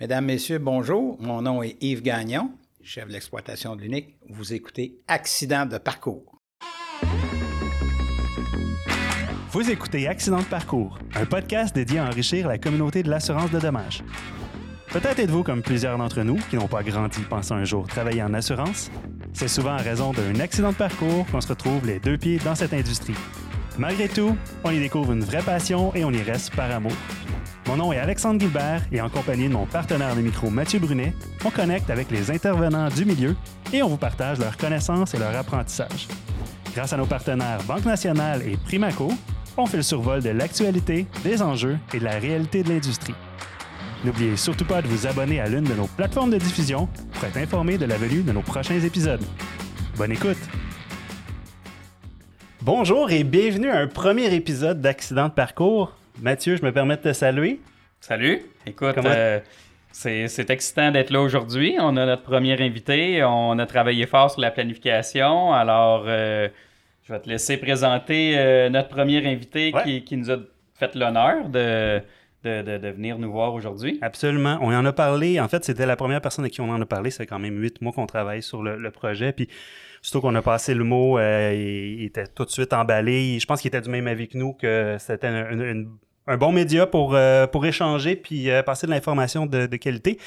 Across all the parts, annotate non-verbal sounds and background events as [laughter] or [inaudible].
Mesdames, Messieurs, bonjour. Mon nom est Yves Gagnon, chef de l'exploitation de l'UNIC. Vous écoutez Accident de parcours. Vous écoutez Accident de parcours, un podcast dédié à enrichir la communauté de l'assurance de dommages. Peut-être êtes-vous comme plusieurs d'entre nous qui n'ont pas grandi pensant un jour travailler en assurance. C'est souvent en raison d'un accident de parcours qu'on se retrouve les deux pieds dans cette industrie. Malgré tout, on y découvre une vraie passion et on y reste par amour. Mon nom est Alexandre Gilbert et en compagnie de mon partenaire de micro Mathieu Brunet, on connecte avec les intervenants du milieu et on vous partage leurs connaissances et leur apprentissage. Grâce à nos partenaires Banque Nationale et Primaco, on fait le survol de l'actualité, des enjeux et de la réalité de l'industrie. N'oubliez surtout pas de vous abonner à l'une de nos plateformes de diffusion pour être informé de la venue de nos prochains épisodes. Bonne écoute! Bonjour et bienvenue à un premier épisode d'Accident de parcours. Mathieu, je me permets de te saluer. Salut. Écoute, euh, c'est excitant d'être là aujourd'hui. On a notre premier invité. On a travaillé fort sur la planification. Alors, euh, je vais te laisser présenter euh, notre premier invité qui, qui, nous a fait l'honneur de, de, de, venir nous voir aujourd'hui. Absolument. On en a parlé. En fait, c'était la première personne à qui on en a parlé. C'est quand même huit mois qu'on travaille sur le, le projet. Puis, Surtout qu'on a passé le mot, il, était tout de suite emballé. Je pense qu'il était du même avis que nous que c'était une, un bon média pour, euh, pour échanger puis euh, passer de l'information de, qualité.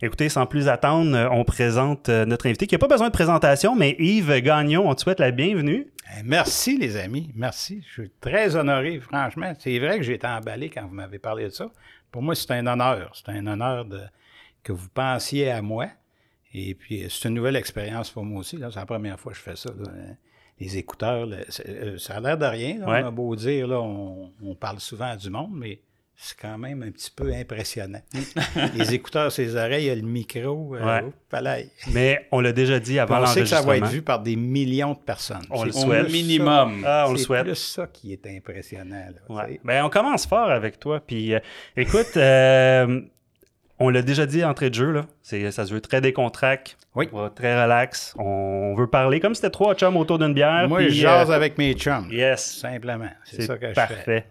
Écoutez, sans plus attendre, euh, on présente notre invité qui n'a pas besoin de présentation, mais Yves Gagnon, on te souhaite la bienvenue. Eh, merci les amis, merci. Je suis très honoré, franchement. C'est vrai que j'ai été emballé quand vous m'avez parlé de ça. Pour moi, c'est un honneur. C'est un honneur que vous pensiez à moi. Et puis, c'est une nouvelle expérience pour moi aussi. C'est la première fois que je fais ça les écouteurs, euh, ça a l'air de rien. On a beau dire, là, on, parle souvent du monde, mais c'est quand même un petit peu impressionnant. [laughs] les écouteurs, ses oreilles, il y a le micro. Euh, mais on l'a déjà dit avant l'enregistrement. On sait que ça va être vu par des millions de personnes. On le souhaite. minimum. Ah, on le souhaite. C'est plus ça qui est impressionnant. ben, on commence fort avec toi. Puis, euh, écoute, on l'a déjà dit entrée de jeu, là. ça se veut très décontracté. Oui. Très relax. On veut parler comme si c'était trois chums autour d'une bière. Moi, je jase euh, avec mes chums. Yes. Simplement. C'est ça que je fais. Parfait.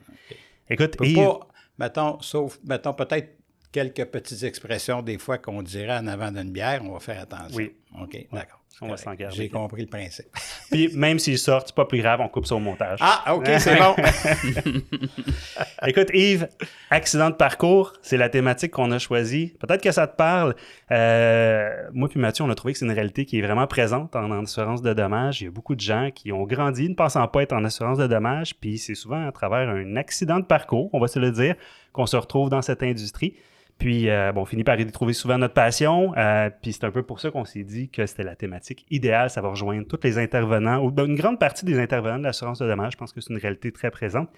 Écoute, Yves... pas, mettons, sauf, mettons peut-être quelques petites expressions des fois qu'on dirait en avant d'une bière, on va faire attention. Oui. OK, d'accord. On va s'en J'ai compris le principe. [laughs] Puis même s'il sort, c'est pas plus grave, on coupe ça au montage. Ah, OK, c'est bon. [laughs] Écoute, Yves, accident de parcours, c'est la thématique qu'on a choisie. Peut-être que ça te parle. Euh, moi puis Mathieu, on a trouvé que c'est une réalité qui est vraiment présente en, assurance de dommages. Il y a beaucoup de gens qui ont grandi ne pensant pas être en assurance de dommages, puis c'est souvent à travers un accident de parcours, on va se le dire, qu'on se retrouve dans cette industrie. Puis, euh, bon, on finit par y trouver souvent notre passion. Euh, puis, c'est un peu pour ça qu'on s'est dit que c'était la thématique idéale. Ça va rejoindre tous les intervenants, ou ben, une grande partie des intervenants de l'assurance de dommages. Je pense que c'est une réalité très présente.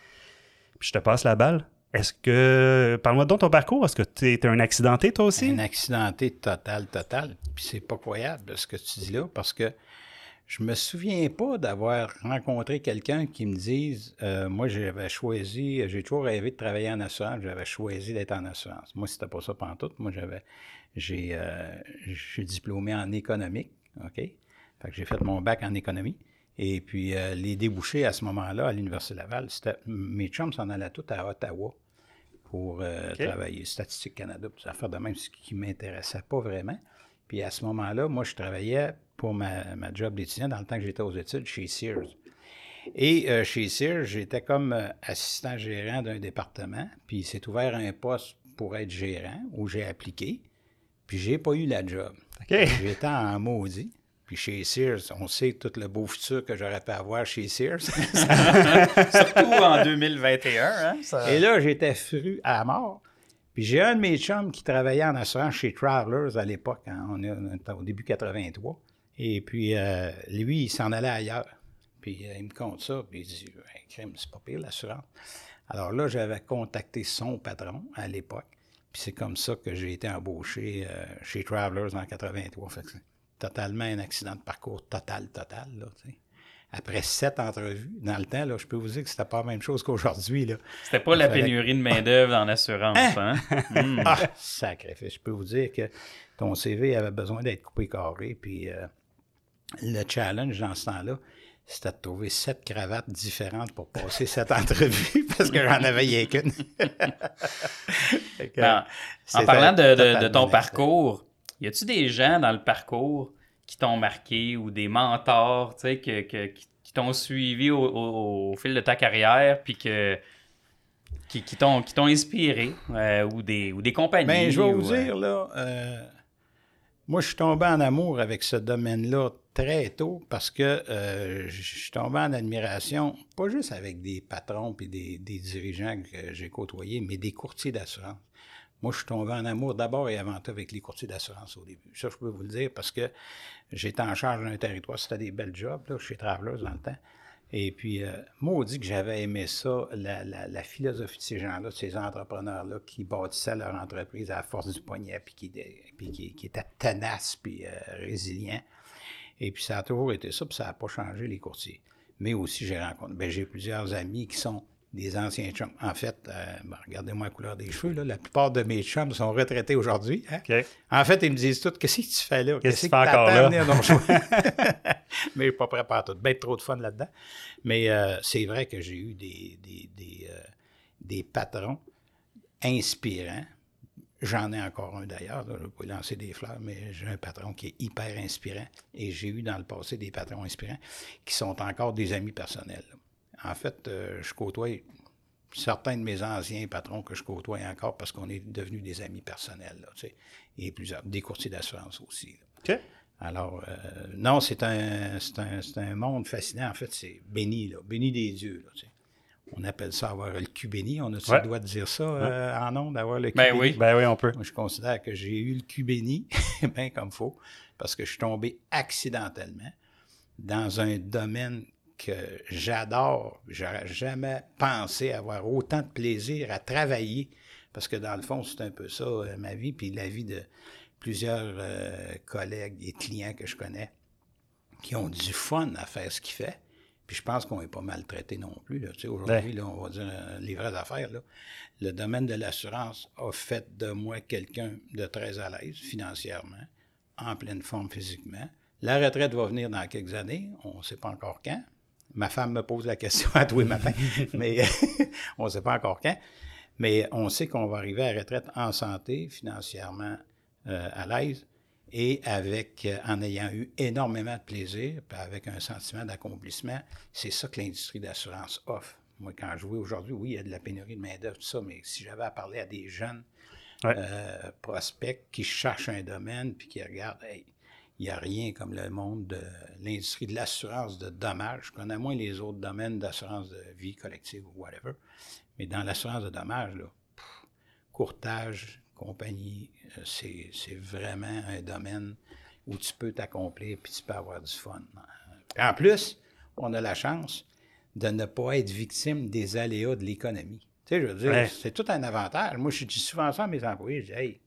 Puis, je te passe la balle. Est-ce que. Parle-moi de ton parcours. Est-ce que tu es un accidenté, toi aussi? Un accidenté total, total. Puis, c'est pas croyable ce que tu dis là, parce que je me souviens pas d'avoir rencontré quelqu'un qui me dise euh, Moi, j'avais choisi, j'ai toujours rêvé de travailler en assurance, j'avais choisi d'être en assurance. Moi, c'était pas ça pendant tout. Moi, j'avais j'ai euh, diplômé en économique, OK? Fait que j'ai fait mon bac en économie. Et puis, euh, les débouchés à ce moment-là, à l'Université Laval, c'était mes chums s'en allaient tous à Ottawa pour travailler. Statistique Canada, ça affaires de même, ce qui ne m'intéressait pas vraiment. Puis à ce moment-là, moi, je travaillais pour ma, job d'étudiant dans le temps que j'étais aux études chez Sears. Et euh, chez Sears, j'étais comme euh, assistant gérant d'un département, puis il s'est ouvert un poste pour être gérant où j'ai appliqué, puis j'ai pas eu la job. [laughs] J'étais en maudit. Puis chez Sears, on sait tout le beau futur que j'aurais pu avoir chez Sears. [laughs] Surtout en 2021. Hein, Et là, j'étais fru à mort. Puis j'ai un de mes chums qui travaillait en assurance chez Travelers à l'époque, hein, on est au début 83. Et puis euh, lui, il s'en allait ailleurs. Puis euh, il me compte ça, puis il dit crème, c'est pas pire l'assurance. Alors là, j'avais contacté son patron à l'époque. Puis c'est comme ça que j'ai été embauché euh, chez Travelers en 83. Fait que totalement un accident de parcours total, total. Là, après sept entrevues, dans le temps, là, je peux vous dire que c'était pas la même chose qu'aujourd'hui. C'était pas la pénurie de [laughs] main-d'œuvre en assurance, hein? hein? [laughs] Hmm. Ah, sacrifice. Je peux vous dire que ton CV avait besoin d'être coupé carré. Puis euh, le challenge dans ce temps-là, c'était de trouver sept cravates différentes pour passer cette [laughs] entrevue parce que j'en avais rien qu'une. [laughs] Ben, en parlant de, ton parcours, y a-tu des gens dans le parcours qui t'ont marqué ou des mentors, sais, qui, t'ont suivi au, fil de ta carrière, puis que qui, qui t'ont inspiré, euh, ou, des, ou des compagnies? Ben, je vais vous euh, dire, là, euh, moi, je suis tombé en amour avec ce domaine-là très tôt parce que je suis tombé en admiration, pas juste avec des patrons et des, dirigeants que j'ai côtoyés, mais des courtiers d'assurance. Moi, je suis tombé en amour d'abord et avant tout avec les courtiers d'assurance au début. Ça, je peux vous le dire parce que j'étais en charge d'un territoire. C'était des belles jobs là, chez Travelers dans le temps. Et puis, euh, dit que j'avais aimé ça, la, philosophie de ces gens-là, de ces entrepreneurs-là qui bâtissaient leur entreprise à la force du poignet, puis qui, puis qui, étaient tenaces, puis euh, résilients. Et puis, ça a toujours été ça, puis ça n'a pas changé les courtiers. Mais aussi, j'ai rencontré, ben, j'ai plusieurs amis qui sont des anciens chums. En fait, euh, regardez-moi la couleur des cheveux, là, la plupart de mes chums sont retraités aujourd'hui. Hein. En fait, ils me disent tous Qu'est-ce que tu fais là? Qu'est-ce que tu fais encore là? [laughs] [laughs] Mais je suis pas prêt à tout. Ben, trop de fun là-dedans. Mais euh, c'est vrai que j'ai eu des, des, des, euh, des patrons inspirants. J'en ai encore un d'ailleurs, je ne vais pas lancer des fleurs, mais j'ai un patron qui est hyper inspirant. Et j'ai eu dans le passé des patrons inspirants qui sont encore des amis personnels. En fait, euh, je côtoie certains de mes anciens patrons que je côtoie encore parce qu'on est devenus des amis personnels, là, tu sais, et plusieurs, des courtiers d'assurance aussi. OK. Alors, euh, non, c'est un, un, un, monde fascinant. En fait, c'est béni, là, béni des dieux. Là, tu sais. On appelle ça avoir le cul béni. On a-tu le droit de dire ça euh, en nom, d'avoir le cul ben béni? Oui. Ben oui, on peut. Moi, je considère que j'ai eu le cul béni, [laughs] bien comme faut, parce que je suis tombé accidentellement dans un domaine que j'adore. J'aurais jamais pensé avoir autant de plaisir à travailler, parce que dans le fond, c'est un peu ça euh, ma vie, puis la vie de plusieurs euh, collègues et clients que je connais qui ont du fun à faire ce qu'ils font. Puis je pense qu'on est pas maltraité non plus. Aujourd'hui, on va dire euh, les vraies affaires. Le domaine de l'assurance a fait de moi quelqu'un de très à l'aise financièrement, en pleine forme physiquement. La retraite va venir dans quelques années, on ne sait pas encore quand, Ma femme me pose la question à tous les matins, [laughs] mais [laughs] on ne sait pas encore quand. Mais on sait qu'on va arriver à la retraite en santé, financièrement euh, à l'aise et avec, euh, en ayant eu énormément de plaisir, puis avec un sentiment d'accomplissement. C'est ça que l'industrie d'assurance offre. Moi, quand je vois aujourd'hui, oui, il y a de la pénurie de main-d'œuvre, tout ça, mais si j'avais à parler à des jeunes euh, prospects qui cherchent un domaine puis qui regardent, hey, il n'y a rien comme le monde de l'industrie de l'assurance de dommages. Je connais moins les autres domaines d'assurance de vie collective ou whatever. Mais dans l'assurance de dommages, là, courtage, compagnie, euh, c'est vraiment un domaine où tu peux t'accomplir puis tu peux avoir du fun. en plus, on a la chance de ne pas être victime des aléas de l'économie. Tu sais, je veux dire, c'est tout un avantage. Moi, je dis souvent ça à mes employés. Je dis, hey,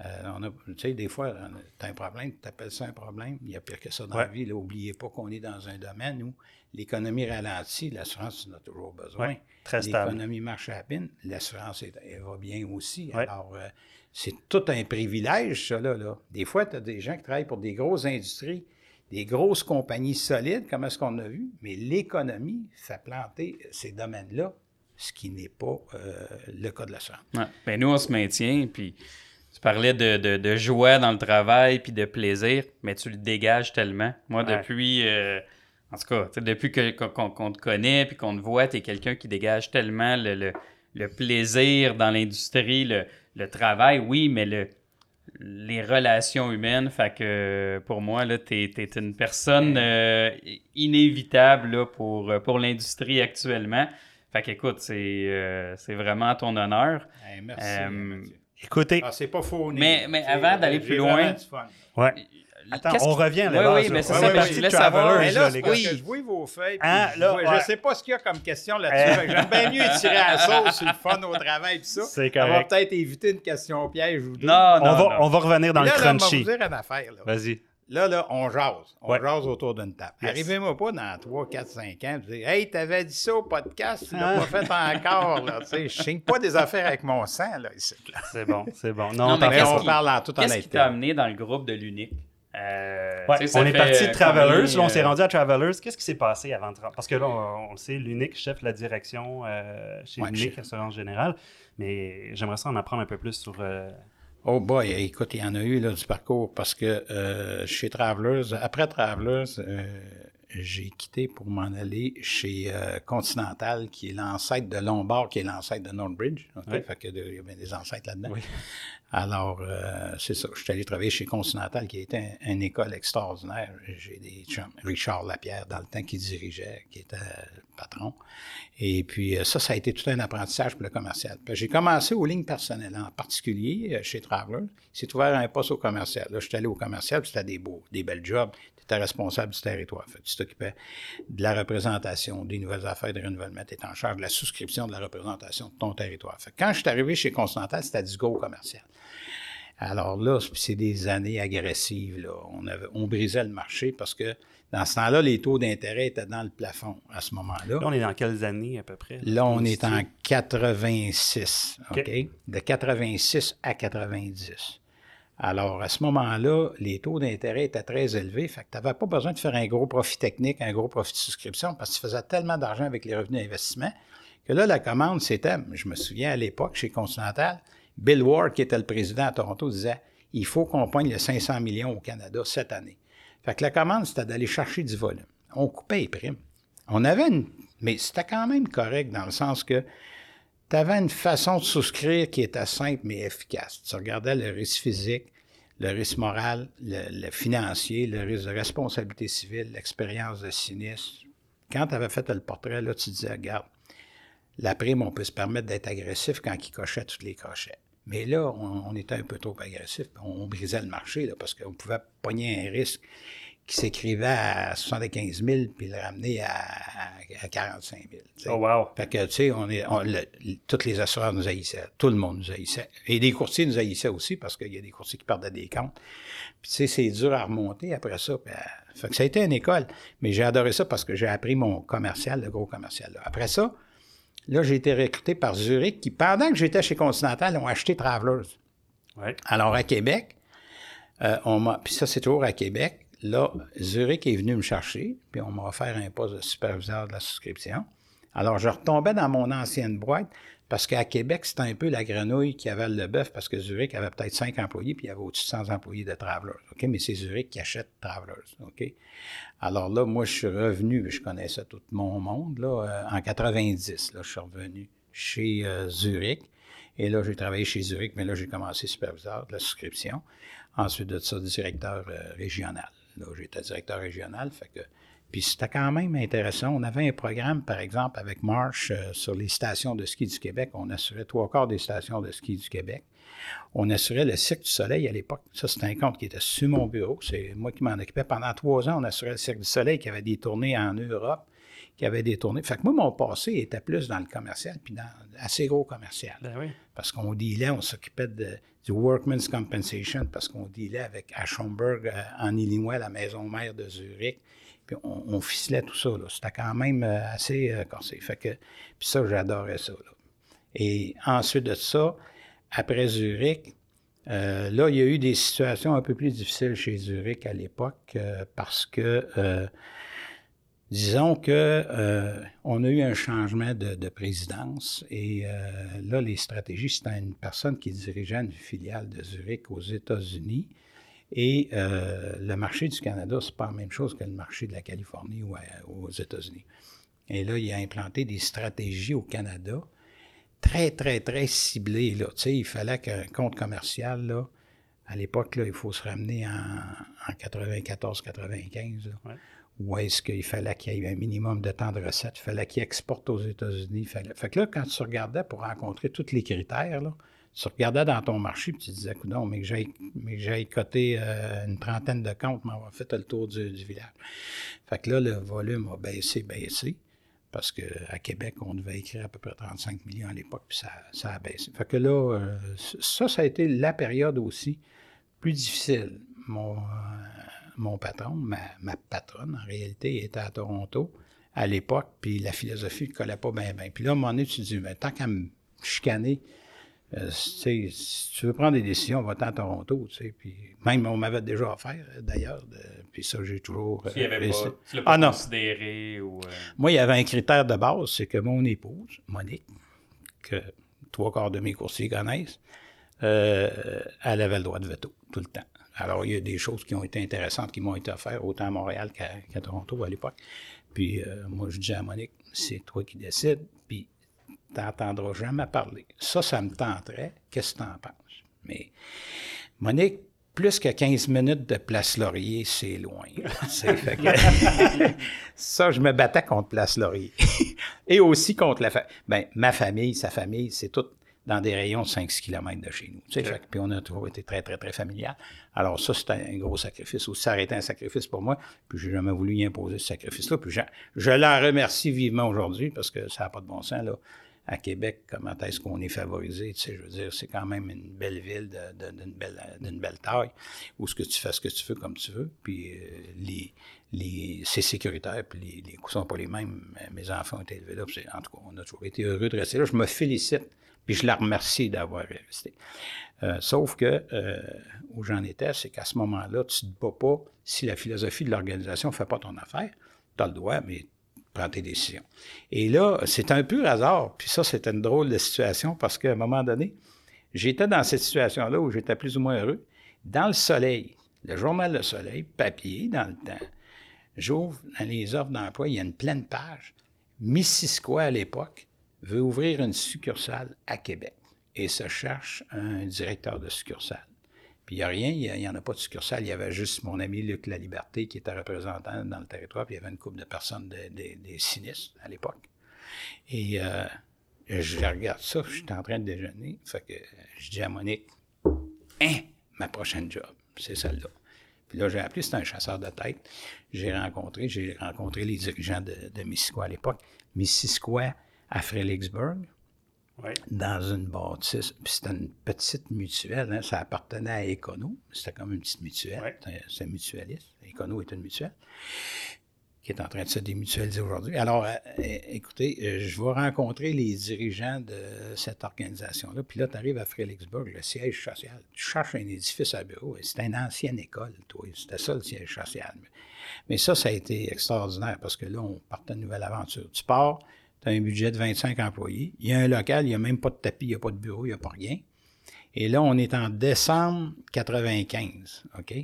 euh, tu sais, des fois, tu as un problème, tu appelles ça un problème. Il y a pire que ça dans la vie. N'oubliez pas qu'on est dans un domaine où l'économie ralentit, l'assurance, en as toujours besoin. L'économie marche à peine, l'assurance, elle, va bien aussi. Alors, euh, c'est tout un privilège, ça, là. Des fois, tu as des gens qui travaillent pour des grosses industries, des grosses compagnies solides, comme est-ce qu'on a vu, mais l'économie fait planter ces domaines-là, ce qui n'est pas euh, le cas de l'assurance. Ouais. Bien, nous, on se maintient, puis tu parlais de, de, joie dans le travail puis de plaisir, mais tu le dégages tellement. Moi, depuis, euh, en tout cas, depuis qu'on te connaît puis qu'on te voit, tu es quelqu'un qui dégage tellement le, le, plaisir dans l'industrie, le, travail, oui, mais le, les relations humaines. Fait que pour moi, tu es, une personne euh, inévitable pour, pour l'industrie actuellement. Fait qu'écoute, c'est euh, vraiment ton honneur. merci. Écoutez. Ah, c'est pas faux. Mais, mais avant d'aller plus loin. Ouais. Attends, on revient à la oui, mais c'est ça, je laisse savoir. Mais là, oui. je vois vos feuilles. Hein, je, ne sais pas ce qu'il y a comme question là-dessus. Eh. J'aime bien mieux tirer à la [laughs] sauce sur le fun au travail et tout ça. C'est correct. On va peut-être éviter une question piège ou deux. Non, non, on va, On va revenir dans le crunchy. je vais vous dire une affaire. Vas-y. Là, là, on jase. On jase autour d'une table. Arrivez-moi pas dans 3, 4, 5 ans et dire Hey, t'avais dit ça au podcast, tu l'as pas fait encore. Là. [laughs] Je ne signe pas des affaires avec mon sang là, ici. C'est bon, c'est bon. Non, mais, on parle en toute honnêteté. Qu'est-ce qui t'a amené dans le groupe de l'Unique? Euh, on est parti de Travelers, là, on s'est rendu à Travelers. Qu'est-ce qui s'est passé avant de... Parce que là, on, le sait, l'unique chef de la direction chez l'unique assurance générale. Mais j'aimerais ça en apprendre un peu plus sur Oh boy, écoute, il y en a eu là, du parcours parce que euh, chez Travelers, après Travelers, euh, j'ai quitté pour m'en aller chez euh, Continental, qui est l'ancêtre de Lombard, qui est l'ancêtre de Northbridge. Okay? Fait que il y a des ancêtres là-dedans. Oui. Alors, euh, c'est ça. Je suis allé travailler chez Continental, qui était une école extraordinaire. J'ai des chums. Richard Lapierre, dans le temps, qui dirigeait, qui était patron. Et puis, euh, ça, ça a été tout un apprentissage pour le commercial. J'ai commencé aux lignes personnelles, en particulier euh, chez Traveler. C'est ouvert un poste au commercial. Là, je suis allé au commercial, puis c'était des beaux, des belles jobs. Tu étais responsable du territoire. Fait, tu t'occupais de la représentation des nouvelles affaires de renouvellement. Tu étais en charge de la souscription de la représentation de ton territoire. Fait, quand je suis arrivé chez Continental, c'était du go commercial. Alors là, c'est des années agressives. Là. On, avait, on brisait le marché parce que dans ce temps-là, les taux d'intérêt étaient dans le plafond à ce moment-là. Là, on est dans quelles années à peu près? Là, on est en 86. OK? De 86 à 90. Alors, à ce moment-là, les taux d'intérêt étaient très élevés. Fait que tu n'avais pas besoin de faire un gros profit technique, un gros profit de souscription, parce que tu faisais tellement d'argent avec les revenus d'investissement que là, la commande, c'était, je me souviens à l'époque, chez Continental, Bill Ward, qui était le président à Toronto, disait il faut qu'on poigne les 500 millions au Canada cette année. Fait que la commande, c'était d'aller chercher du volume. On coupait les primes. On avait une. Mais c'était quand même correct dans le sens que tu avais une façon de souscrire qui était simple mais efficace. Tu regardais le risque physique, le risque moral, le, financier, le risque de responsabilité civile, l'expérience de sinistre. Quand tu avais fait le portrait, là, tu disais, regarde, la prime, on peut se permettre d'être agressif quand il cochait tous les crochets. Mais là, on, était un peu trop agressif. On, brisait le marché parce qu'on pouvait pogner un risque qui s'écrivait à 75 000 puis le ramener à, 45 000. Oh, wow. Fait que, tu sais, on est, toutes les assureurs nous haïssaient. Tout le monde nous haïssait. Et des courtiers nous haïssaient aussi parce qu'il y a des courtiers qui perdaient des comptes. Puis, tu sais, c'est dur à remonter après ça. Euh, fait que ça a été une école. Mais j'ai adoré ça parce que j'ai appris mon commercial, le gros commercial. Après ça, Là, j'ai été recruté par Zurich, qui, pendant que j'étais chez Continental, ont acheté Travelers. Alors, à Québec, euh, on m'a. Puis ça, c'est toujours à Québec. Là, Zurich est venu me chercher, puis on m'a offert un poste de superviseur de la souscription. Alors, je retombais dans mon ancienne boîte, parce qu'à Québec, c'était un peu la grenouille qui avait le bœuf, parce que Zurich avait peut-être cinq employés, puis il y avait au-dessus de 100 employés de Travelers. OK? Mais c'est Zurich qui achète Travelers. OK? Alors là, moi, je suis revenu, je connaissais tout mon monde, là, euh, en 90. Là, je suis revenu chez euh, Zurich. Et là, j'ai travaillé chez Zurich, mais là, j'ai commencé superviseur de la souscription. Ensuite de ça, directeur euh, régional. J'étais directeur régional, puis c'était quand même intéressant. On avait un programme, par exemple, avec Marsh euh, sur les stations de ski du Québec. On assurait trois quarts des stations de ski du Québec. On assurait le Cirque du Soleil à l'époque. Ça, c'était un compte qui était sur mon bureau. C'est moi qui m'en occupais. Pendant trois ans, on assurait le Cirque du Soleil qui avait des tournées en Europe, qui avait des tournées. Fait que moi, mon passé était plus dans le commercial, puis dans assez gros commercial. Ben oui. Parce qu'on dealait, on s'occupait du Workman's Compensation, parce qu'on dealait avec Ashomberg euh, en Illinois, la maison mère de Zurich. Puis on, ficelait tout ça. C'était quand même euh, assez euh, corsé. Fait que, puis ça, j'adorais ça. Et ensuite de ça, après Zurich, euh, là, il y a eu des situations un peu plus difficiles chez Zurich à l'époque parce que, disons que on a eu un changement de, de présidence et là, les stratégies, c'était une personne qui dirigeait une filiale de Zurich aux États-Unis et euh, le marché du Canada, c'est pas la même chose que le marché de la Californie ou aux États-Unis. Et là, il a implanté des stratégies au Canada très, très, très ciblées. Là. Il fallait qu'un compte commercial, là, à l'époque, il faut se ramener en, 94-95. Ouais. Où est-ce qu'il fallait qu'il y ait un minimum de temps de recette, il fallait qu'il exporte aux États-Unis. Fallait... Fait que là, quand tu regardais pour rencontrer tous les critères, tu regardais dans ton marché et tu disais, non, mais que j'aille euh, une trentaine de comptes, m'avoir fait le tour du, village. Fait que là, le volume a baissé, baissé, parce qu'à Québec, on devait écrire à peu près 35 millions à l'époque, puis ça, a baissé. Fait que là, euh, ça, ça a été la période aussi plus difficile. Mon, euh, mon patron, ma, ma, patronne, en réalité, était à Toronto à l'époque, puis la philosophie ne collait pas bien, bien. Puis là, à un moment donné, tu te dis, mais tant qu'à me chicaner, euh, si tu veux prendre des décisions, va-t'en à Toronto, tu sais. Puis même, on m'avait déjà offert, d'ailleurs. Puis ça, j'ai toujours. Tu l'avais pas, tu l'as pas ah, considéré ou. Moi, il y avait un critère de base, c'est que mon épouse, Monique, que trois quarts de mes coursiers connaissent, elle avait le droit de veto tout le temps. Alors, il y a des choses qui ont été intéressantes qui m'ont été offertes, autant à Montréal qu'à Toronto à l'époque. Puis moi, je dis à Monique, c'est toi qui décides, puis tu n'entendras jamais parler. Ça, ça me tenterait. Qu'est-ce que tu en penses? Mais Monique, plus que 15 minutes de Place Laurier, c'est loin. [laughs] [laughs] ça, je me battais contre Place Laurier. [laughs] Et aussi contre la famille. Ben, ma famille, sa famille, c'est tout dans des rayons de 5 km de chez nous. puis on a toujours été très, très, très familial. Alors ça, c'était un gros sacrifice. Ou ça a été un sacrifice pour moi. Puis j'ai jamais voulu y imposer ce sacrifice-là. Puis je, je l'en remercie vivement aujourd'hui parce que ça n'a pas de bon sens. Là à Québec, comment est-ce qu'on est favorisé, tu sais, je veux dire, c'est quand même une belle ville d'une belle, belle, taille, où ce que tu fais ce que tu veux comme tu veux, puis euh, les, les, c'est sécuritaire, puis les, les coûts sont pas les mêmes. Mes enfants ont été élevés là, en tout cas, on a toujours été heureux de rester là. Je me félicite, puis je la remercie d'avoir resté. Euh, sauf que, euh, où j'en étais, c'est qu'à ce moment-là, tu ne te bats pas si la philosophie de l'organisation ne fait pas ton affaire. Tu as le droit, mais prends tes décisions. Et là, c'est un pur hasard. Puis ça, c'était une drôle de situation parce qu'à un moment donné, j'étais dans cette situation-là où j'étais plus ou moins heureux. Dans le soleil, le journal Le Soleil, papier, dans le temps, j'ouvre dans les offres d'emploi, il y a une pleine page. Missisquoi, à l'époque, veut ouvrir une succursale à Québec et se cherche un directeur de succursale. Puis il n'y a rien, il n'y en a pas de succursale. Il y avait juste mon ami Luc La Liberté qui était représentant dans le territoire, puis il y avait une couple de personnes des sinistres à l'époque. Et euh, je regarde ça, je suis en train de déjeuner. Fait que je dis à Monique, hein, ma prochaine job, c'est celle-là. Puis là, j'ai appelé, c'était un chasseur de tête. J'ai rencontré, j'ai rencontré les dirigeants de, de à l'époque. Missisquoi à Fredericksburg dans une bâtisse. Puis c'était une petite mutuelle, hein. ça appartenait à Econo. C'était comme une petite mutuelle. C'est mutualiste. Econo est une mutuelle qui est en train de se démutualiser aujourd'hui. Alors, euh, écoutez, euh, je vais rencontrer les dirigeants de cette organisation-là. Puis là, tu arrives à Fredericksburg, le siège social. Tu cherches un édifice à bureau. C'est une ancienne école, toi. C'était ça, le siège social. Mais ça, ça a été extraordinaire parce que là, on partait de nouvelle aventure. Tu pars, tu as un budget de 25 employés. Il y a un local, il n'y a même pas de tapis, il n'y a pas de bureau, il n'y a pas rien. Et là, on est en décembre 95, OK?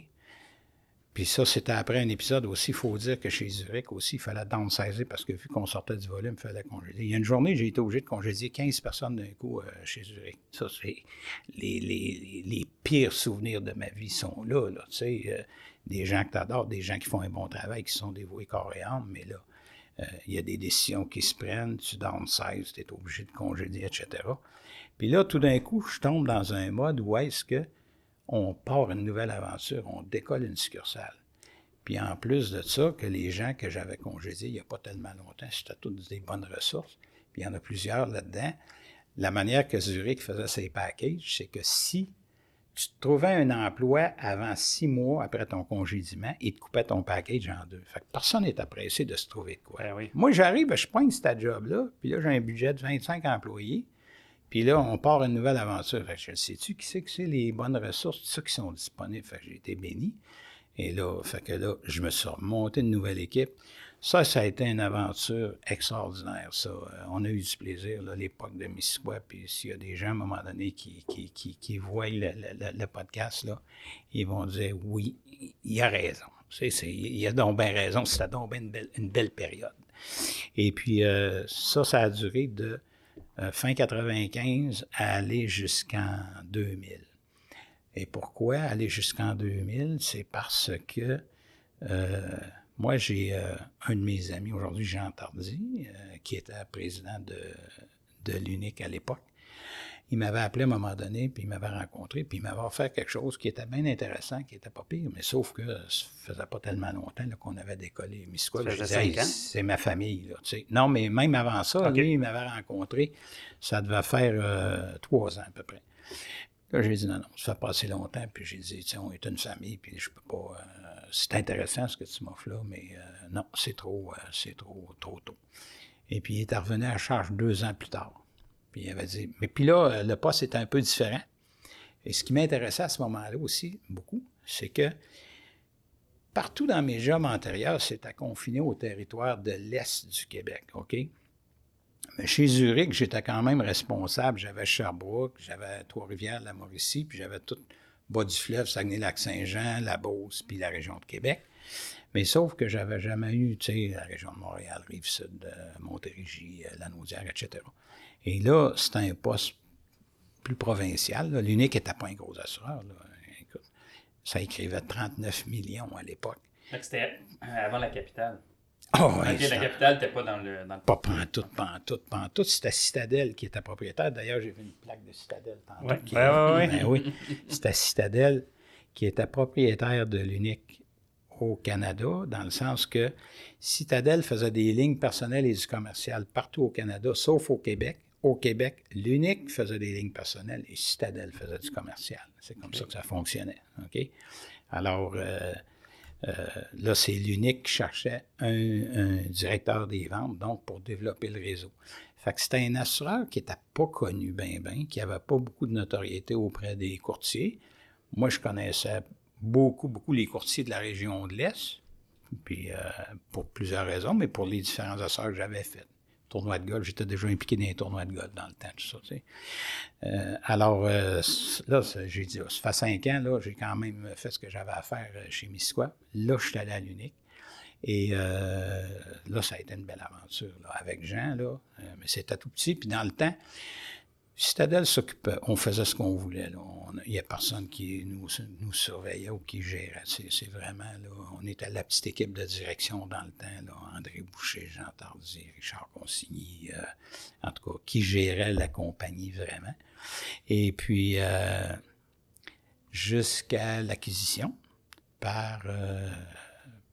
Puis ça, c'était après un épisode aussi. Il faut dire que chez Zurich aussi, il fallait downsizer parce que vu qu'on sortait du volume, il fallait congédier. Il y a une journée, j'ai été obligé de congédier 15 personnes d'un coup euh, chez Zurich. Ça, c'est les, pires souvenirs de ma vie sont là. tu sais, euh, des gens que tu adores, des gens qui font un bon travail, qui sont dévoués corps et âme, mais là, il y a des décisions qui se prennent, tu downsize, tu es obligé de congédier, etc. Puis là, tout d'un coup, je tombe dans un mode où est-ce que on part une nouvelle aventure, on décolle une succursale. Puis en plus de ça, que les gens que j'avais congédiés il n'y a pas tellement longtemps, c'était toutes des bonnes ressources, puis il y en a plusieurs là-dedans. La manière que Zurich faisait ses packages, c'est que si tu trouvais un emploi avant six mois après ton congédiement, il te coupait ton package en deux. Fait que personne n'est apprécié de se trouver de quoi. Ben Moi, j'arrive, je pointe ce job-là, puis là, j'ai un budget de 25 employés. Puis là, on part une nouvelle aventure. Fait que je sais-tu qui c'est que c'est les bonnes ressources, tout ça qui sont disponibles? Fait que j'ai été béni. Et là, fait que là, je me suis remonté une nouvelle équipe. Ça, ça a été une aventure extraordinaire, ça. Euh, on a eu du plaisir, l'époque de Mississippi. Puis s'il y a des gens, à un moment donné, qui, qui, voient le, podcast, là, ils vont dire oui, il a raison. C'est, c'est, il a donc bien raison. C'était donc bien une belle, période. Et puis, euh, ça, ça a duré de euh, fin 95 à aller jusqu'en 2000. Et pourquoi aller jusqu'en 2000? C'est parce que moi, j'ai euh, un de mes amis, aujourd'hui Jean Tardy, qui était président de, de l'UNIC à l'époque. Il m'avait appelé à un moment donné, puis il m'avait rencontré, puis il m'avait offert quelque chose qui était bien intéressant, qui était pas pire, mais sauf que ça faisait pas tellement longtemps qu'on avait décollé C'est ma famille. Là, non, mais même avant ça, lui, il m'avait rencontré, ça devait faire euh, trois ans à peu près. Là, j'ai dit non, non, ça fait passer longtemps, puis j'ai dit, tiens, on est une famille, puis je peux pas. Euh, c'est intéressant ce que tu m'offres là, mais euh, non, c'est trop, c'est trop, trop tôt. Et puis il est revenu à charge deux ans plus tard. Puis il avait dit, mais puis là, le poste était un peu différent. Et ce qui m'intéressait à ce moment-là aussi, beaucoup, c'est que partout dans mes jobs antérieurs, c'était confiné au territoire de l'Est du Québec, OK? Mais chez Zurich, j'étais quand même responsable. J'avais Sherbrooke, j'avais Trois-Rivières, la Mauricie, puis j'avais tout bas du fleuve, Saguenay-Lac-Saint-Jean, la Beauce, puis la région de Québec. Mais sauf que j'avais jamais eu, tu sais, la région de Montréal, Rive-Sud, euh, Montérégie, euh, Lanaudière, etc. Et là, c'était un poste plus provincial. L'unique n'était pas un gros assureur. Écoute, ça écrivait 39 millions à l'époque. C'était avant la capitale. Oh, la capitale n'était pas dans le, dans le... Pas pantoute, pantoute, pantoute. C'était Citadelle qui était propriétaire. D'ailleurs, j'ai vu une plaque de Citadelle tantôt. Ouais, qui... Ben oui, c'était Citadelle qui était propriétaire de l'unique au Canada, dans le sens que Citadelle faisait des lignes personnelles et du commercial partout au Canada, sauf au Québec. Au Québec, l'unique faisait des lignes personnelles et Citadelle faisait du commercial. C'est comme ça que ça fonctionnait. OK? Alors, euh, euh, là, c'est l'unique qui cherchait un, directeur des ventes, donc pour développer le réseau. Fait que c'était un assureur qui n'était pas connu bien, bien, qui n'avait pas beaucoup de notoriété auprès des courtiers. Moi, je connaissais beaucoup, beaucoup les courtiers de la région de l'Est, puis euh, pour plusieurs raisons, mais pour les différents assureurs que j'avais faits tournoi de golf. J'étais déjà impliqué dans les tournois de golf dans le temps. Tu sais. euh, alors, euh, là, j'ai dit, ça fait cinq ans, là, j'ai quand même fait ce que j'avais à faire euh, chez Misquois. Là, je suis allé à l'Unique. Et là, ça a été une belle aventure là, avec Jean, là. mais c'était tout petit. Puis dans le temps, Citadel s'occupait, on faisait ce qu'on voulait. il n'y a personne qui nous, surveillait ou qui gérait. C'est, vraiment, on était la petite équipe de direction dans le temps. André Boucher, Jean Tardy, Richard Consigny, euh, en tout cas, qui gérait la compagnie vraiment. Et puis, euh, jusqu'à l'acquisition par, euh,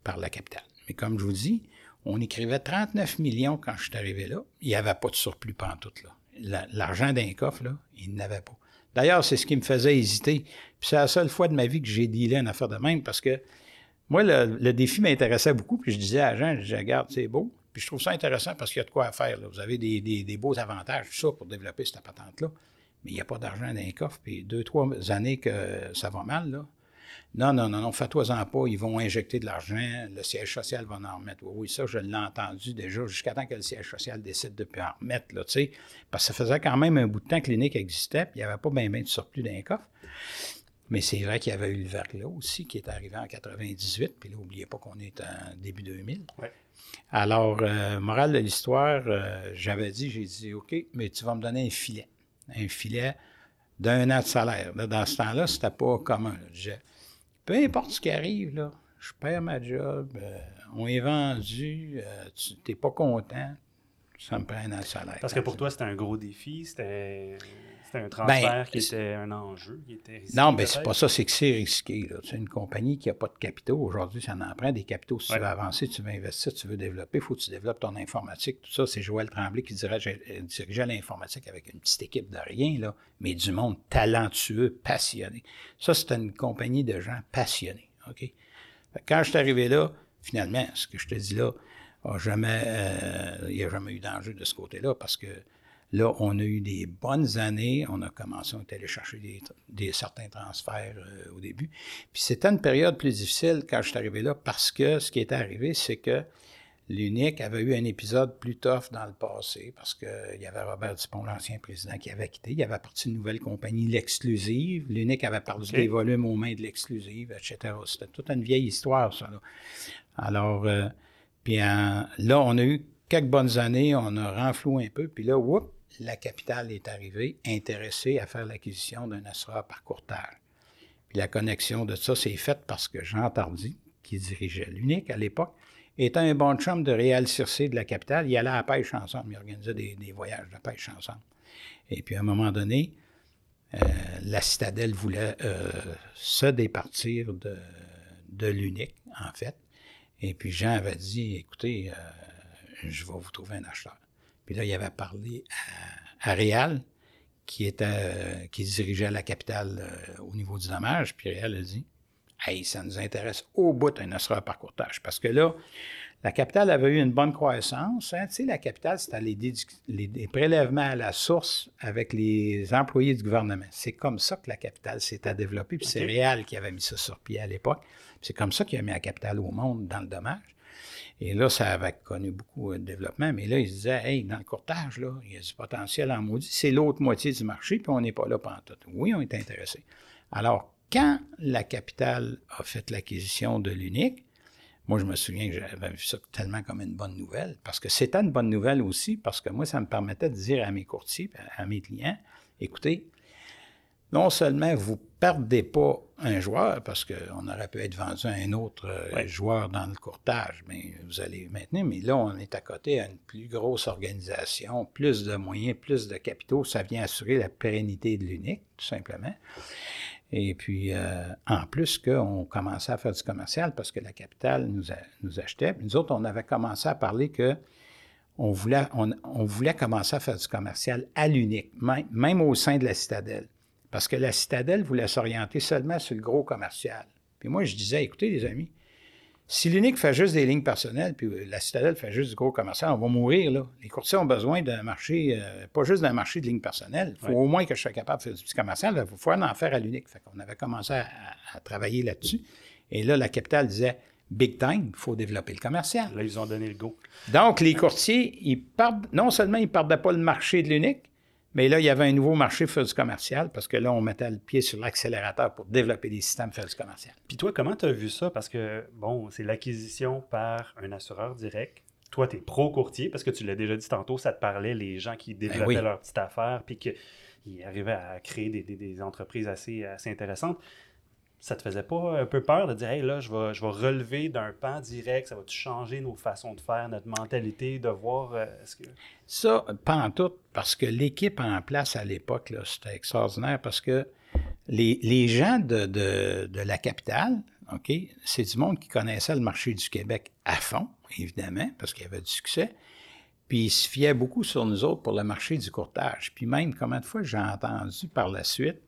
par la capitale. Mais comme je vous dis, on écrivait 39 millions quand je suis arrivé là. Il n'y avait pas de surplus pantoute, là l'argent d'un coffre, là, il n'avait pas. D'ailleurs, c'est ce qui me faisait hésiter. Puis c'est la seule fois de ma vie que j'ai dealé une affaire de même parce que moi, le, défi m'intéressait beaucoup. Puis je disais à Jean, je disais, regarde, c'est beau. Puis je trouve ça intéressant parce qu'il y a de quoi faire. Vous avez des, des, beaux avantages, tout ça, pour développer cette patente-là. Mais il n'y a pas d'argent dans les coffre. Puis deux, trois années que ça va mal, là, non, non, non, non, fais-toi-en pas, ils vont injecter de l'argent, le siège social va en remettre. Oui, ça, je l'ai entendu déjà, jusqu'à temps que le siège social décide de plus en remettre, là, tu sais, parce que ça faisait quand même un bout de temps que l'unique existait, puis il n'y avait pas bien, bien de surplus d'un coffre. Mais c'est vrai qu'il y avait eu le verglas aussi, qui est arrivé en 98, puis là, n'oubliez pas qu'on est en début 2000. Alors, euh, morale de l'histoire, euh, j'avais dit, j'ai dit, OK, mais tu vas me donner un filet. Un filet d'un an de salaire. dans ce temps-là, c'était pas commun peu importe ce qui arrive, là, je perds ma job, euh, on est vendu, euh, tu n'es pas content, ça me prend un salaire. Parce que pour toi, c'était un gros défi, c'était un transfert ben, qui était un enjeu, qui était risqué. Non, mais ben, c'est pas ça, c'est que c'est risqué. C'est une compagnie qui n'a pas de capitaux. Aujourd'hui, ça en prend des capitaux. Si tu veux avancer, tu veux investir, tu veux développer, il faut que tu développes ton informatique. Tout ça, c'est Joël Tremblay qui dirigeait, dirigeait l'informatique avec une petite équipe de rien, là, mais du monde talentueux, passionné. Ça, c'était une compagnie de gens passionnés. OK? Quand je suis arrivé là, finalement, ce que je te dis là, jamais, euh, il n'y a jamais eu d'enjeu de ce côté-là parce que Là, on a eu des bonnes années. On a commencé, on est allé chercher des, certains transferts euh, au début. Puis c'était une période plus difficile quand je suis arrivé là parce que ce qui était arrivé, c'est que l'UNIC avait eu un épisode plus tough dans le passé parce qu'il y avait Robert Dupont, l'ancien président, qui avait quitté. Il avait parti une nouvelle compagnie, l'Exclusive. L'UNIC avait perdu des volumes aux mains de l'Exclusive, etc. C'était toute une vieille histoire, ça. Alors, euh, puis là, on a eu quelques bonnes années, on a renfloué un peu, puis là, whoop, la capitale est arrivée intéressée à faire l'acquisition d'un assureur par courtage. Puis la connexion de ça s'est faite parce que Jean Tardy, qui dirigeait l'unique à l'époque, était un bon chum de Réal Circé de la capitale. Il allait à la pêche ensemble, il organisait des, voyages de pêche ensemble. Et puis à un moment donné, euh, la citadelle voulait euh, se départir de, l'unique, en fait. Et puis Jean avait dit, écoutez, euh, je vais vous trouver un acheteur. Puis là, il avait parlé à, Réal, qui, était, euh, qui dirigeait la capitale euh, au niveau du dommage. Puis Réal a dit Hey, ça nous intéresse au bout d'un assureur par courtage. Parce que là, La capitale avait eu une bonne croissance. Hein. Tu sais, la capitale, c'était les, prélèvements à la source avec les employés du gouvernement. C'est comme ça que la capitale s'est développée. Puis c'est Réal qui avait mis ça sur pied à l'époque. C'est comme ça qu'il a mis la capitale au monde dans le dommage. Et là, ça avait connu beaucoup de développement. Mais là, il se disait, hey, dans le courtage, là, il y a du potentiel en maudit. C'est l'autre moitié du marché, puis on n'est pas là pendant tout. Oui, on est intéressé. Alors, quand la capitale a fait l'acquisition de l'unique, moi, je me souviens que j'avais vu ça tellement comme une bonne nouvelle, parce que c'était une bonne nouvelle aussi, parce que moi, ça me permettait de dire à mes courtiers, à mes clients, écoutez, non seulement vous ne perdez pas un joueur, parce qu'on aurait pu être vendu à un autre euh, joueur dans le courtage, mais vous allez maintenir, mais là, on est à côté à une plus grosse organisation, plus de moyens, plus de capitaux, ça vient assurer la pérennité de l'unique, tout simplement. Et puis, euh, en plus qu'on commençait à faire du commercial parce que la capitale nous, nous achetait. Puis nous autres, on avait commencé à parler que on voulait, on, voulait commencer à faire du commercial à l'unique, même, au sein de la citadelle. Parce que la citadelle voulait s'orienter seulement sur le gros commercial. Puis moi, je disais, écoutez, les amis, si l'unique fait juste des lignes personnelles, puis la citadelle fait juste du gros commercial, on va mourir, là. Les courtiers ont besoin d'un marché, euh, pas juste d'un marché de lignes personnelles. Il faut au moins que je sois capable de faire du petit commercial. Il faut en faire à l'unique. Fait qu'on avait commencé à, travailler là-dessus. Et là, la capitale disait, big time, il faut développer le commercial. Là, ils ont donné le go. Donc, les courtiers, ils partent, non seulement ils ne perdaient pas le marché de l'unique, mais là, il y avait un nouveau marché du commercial parce que là, on mettait le pied sur l'accélérateur pour développer des systèmes du commercial. Puis toi, comment tu as vu ça? Parce que, bon, c'est l'acquisition par un assureur direct. Toi, tu es pro-courtier parce que tu l'as déjà dit tantôt, ça te parlait les gens qui ben développaient leur petite affaire puis qu'ils arrivaient à créer des, des entreprises assez, assez intéressantes ça te faisait pas un peu peur de dire, hey, là, je vais, je vais relever d'un pan direct, ça va-tu changer nos façons de faire, notre mentalité, de voir. Euh, ce que... Ça, pas en tout, parce que l'équipe en place à l'époque, c'était extraordinaire parce que les, les gens de, de, de, la capitale, OK, c'est du monde qui connaissait le marché du Québec à fond, évidemment, parce qu'il y avait du succès. Puis ils se fiaient beaucoup sur nous autres pour le marché du courtage. Puis même, combien de fois j'ai entendu par la suite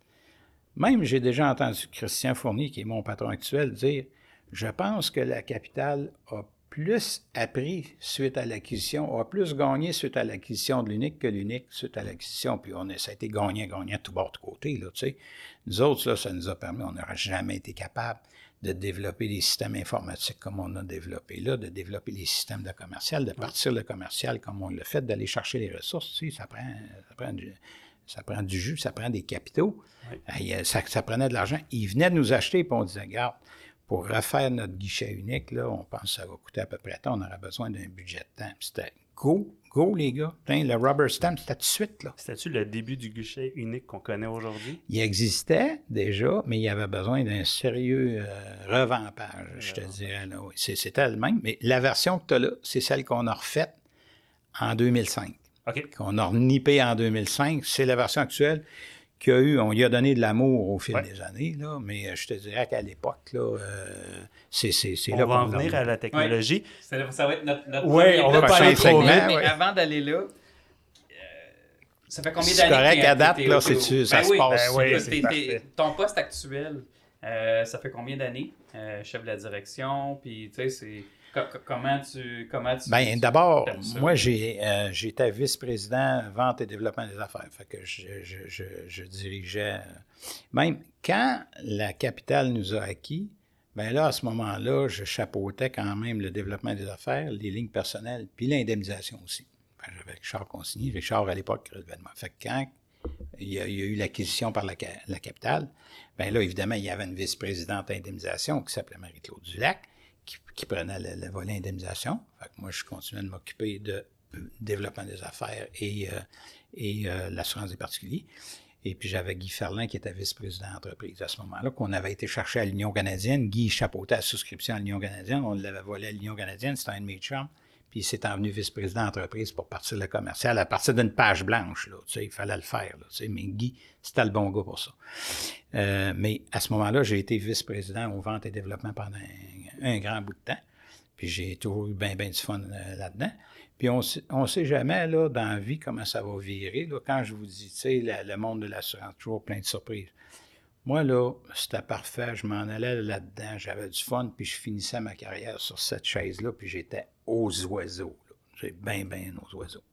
même, j'ai déjà entendu Christian Fournier, qui est mon patron actuel, dire Je pense que la capitale a plus appris suite à l'acquisition, a plus gagné suite à l'acquisition de l'unique que l'unique suite à l'acquisition. Puis on a, ça a été gagnant-gagnant tout bord de côté. Là, tu sais. Nous autres, là, ça nous a permis, on n'aurait jamais été capable de développer des systèmes informatiques comme on a développé là, de développer les systèmes de commercial, de partir le commercial comme on l'a fait, d'aller chercher les ressources. Tu sais, ça prend, ça prend du, ça prend du jus, ça prend des capitaux. Ça, prenait de l'argent. Ils venaient de nous acheter, puis on disait, regarde, pour refaire notre guichet unique, là, on pense que ça va coûter à peu près tant, on aura besoin d'un budget de temps. C'était go, go, les gars. le rubber stamp, c'était tout de suite. Là. C'était-tu le début du guichet unique qu'on connaît aujourd'hui? Il existait déjà, mais il y avait besoin d'un sérieux euh, revampage, je te dirais. Là, oui. C'était le même, mais la version que tu as là, c'est celle qu'on a refaite en 2005 qu'on a renippé en 2005. C'est la version actuelle qu'il a eu. On lui a donné de l'amour au fil des années, là, mais euh, je te dirais qu'à l'époque, là, euh, c'est, c'est, on là. On va en venir à la technologie. Ça, va être notre, notre Oui, on va pas aller trop Mais avant d'aller là, ça fait combien d'années? C'est correct, à date, là, c'est, ça ben se passe. Ben ton poste actuel, ça fait combien d'années? chef de la direction, puis tu sais, c'est comment tu. Comment tu Bien, d'abord, moi, j'ai, euh, j'étais vice-président vente et développement des affaires. Fait que je, je, je, dirigeais. Euh, même quand la capitale nous a acquis, bien là, à ce moment-là, je chapeautais quand même le développement des affaires, les lignes personnelles, puis l'indemnisation aussi. j'avais Richard Consigny. Richard, à l'époque, moi. Fait que quand il y a, eu l'acquisition par la, la capitale, bien là, évidemment, il y avait une vice-présidente indemnisation qui s'appelait Marie-Claude Dulac qui, prenait le, volet indemnisation. moi, je continuais de m'occuper de euh, développement des affaires et, euh, et euh, l'assurance des particuliers. Et puis j'avais Guy Ferlin qui était vice-président d'entreprise à ce moment-là, qu'on avait été chercher à l'Union canadienne. Guy chapeautait la souscription à l'Union canadienne. On l'avait volé à l'Union canadienne, c'était un de. Puis il s'est envenu vice-président d'entreprise pour partir le commercial à partir d'une page blanche. Là, tu sais, il fallait le faire. Là, tu sais, mais Guy, c'était le bon gars pour ça. mais à ce moment-là, j'ai été vice-président aux ventes et développement pendant un grand bout de temps. Puis j'ai toujours eu bien, bien du fun euh, là-dedans. Puis on ne sait jamais, là, dans la vie, comment ça va virer. Là. Quand je vous dis, tu sais, le monde de l'assurance, toujours plein de surprises. Moi, là, c'était parfait. Je m'en allais là-dedans. J'avais du fun, puis je finissais ma carrière sur cette chaise-là, puis j'étais aux oiseaux. J'ai bien, bien aux oiseaux.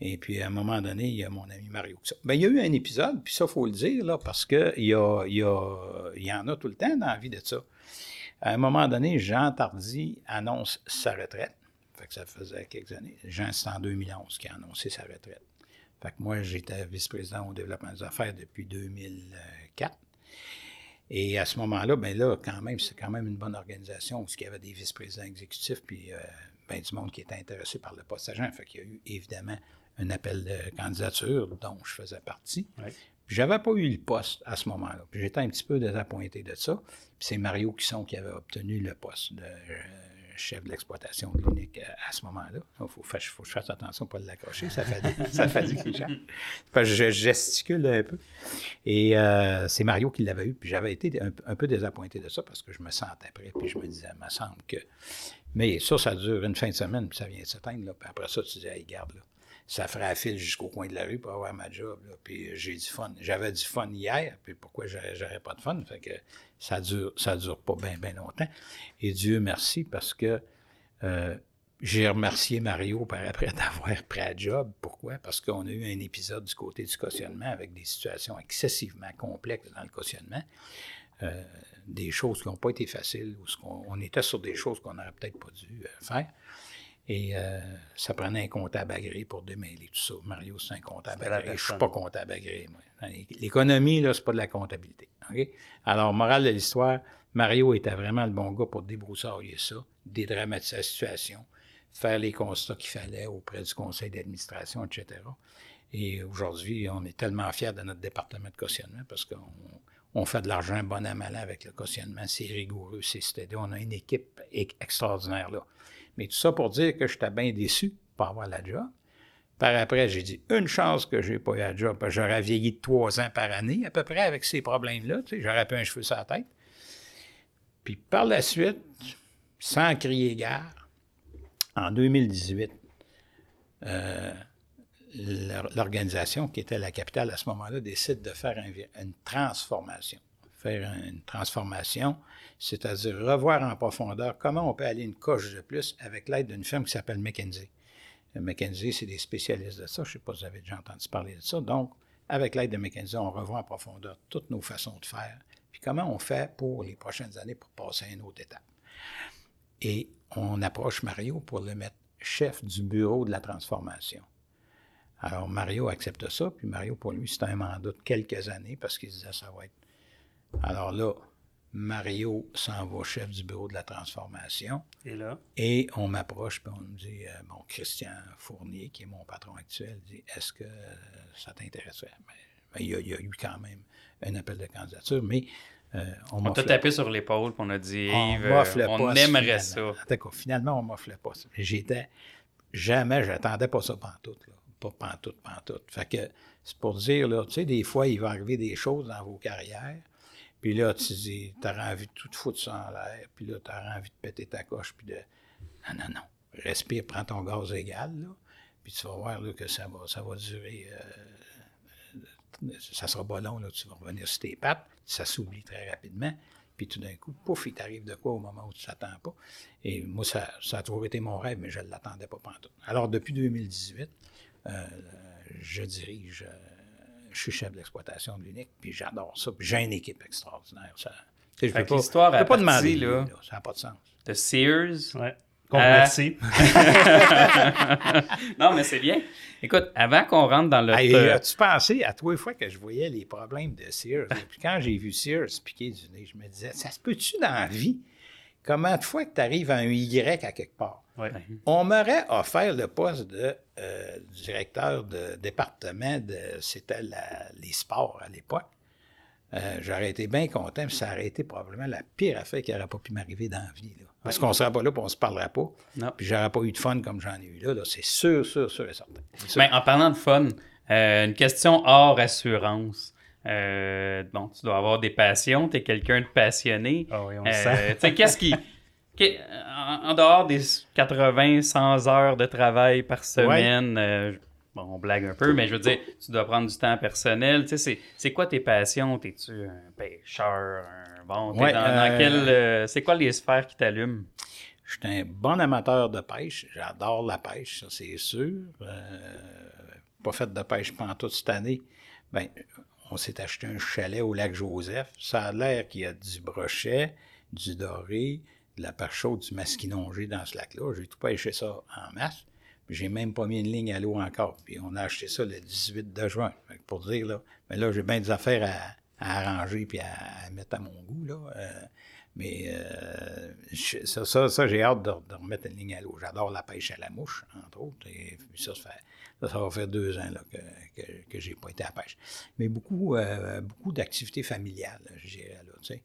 Et puis, à un moment donné, il y a mon ami Mario. Ben, il y a eu un épisode, puis ça, il faut le dire, là, parce qu'il y, a, il y, a, y en a tout le temps dans la vie de ça. À un moment donné, Jean Tardy annonce sa retraite. Fait que ça faisait quelques années. Jean, c'est en 2011 qui a annoncé sa retraite. Fait que moi, j'étais vice-président au développement des affaires depuis 2004. Et à ce moment-là, ben là, quand même, c'est quand même une bonne organisation où il y avait des vice-présidents exécutifs puis euh, ben, du monde qui était intéressé par le poste agent. Fait qu'il y a eu évidemment un appel de candidature dont je faisais partie. Je J'avais pas eu le poste à ce moment-là. J'étais un petit peu désappointé de ça. Puis c'est Mario Cusson qui avait obtenu le poste de euh, chef de l'exploitation de l'unique euh, à, ce moment-là. Il faut, que je fasse attention pas l'accrocher, ça fait [laughs] ça fait du je gesticule un peu. Et euh, c'est Mario qui l'avait eu, puis j'avais été un, peu désappointé de ça parce que je me sentais prêt, puis je me disais, il me semble que... Mais ça, ça dure une fin de semaine, puis ça vient s'éteindre, puis après ça, tu dis, hey, garde, là ça ferait fil jusqu'au coin de la rue pour avoir ma job. Puis j'ai du fun. J'avais du fun hier, puis pourquoi j'aurais pas de fun? Fait que ça dure, ça dure pas bien, bien longtemps. Et Dieu merci parce que euh, j'ai remercié Mario par après [laughs] d'avoir pris un job. Pourquoi? Parce qu'on a eu un épisode du côté du cautionnement avec des situations excessivement complexes dans le cautionnement. Euh, des choses qui n'ont pas été faciles, ou on, était sur des choses qu'on n'aurait peut-être pas dû euh, faire. Et euh, ça prenait un comptable agréé pour démêler tout ça. Mario, c'est un comptable agréé. Je ne suis pas comptable agréé, moi. L'économie, là, c'est pas de la comptabilité. Alors, morale de l'histoire, Mario était vraiment le bon gars pour débroussailler ça, dédramatiser la situation, faire les constats qu'il fallait auprès du conseil d'administration, etc. Et aujourd'hui, on est tellement fiers de notre département de cautionnement parce qu'on fait de l'argent bon à malin avec le cautionnement. C'est rigoureux, c'est stédé. On a une équipe extraordinaire là. Mais tout ça pour dire que j'étais bien déçu pour avoir la job. Par après, j'ai dit une chance que je n'ai pas eu la job, parce que j'aurais vieilli de trois ans par année, à peu près, avec ces problèmes-là. Tu sais, j'aurais pu un cheveu sur la tête. Puis par la suite, sans crier gare, en 2018, euh, l'organisation qui était la capitale à ce moment-là décide de faire une transformation. Faire une transformation c'est-à-dire revoir en profondeur comment on peut aller une coche de plus avec l'aide d'une firme qui s'appelle McKinsey. Euh, McKinsey, c'est des spécialistes de ça. Je ne sais pas si vous avez déjà entendu parler de ça. Donc, avec l'aide de McKinsey, on revoit en profondeur toutes nos façons de faire, puis comment on fait pour les prochaines années pour passer à une autre étape. Et on approche Mario pour le mettre chef du bureau de la transformation. Alors, Mario accepte ça, puis Mario, pour lui, c'est un mandat de quelques années parce qu'il disait ça va être. Alors là, Mario s'en va chef du bureau de la transformation. Et là? Et on m'approche, puis on me dit, euh, bon, Christian Fournier, qui est mon patron actuel, dit, est-ce que ça t'intéresserait? Ben, ben, il, y a, eu quand même un appel de candidature, mais euh, on, on t'a tapé sur l'épaule, puis on a dit, Yves, on, on aimerait ça. D'accord, finalement, on m'offrait pas ça. J'étais, jamais, j'attendais pas ça pantoute, là. Pas pantoute, pantoute. Fait que, c'est pour dire, là, tu sais, des fois, il va arriver des choses dans vos carrières puis là, tu dis, t'auras envie de tout foutre ça en l'air, puis là, t'auras envie de péter ta coche, puis de. Non, non, non. Respire, prends ton gaz égal, là, puis tu vas voir là, que ça va, ça va durer. Euh, ça sera pas long, là, tu vas revenir sur tes pattes, ça s'oublie très rapidement, puis tout d'un coup, pouf, il t'arrive de quoi au moment où tu t'attends pas. Et moi, ça, ça, a toujours été mon rêve, mais je ne l'attendais pas pendant tout. Alors, depuis 2018, euh, je dirige. Je suis chef d'exploitation de l'unique, puis j'adore ça. Puis j'ai une équipe extraordinaire. Ça, je ne peux pas, peux pas demander. Là, ça n'a pas de sens. De Sears. Ouais. Merci. [laughs] non, mais c'est bien. Écoute, avant qu'on rentre dans le. Hey, as-tu pensé à trois fois que je voyais les problèmes de Sears? puis quand j'ai vu Sears piquer du nez, je me disais, ça se peut-tu dans la vie? Comment de fois que tu arrives à un Y à quelque part? On m'aurait offert le poste de euh, directeur de département de c'était les sports à l'époque. Euh, j'aurais été bien content, mais ça aurait été probablement la pire affaire qui n'aurait pas pu m'arriver dans la vie. Parce qu'on ne serait pas là, et on ne se parlerait pas. Non. Puis j'aurais pas eu de fun comme j'en ai eu là. c'est sûr, sûr, sûr et certain. Mais en parlant de fun, euh, une question hors assurance. Bon, tu dois avoir des passions, tu es quelqu'un de passionné. Ah oui, on le sait. qu'est-ce qui, [laughs] en, dehors des 80, 100 heures de travail par semaine, euh, Bon, on blague un peu, mais je veux dire, tu dois prendre du temps personnel. Tu sais, c'est quoi tes passions? T'es-tu un pêcheur? Un... Bon, dans, dans quel... c'est quoi les sphères qui t'allument? Je suis un bon amateur de pêche. J'adore la pêche, ça c'est sûr. Euh, pas fait de pêche pendant toute cette année. Ben, on s'est acheté un chalet au lac Joseph. Ça a l'air qu'il y a du brochet, du doré, de la chaude, du masquinongé dans ce lac-là. J'ai tout pêché ça en masse. J'ai même pas mis une ligne à l'eau encore. Puis on a acheté ça le 18 de juin. Pour dire, là, mais là, j'ai bien des affaires à, arranger puis à, mettre à mon goût. Euh, mais euh, ça, j'ai hâte de, remettre une ligne à l'eau. J'adore la pêche à la mouche, entre autres. Ça, ça, fait, ça, va faire deux ans là, que, que, que j'ai pas été à la pêche. Mais beaucoup, euh, beaucoup d'activités familiales, je dirais. Là, tu sais.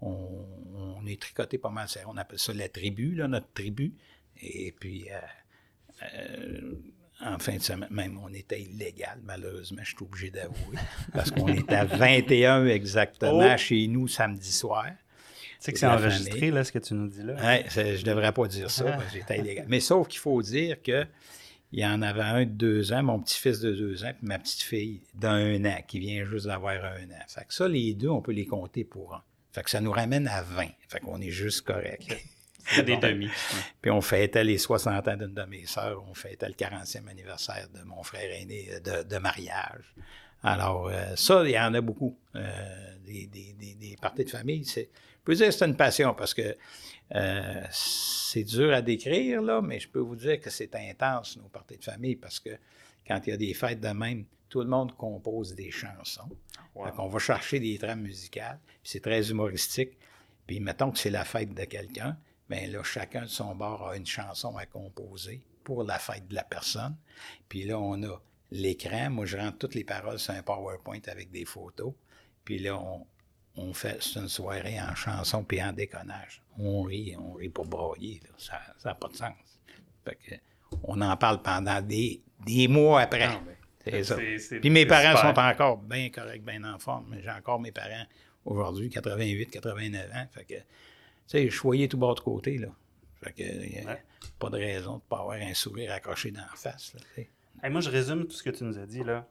on, on, est tricoté pas mal. On appelle ça la tribu, là, notre tribu. Et puis, euh, euh en fin de semaine, même on était illégal, malheureusement, je suis obligé d'avouer, [laughs] parce qu'on était à 21 exactement oh! chez nous samedi soir. Tu sais que c'est enregistré, là, ce que tu nous dis là. Je devrais pas dire ça, parce que j'étais illégal. Mais sauf qu'il faut dire que il y en avait un de deux ans, mon petit-fils de deux ans, puis ma petite-fille d'un an, qui vient juste d'avoir un an. Fait que ça, les deux, on peut les compter pour un. Fait que ça nous ramène à 20. Fait qu'on est juste correct. [laughs] C'est des demi. Puis on fêtait les 60 ans d'une de mes sœurs, on fêtait le 40e anniversaire de mon frère aîné de, de mariage. Alors, euh, ça, il y en a beaucoup. Euh, des, des, des, des, parties de famille, c'est peux dire que c'est une passion parce que euh, c'est dur à décrire, là, mais je peux vous dire que c'est intense, nos parties de famille, parce que quand il y a des fêtes de même, tout le monde compose des chansons. On va chercher des trames musicales, puis c'est très humoristique. Puis mettons que c'est la fête de quelqu'un, bien là, chacun de son bord a une chanson à composer pour la fête de la personne. Puis là, on a l'écran. Moi, je rentre toutes les paroles sur un PowerPoint avec des photos. Puis là, on, on fait une soirée en chanson puis en déconnage. On rit, on rit pour broyer. Ça n'a pas de sens. on en parle pendant des, des mois après. Ah, c'est ça. puis mes parents sont encore bien corrects, bien en forme. Mais j'ai encore mes parents aujourd'hui, 88, 89 ans. Fait que, tu sais, je voyais tout bas de côté, là. Fait que, pas de raison de ne pas avoir un sourire accroché dans la face, moi, je résume tout ce que tu nous as dit, là.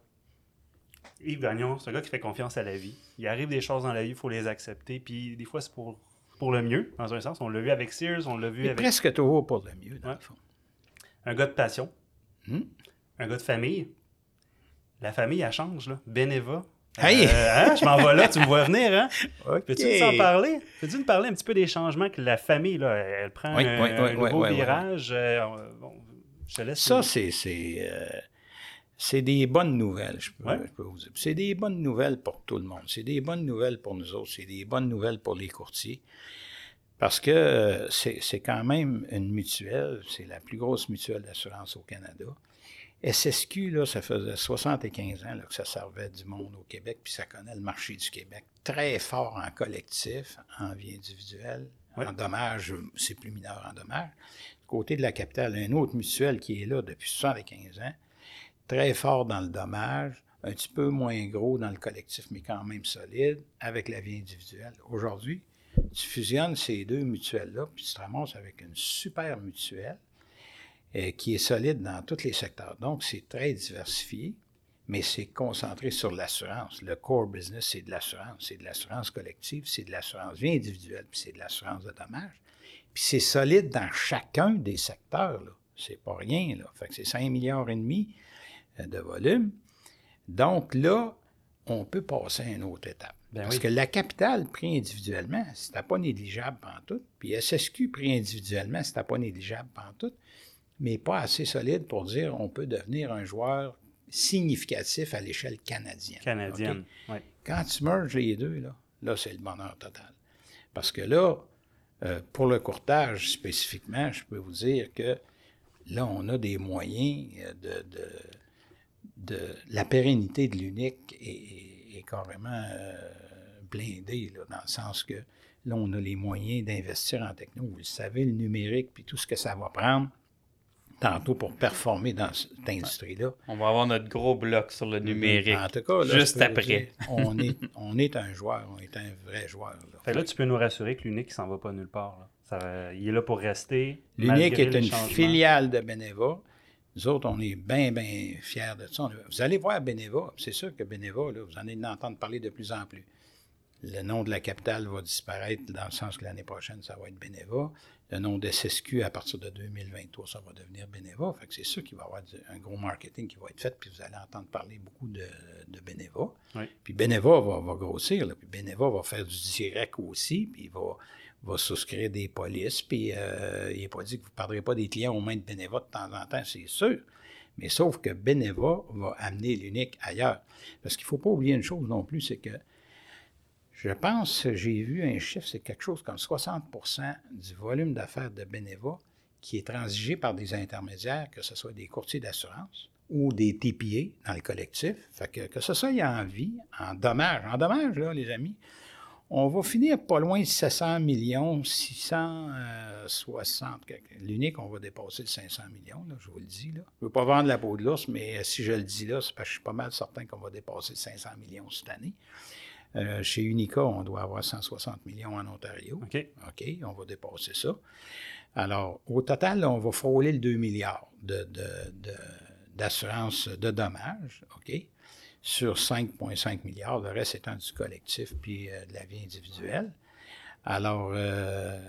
Yves Gagnon, c'est un gars qui fait confiance à la vie. Il arrive des choses dans la vie, il faut les accepter. Puis des fois, c'est pour, pour le mieux, dans un sens. On l'a vu avec Sears, on l'a vu avec. Presque toujours pour le mieux, dans le fond. Un gars de passion. Hmm? Un gars de famille. La famille, elle change, là. Beneva. Hey! Euh, hein? Je m'en vais là, tu me vois venir, hein? [laughs] Peux-tu nous en parler? Peux-tu nous parler un petit peu des changements que la famille, là, elle prend un, nouveau virage? Euh, je te laisse. Ça, c'est. C'est des bonnes nouvelles, je peux, vous dire. C'est des bonnes nouvelles pour tout le monde. C'est des bonnes nouvelles pour nous autres. C'est des bonnes nouvelles pour les courtiers. Parce que euh, c'est quand même une mutuelle. C'est la plus grosse mutuelle d'assurance au Canada. SSQ, là, ça faisait 75 ans que ça servait du monde au Québec, puis ça connaît le marché du Québec. Très fort en collectif, en vie individuelle. En dommages, c'est plus mineur en dommages. Du côté de la capitale, une autre mutuelle qui est là depuis 75 ans très fort dans le dommage, un petit peu moins gros dans le collectif, mais quand même solide, avec la vie individuelle. Aujourd'hui, tu fusionnes ces deux mutuelles-là, puis tu te ramasses avec une super mutuelle euh, qui est solide dans tous les secteurs. Donc, c'est très diversifié, mais c'est concentré sur l'assurance. Le core business, c'est de l'assurance. C'est de l'assurance collective, c'est de l'assurance vie individuelle, puis c'est de l'assurance de dommages. Puis c'est solide dans chacun des secteurs. Là. C'est pas rien. Là. Fait que c'est 5 milliards et demi de volume. Donc là, on peut passer à une autre étape. Ben Parce que la capitale pris individuellement, c'était pas négligeable tout. Puis SSQ pris individuellement, c'était pas négligeable tout. Mais pas assez solide pour dire on peut devenir un joueur significatif à l'échelle canadienne. Canadienne, oui. Quand tu merges les deux, là, là c'est le bonheur total. Parce que là, euh, pour le courtage spécifiquement, je peux vous dire que là, on a des moyens de de la pérennité de l'unique est, carrément euh, blindée, dans le sens que là, on a les moyens d'investir en techno. Vous le savez, le numérique, puis tout ce que ça va prendre tantôt pour performer dans cette industrie-là. On va avoir notre gros bloc sur le numérique. En tout cas, juste après. on, est, [laughs] on est un joueur, on est un vrai joueur. Là, là tu peux nous rassurer que l'unique ne s'en va pas nulle part. il est là pour rester. L'unique est une filiale de Beneva Nous autres, on est bien, bien fiers de ça. Vous allez voir Beneva. C'est sûr que Beneva, là, vous en allez entendre parler de plus en plus. Le nom de la capitale va disparaître dans le sens que l'année prochaine, ça va être Beneva. Le nom de SSQ, à partir de 2023, ça va devenir Beneva. Fait que c'est sûr qu'il va y avoir un gros marketing qui va être fait, puis vous allez entendre parler beaucoup de, de Beneva. Puis Beneva va, grossir, puis Beneva va faire du direct aussi, puis il va, va souscrire des polices, puis euh, il n'est pas dit que vous ne perdrez pas des clients aux mains de Beneva de temps en temps, c'est sûr. Mais sauf que Beneva va amener l'unique ailleurs. Parce qu'il ne faut pas oublier une chose non plus, c'est que je pense, j'ai vu un chiffre, c'est quelque chose comme 60% du volume d'affaires de Beneva qui est transigé par des intermédiaires, que ce soit des courtiers d'assurance ou des TPA dans le collectif. Fait que, que ce soit en vie, en dommage, en dommage, là, les amis, on va finir pas loin de 700 millions, 660. L'unique, on va dépasser le 500 millions, là, je vous le dis. Là. Je ne veux pas vendre la peau de l'ours, mais si je le dis là, c'est parce que je suis pas mal certain qu'on va dépasser le 500 millions cette année. Euh, chez Unica, on doit avoir 160 millions en Ontario. OK. OK, on va dépasser ça. Alors, au total, on va frôler le 2 milliards d'assurance de, de dommages. OK? Sur 5,5 milliards, le reste étant du collectif puis euh, de la vie individuelle. Alors, euh,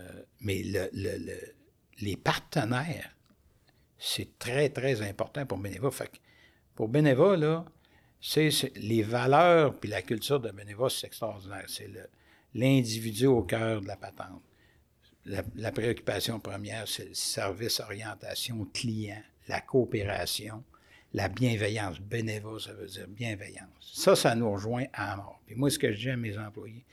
mais le, les partenaires, c'est très, très important pour Beneva. Fait pour Beneva, là, c'est, les valeurs puis la culture de Beneva, c'est extraordinaire. C'est l'individu au cœur de la patente. La, la préoccupation première, c'est le service, orientation, client, la coopération la bienveillance. Bénévole, ça veut dire bienveillance. Ça, ça nous rejoint à mort. Puis moi, ce que je dis à mes employés,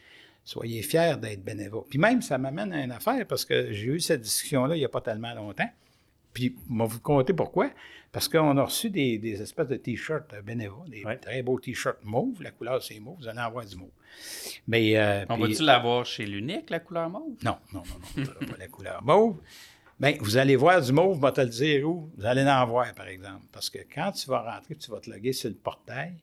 soyez fiers d'être bénévole. Puis même, ça m'amène à une affaire parce que j'ai eu cette discussion-là il n'y a pas tellement longtemps. Puis, je vais vous compter pourquoi. Parce qu'on a reçu des, espèces de T-shirts bénévoles, des très beaux T-shirts mauve. La couleur, c'est mauve. Vous allez en avoir du mauve. Mais, euh, On va-tu l'avoir chez l'unique, la couleur mauve? Non, non, non, non. pas la couleur mauve. Bien, vous allez voir du mauve, va te le dire où? Vous allez en voir, par exemple. Parce que quand tu vas rentrer, tu vas te loguer sur le portail,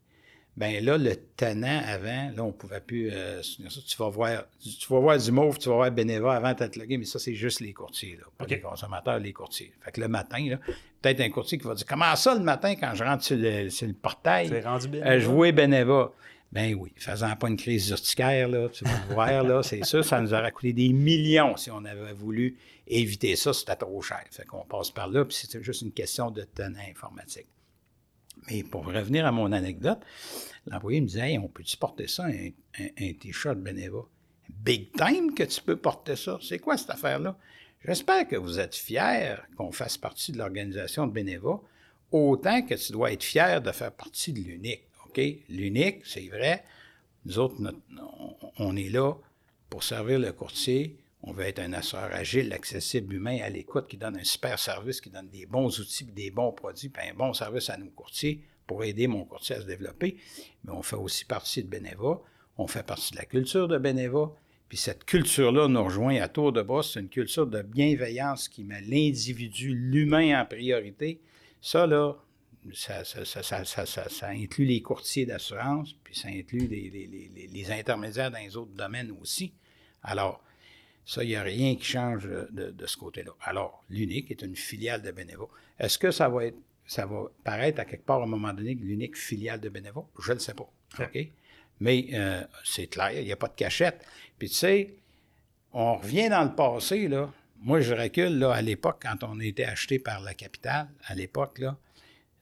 bien là, le tenant avant, là, on ne pouvait plus euh, ça. Tu vas, voir, tu vas voir du mauve, tu vas voir Beneva avant de te loguer, mais ça, c'est juste les courtiers, là, pas les consommateurs, les courtiers. Fait que le matin, là, peut-être un courtier qui va dire Comment ça, le matin, quand je rentre sur le, sur le portail, rendu euh, je vois Beneva. Ben oui, faisant pas une crise urticaire, là, tu vas voir, là, c'est sûr, ça nous aurait coûté des millions si on avait voulu éviter ça, c'était trop cher. Fait qu'on passe par là, puis c'est juste une question de tenant informatique. Mais pour revenir à mon anecdote, l'employé me disait hey, on peut-tu porter ça, un, T-shirt Beneva Big time que tu peux porter ça. C'est quoi cette affaire-là? J'espère que vous êtes fiers qu'on fasse partie de l'organisation de Beneva, autant que tu dois être fier de faire partie de l'unique. C'est vrai. Nous autres, on est là pour servir le courtier. On veut être un assureur agile, accessible, humain, à l'écoute, qui donne un super service, qui donne des bons outils, des bons produits, puis un bon service à nos courtiers pour aider mon courtier à se développer. Mais on fait aussi partie de Beneva. On fait partie de la culture de Beneva. Puis cette culture-là nous rejoint à tour de bras. C'est une culture de bienveillance qui met l'individu, l'humain en priorité. Ça, là, ça, ça, inclut les courtiers d'assurance, puis ça inclut les, intermédiaires dans les autres domaines aussi. Alors, ça, il n'y a rien qui change de, ce côté-là. Alors, l'unique est une filiale de Bénévo. Est-ce que ça va être, ça va paraître à quelque part à un moment donné l'unique filiale de Bénévo? Je ne le sais pas. OK? Mais euh, c'est clair, il n'y a pas de cachette. Puis tu sais, on revient dans le passé, là. Moi, je recule, là, à l'époque, quand on a été acheté par la capitale, à l'époque, là,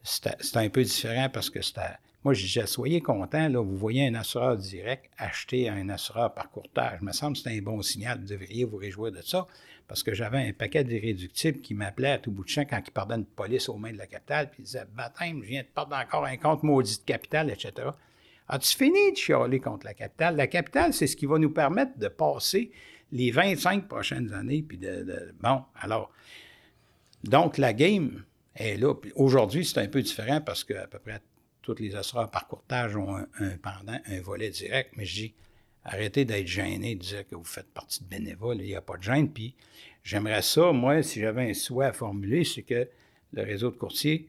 c'était un peu différent parce que c'était. Moi, je disais, soyez content, là, vous voyez un assureur direct acheter un assureur par courtage. Il me semble que c'était un bon signal. Vous devriez vous réjouir de ça parce que j'avais un paquet d'irréductibles qui m'appelait à tout bout de champ quand il perdait une police aux mains de la capitale, puis il disait Baptême, je viens de perdre encore un compte maudit de capitale, etc. As-tu fini de chialer contre la capitale? La capitale, c'est ce qui va nous permettre de passer les 25 prochaines années. De bon, alors, donc la game, et là. Aujourd'hui, c'est un peu différent parce qu'à peu près tous les assureurs par courtage ont un, pendant, un volet direct. Mais je dis, arrêtez d'être gêné de dire que vous faites partie de bénévole. Il n'y a pas de gêne. Puis j'aimerais ça, moi, si j'avais un souhait à formuler, c'est que le réseau de courtiers,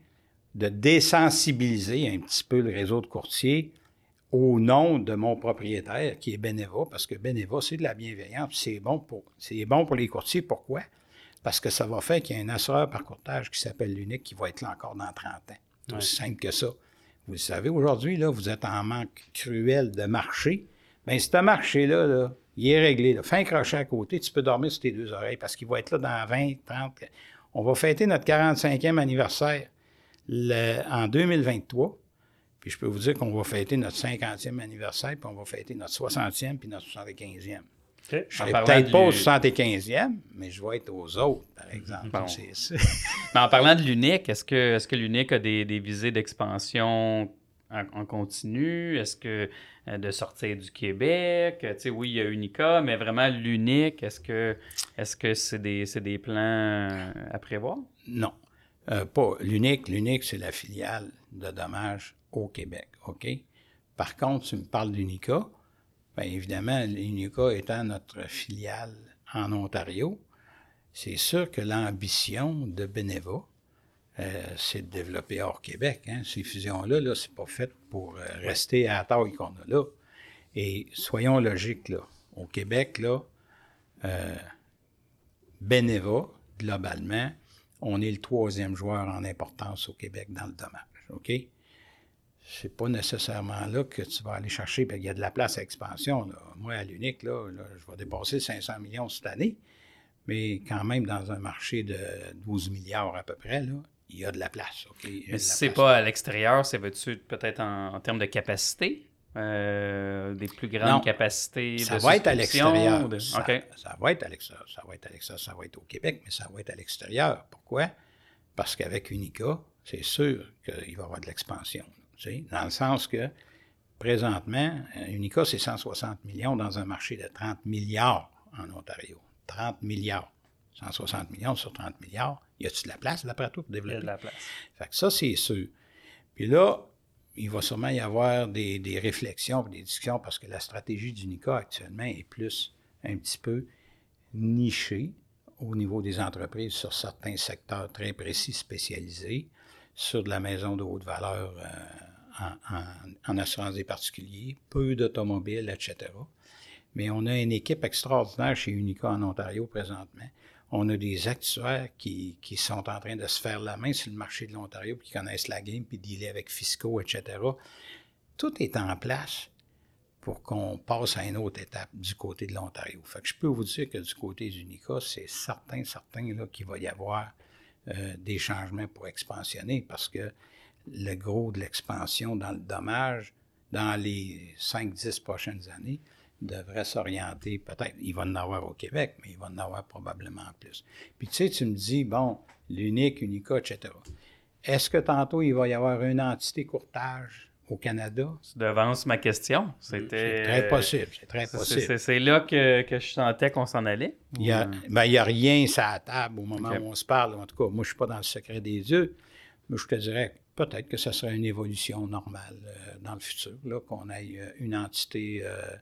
de désensibiliser un petit peu le réseau de courtiers au nom de mon propriétaire, qui est Beneva, parce que Beneva, c'est de la bienveillance, c'est bon bon pour les courtiers. Pourquoi? Parce que ça va faire qu'il y a un assureur par courtage qui s'appelle l'unique qui va être là encore dans 30 ans. C'est aussi simple que ça. Vous le savez, aujourd'hui, là, vous êtes en manque cruel de marché. Bien, ce marché-là, là, il est réglé. Là. Fais un crochet à côté, tu peux dormir sur tes deux oreilles parce qu'il va être là dans 20, 30. On va fêter notre 45e anniversaire le- en 2023. Puis je peux vous dire qu'on va fêter notre 50e anniversaire, puis on va fêter notre 60e, puis notre 75e. Je En serai parlant peut-être pas au l'U- 75e, mais je vais être aux autres, par exemple. Bon. [laughs] En parlant de l'unique, est-ce que, est que l'unique a des, des visées d'expansion en, en continu? Est-ce que euh, de sortir du Québec? Euh, Tu sais, oui, il y a Unica, mais vraiment l'unique, est-ce que est-ce que c'est des, c'est des plans euh, à prévoir? Non. Euh, pas l'unique. L'unique, c'est la filiale de dommages au Québec. OK? Par contre, tu me parles d'Unica. Bien évidemment, l'Unica étant notre filiale en Ontario, c'est sûr que l'ambition de Beneva, euh, c'est de développer hors Québec. hein. Ces fusions-là, là, c'est pas fait pour euh, rester à la taille qu'on a là. Et soyons logiques, là. Au Québec, là, euh, Beneva, globalement, on est le troisième joueur en importance au Québec dans le dommage. OK? C'est pas nécessairement là que tu vas aller chercher, puis il y a de la place à expansion. là. Moi, à l'unique, là, là, je vais dépasser 500 millions cette année, mais quand même dans un marché de 12 milliards à peu près, là, il y a de la place. Mais si c'est pas à l'extérieur, ça veut-tu peut-être en, en termes de capacité? Euh, des plus grandes Non. capacités Ça de va être à l'extérieur. de- Ça, OK. ça va être à l'extérieur. Ça va être à l'extérieur. Ça va être au Québec, mais ça va être à l'extérieur. Pourquoi? Parce qu'avec Unica, c'est sûr qu'il va y avoir de l'expansion. Sais, Dans le sens que, présentement, euh, Unica, c'est 160 millions dans un marché de 30 milliards en Ontario. 30 milliards. 160 millions sur 30 milliards. Y a-t-il de la place, d'après toi, pour Il y a développer? de la place. Fait que ça, c'est sûr. Puis là, il va sûrement y avoir des, des réflexions, des discussions, parce que la stratégie d'Unica actuellement est plus un petit peu nichée au niveau des entreprises sur certains secteurs très précis, spécialisés, sur de la maison de haute valeur euh, en, assurance des particuliers, peu d'automobiles, etc. Mais on a une équipe extraordinaire chez Unica en Ontario présentement. On a des actuaires qui, qui sont en train de se faire la main sur le marché de l'Ontario, qui connaissent la game, puis dealer avec fiscaux, etc. Tout est en place pour qu'on passe à une autre étape du côté de l'Ontario. Je peux vous dire que du côté d'Unica, c'est certain, certain qu'il va y avoir euh, des changements pour expansionner parce que le gros de l'expansion dans le dommage, dans les 5-10 prochaines années, devrait s'orienter, peut-être, il va en avoir au Québec, mais il va en avoir probablement plus. Puis tu sais, tu me dis, bon, l'unique, Unica, etc. Est-ce que tantôt, il va y avoir une entité courtage au Canada? Tu devances ma question. C'était C'est très possible, c'est très possible. C'est c'est là que, que je sentais qu'on s'en allait? Il n'y a, ben, a rien sur la table au moment où on se parle. En tout cas, moi, je ne suis pas dans le secret des yeux, mais je te dirais peut-être que ce serait une évolution normale euh, dans le futur, qu'on ait euh, une entité euh,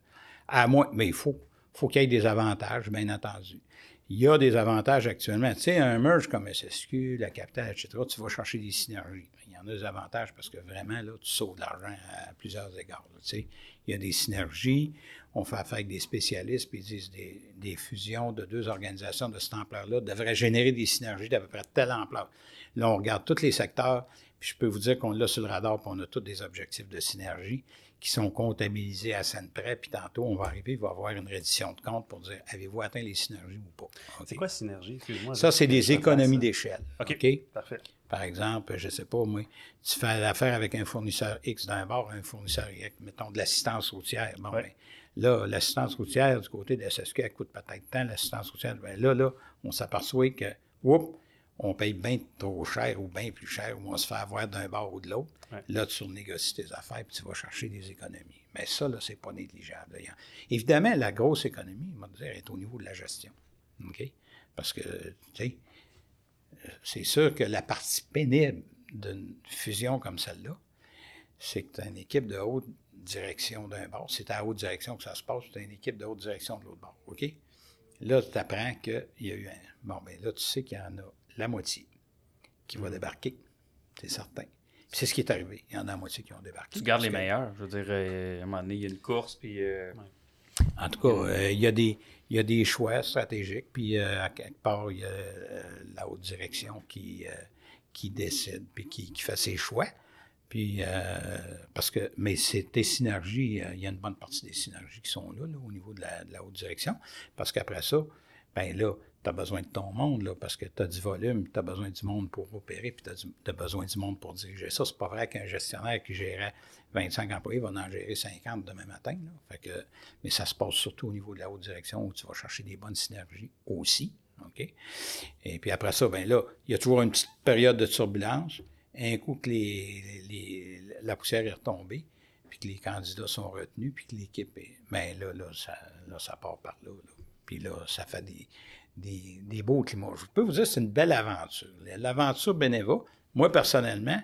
à moins. Mais il faut, faut qu'il y ait des avantages, bien entendu. Il y a des avantages actuellement. Tu sais, un merge comme SSQ, la capitale, etc., tu vas chercher des synergies. Il y en a des avantages parce que vraiment, là, tu sauves de l'argent à plusieurs égards. tu sais. Il y a des synergies. On fait affaire avec des spécialistes, puis ils disent des, des fusions de deux organisations de cette ampleur-là devraient générer des synergies d'à peu près telle ampleur. Là, on regarde tous les secteurs, puis je peux vous dire qu'on l'a sur le radar, puis on a tous des objectifs de synergie qui sont comptabilisés à scène près, puis tantôt, on va arriver, il va y avoir une reddition de compte pour dire avez-vous atteint les synergies ou pas? C'est quoi synergie? Excuse-moi. Ça, c'est des économies d'échelle. OK? Parfait. Par exemple, je ne sais pas, moi, tu fais l'affaire avec un fournisseur X d'un bord, un fournisseur Y, mettons de l'assistance routière. Bon, Ouais. ben, là, l'assistance routière du côté de SSQ, elle coûte peut-être tant, l'assistance routière. Ben, là, là, on s'aperçoit que, oups, on paye bien trop cher ou bien plus cher, ou on se fait avoir d'un bord ou de l'autre. Ouais. Là, tu négocies tes affaires, puis tu vas chercher des économies. Mais ça, là, c'est pas négligeable. là. Évidemment, la grosse économie, on va dire, est au niveau de la gestion. OK? Parce que, tu sais, c'est sûr que la partie pénible d'une fusion comme celle-là, c'est que tu as une équipe de haute direction d'un bord. C'est à haute direction que ça se passe, tu as une équipe de haute direction de l'autre bord. OK? Là, tu apprends qu'il y a eu un. Bon, bien là, tu sais qu'il y en a la moitié qui va débarquer. C'est certain. C'est ce qui est arrivé. Il y en a la moitié qui ont débarqué. Tu gardes les que- meilleurs. Je veux dire, euh, à un moment donné, il y a une course, puis. euh, En tout cas, il y a des il y a des choix stratégiques, puis à quelque part, il y a la haute direction qui, qui décide, puis qui, qui, fait ses choix. Puis, parce que, mais c'est tes synergies, il y a une bonne partie des synergies qui sont là, au niveau de la, de la haute direction, parce qu'après ça, ben là, tu as besoin de ton monde, là, parce que tu as du volume, tu as besoin du monde pour opérer, puis tu as, besoin du monde pour diriger ça. C'est pas vrai qu'un gestionnaire qui gérait 25 employés va en gérer 50 demain matin. Fait que, mais ça se passe surtout au niveau de la haute direction où tu vas chercher des bonnes synergies aussi. Et puis après ça, ben là, il y a toujours une petite période de turbulence. Un coup que les, la poussière est retombée, puis que les candidats sont retenus, puis que l'équipe est. Mais ben là, là, ça, là, ça part par là. Puis là, ça fait des, des, beaux climats. Je peux vous dire, c'est une belle aventure. L'aventure Beneva, moi personnellement,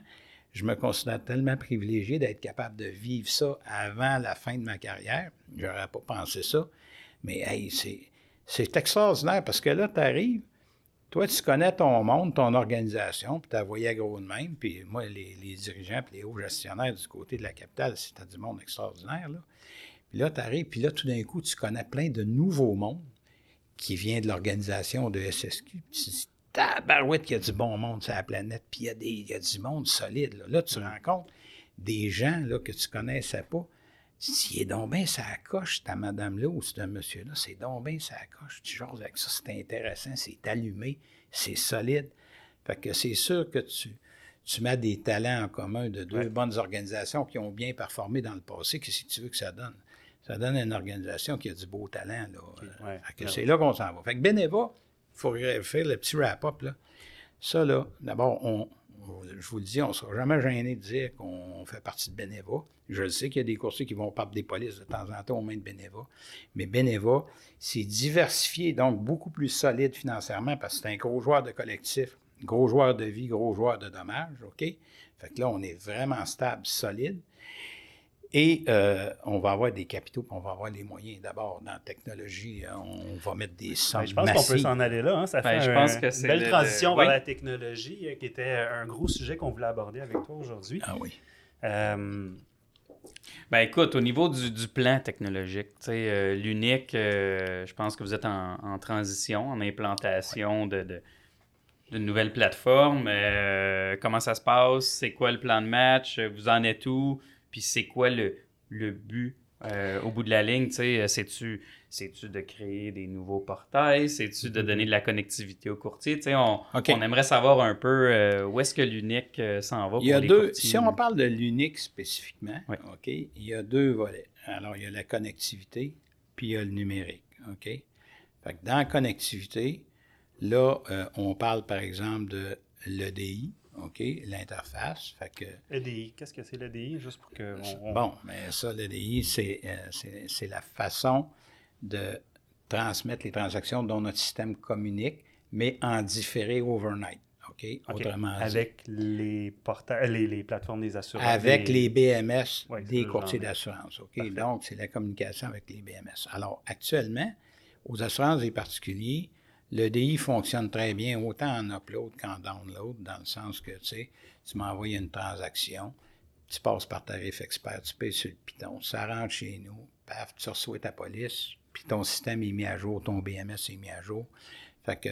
je me considère tellement privilégié d'être capable de vivre ça avant la fin de ma carrière. Je n'aurais pas pensé ça. Mais hey, c'est extraordinaire parce que là, tu arrives, toi, tu connais ton monde, ton organisation, puis tu as voyé gros de même. Puis moi, les, dirigeants puis les hauts gestionnaires du côté de la capitale, c'est du monde extraordinaire. Là. Puis là, tu arrives, puis là, tout d'un coup, tu connais plein de nouveaux mondes qui vient de l'organisation de SSQ. Tu tabarouette qu'il y a du bon monde sur la planète, puis il y, a des, il y a du monde solide. Là, tu rencontres des gens là, que tu connaissais pas. Si est donc bien ça coche, ta madame-là ou ce monsieur-là, c'est donc bien ça coche. Tu choses avec ça, c'est intéressant, c'est allumé, c'est solide. Fait que c'est sûr que tu, tu mets des talents en commun de deux bonnes organisations qui ont bien performé dans le passé, qu'est-ce que tu veux que ça donne? Ça donne une organisation qui a du beau talent. Là. c'est là qu'on s'en va. Fait que Beneva, il faut faire le petit wrap-up. Là. Ça, là, d'abord, on, je vous le dis, on ne sera jamais gêné de dire qu'on fait partie de Beneva. Je sais qu'il y a des coursiers qui vont par des polices de temps en temps aux mains de Beneva. Mais Beneva, c'est diversifié, donc beaucoup plus solide financièrement parce que c'est un gros joueur de collectif, gros joueur de vie, gros joueur de dommages. OK? Fait que là, on est vraiment stable, solide. Et euh, on va avoir des capitaux, on va avoir les moyens. D'abord, dans la technologie, euh, on va mettre des sommes ben, Je pense qu'on peut s'en aller là. Hein. Ça ben, fait une belle transition vers la technologie, euh, qui était un gros sujet qu'on voulait aborder avec toi aujourd'hui. Ah oui. Ben écoute, au niveau du, plan technologique, l'unique, je pense que vous êtes en, transition, en implantation de, de d'une nouvelle plateforme. comment ça se passe? C'est quoi le plan de match? Vous en êtes où? Puis c'est quoi le, le but euh, au bout de la ligne? Euh, c'est-tu, c'est-tu de créer des nouveaux portails? C'est-tu de donner de la connectivité aux courtiers? On, on, aimerait savoir un peu euh, où est-ce que l'unique s'en va. Il y a deux, si on parle de l'unique spécifiquement, OK, il y a deux volets. Alors, il y a la connectivité, puis il y a le numérique. OK? Fait que dans la connectivité, là, on parle par exemple de l'EDI, OK, l'interface. Fait que, qu'est-ce que c'est l'EDI, juste pour que... Bon, mais ça, l'EDI, euh, c'est la façon de transmettre les transactions dont notre système communique, mais en différé overnight. OK? Autrement Avec les, portails, les, les, plateformes des assurances. Avec les BMS des courtiers d'assurance. OK? Donc, c'est la communication avec les BMS. Alors, actuellement, aux assurances des particuliers, le DI fonctionne très bien, autant en upload qu'en download, dans le sens que, tu sais, tu m'envoies une transaction, tu passes par tarif expert, tu payes sur le Python, ça rentre chez nous, paf, tu reçois ta police, puis ton système est mis à jour, ton BMS est mis à jour. Fait que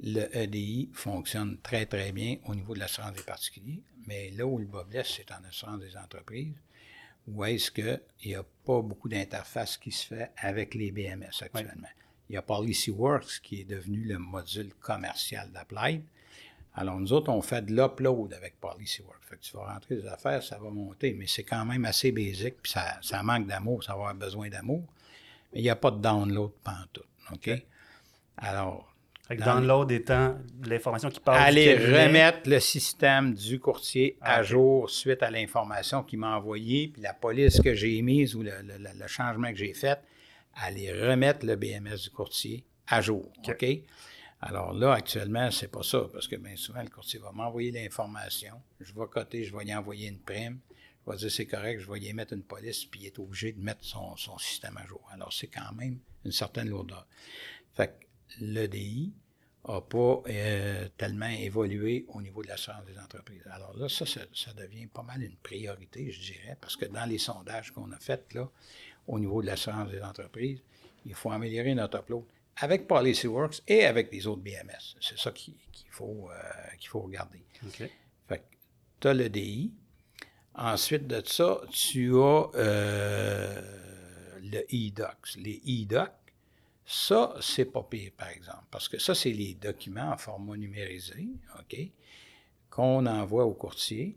le EDI fonctionne très, très bien au niveau de l'assurance des particuliers, mais là où le bas blesse, c'est en assurance des entreprises, où est-ce qu'il n'y a pas beaucoup d'interface qui se fait avec les BMS actuellement. Il y a PolicyWorks qui est devenu le module commercial d'Applied. Alors, nous autres, on fait de l'upload avec PolicyWorks. Fait que tu vas rentrer des affaires, ça va monter, mais c'est quand même assez basique, puis ça, ça manque d'amour, ça va avoir besoin d'amour. Mais il n'y a pas de download tout. OK? Alors. Fait download étant l'information qui parle Aller remettre le système du courtier à jour suite à l'information qu'il m'a envoyée, puis la police que j'ai émise ou le, le changement que j'ai fait aller remettre le BMS du courtier à jour. OK? Alors là, actuellement, c'est pas ça, parce que bien souvent, le courtier va m'envoyer l'information, je vais coter, je vais y envoyer une prime, je vais dire c'est correct, je vais y mettre une police, puis il est obligé de mettre son, système à jour. Alors, c'est quand même une certaine lourdeur. Fait que l'EDI n'a pas euh, tellement évolué au niveau de l'assurance des entreprises. Alors là, ça, ça, ça, devient pas mal une priorité, je dirais, parce que dans les sondages qu'on a faits, là, au niveau de l'assurance des entreprises. Il faut améliorer notre upload avec PolicyWorks et avec les autres BMS. C'est ça qu'il faut, euh, qu'il faut regarder. Fait tu as le DI. Ensuite de ça, tu as euh, le e-docs. Les e-docs, ça, c'est pas pire, par exemple, parce que ça, c'est les documents en format numérisé, OK, qu'on envoie au courtier.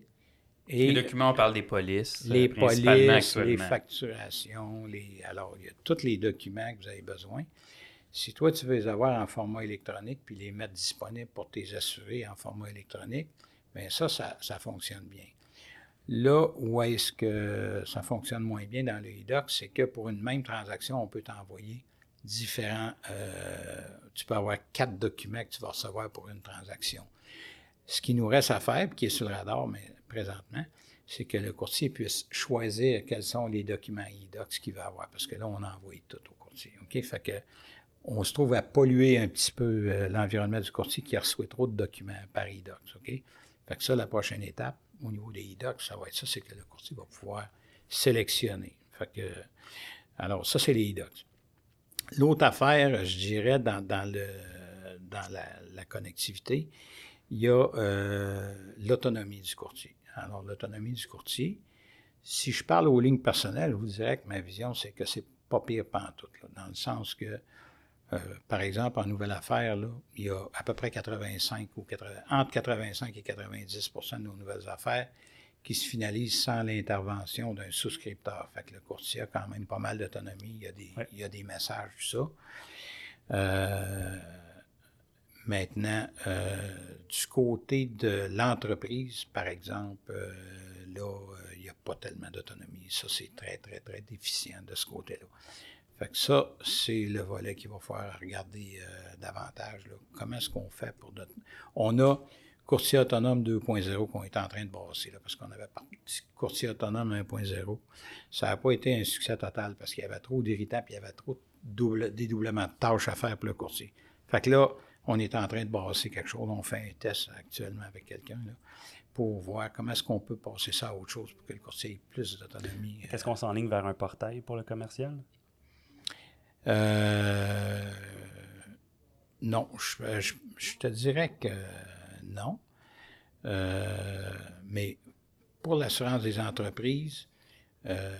Et les documents, on parle des polices. Les euh, polices, les facturations, les, alors, il y a tous les documents que vous avez besoin. Si toi, tu veux les avoir en format électronique puis les mettre disponibles pour tes assurés en format électronique, bien ça, ça, ça fonctionne bien. Là où est-ce que ça fonctionne moins bien dans le e-doc, c'est que pour une même transaction, on peut t'envoyer différents. Euh, tu peux avoir quatre documents que tu vas recevoir pour une transaction. Ce qui nous reste à faire, qui est sur le radar mais présentement, c'est que le courtier puisse choisir quels sont les documents e-docs qu'il va avoir, parce que là, on envoie tout au courtier. OK? Fait que on se trouve à polluer un petit peu euh, l'environnement du courtier qui reçoit trop de documents par e-docs. OK? Fait que ça, la prochaine étape, au niveau des e-docs, ça va être ça, c'est que le courtier va pouvoir sélectionner. Fait que, alors, ça, c'est les e-docs. L'autre affaire, je dirais, dans, la, connectivité, il y a euh, l'autonomie du courtier. Alors, l'autonomie du courtier, si je parle aux lignes personnelles, je vous dirais que ma vision, c'est que c'est pas pire pantoute, là, dans le sens que, euh, par exemple, en nouvelle affaire, là, il y a à peu près 85 ou 80, entre 85 et 90% de nos nouvelles affaires qui se finalise sans l'intervention d'un souscripteur. Fait que le courtier a quand même pas mal d'autonomie. Il, y a des, il y a des messages, tout ça. Euh, maintenant, euh, du côté de l'entreprise, par exemple, euh, là, il n'y a pas tellement d'autonomie. Ça, c'est très, très, très déficient de ce côté-là. Fait que ça, c'est le volet qu'il va falloir regarder davantage. Comment est-ce qu'on fait pour... On a courtier autonome 2.0 qu'on est en train de brasser, là, parce qu'on avait courtier autonome 1.0. Ça n'a pas été un succès total parce qu'il y avait trop d'irritants et il y avait trop de double, dédoublement de tâches à faire pour le courtier. Fait que là, on est en train de brasser quelque chose. On fait un test actuellement avec quelqu'un pour voir comment est-ce qu'on peut passer ça à autre chose pour que le courtier ait plus d'autonomie. Est-ce qu'on s'enligne vers un portail pour le commercial? Euh, non, je, te dirais que non. Euh, mais pour l'assurance des entreprises, euh,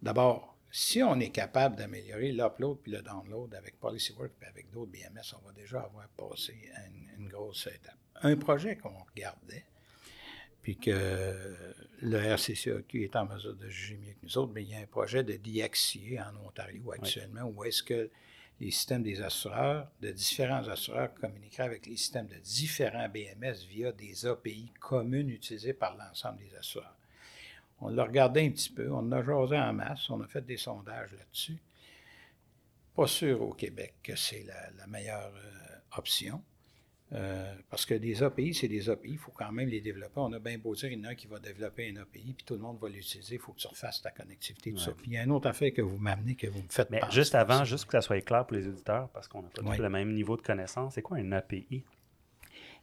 d'abord, si on est capable d'améliorer l'upload puis le download avec PolicyWorks et avec d'autres BMS, on va déjà avoir passé une, grosse étape. Un projet qu'on regardait, puis que le RCCAQ est en mesure de juger mieux que nous autres, mais il y a un projet de DXCA en Ontario actuellement, où est-ce que les systèmes des assureurs, de différents assureurs communiqueraient avec les systèmes de différents BMS via des API communes utilisées par l'ensemble des assureurs. On l'a regardé un petit peu, on a jasé en masse, on a fait des sondages là-dessus. Pas sûr au Québec que c'est la, meilleure euh, option. Euh, parce que des API, c'est des API, il faut quand même les développer. On a bien beau dire, il y en a un qui va développer un API, puis tout le monde va l'utiliser, il faut que tu refasses ta connectivité, tout ça. Puis il y a une autre affaire que vous m'amenez, que vous me faites Mais juste avant, juste que ça soit clair pour les auditeurs, parce qu'on n'a pas tous le même niveau de connaissance, c'est quoi un API?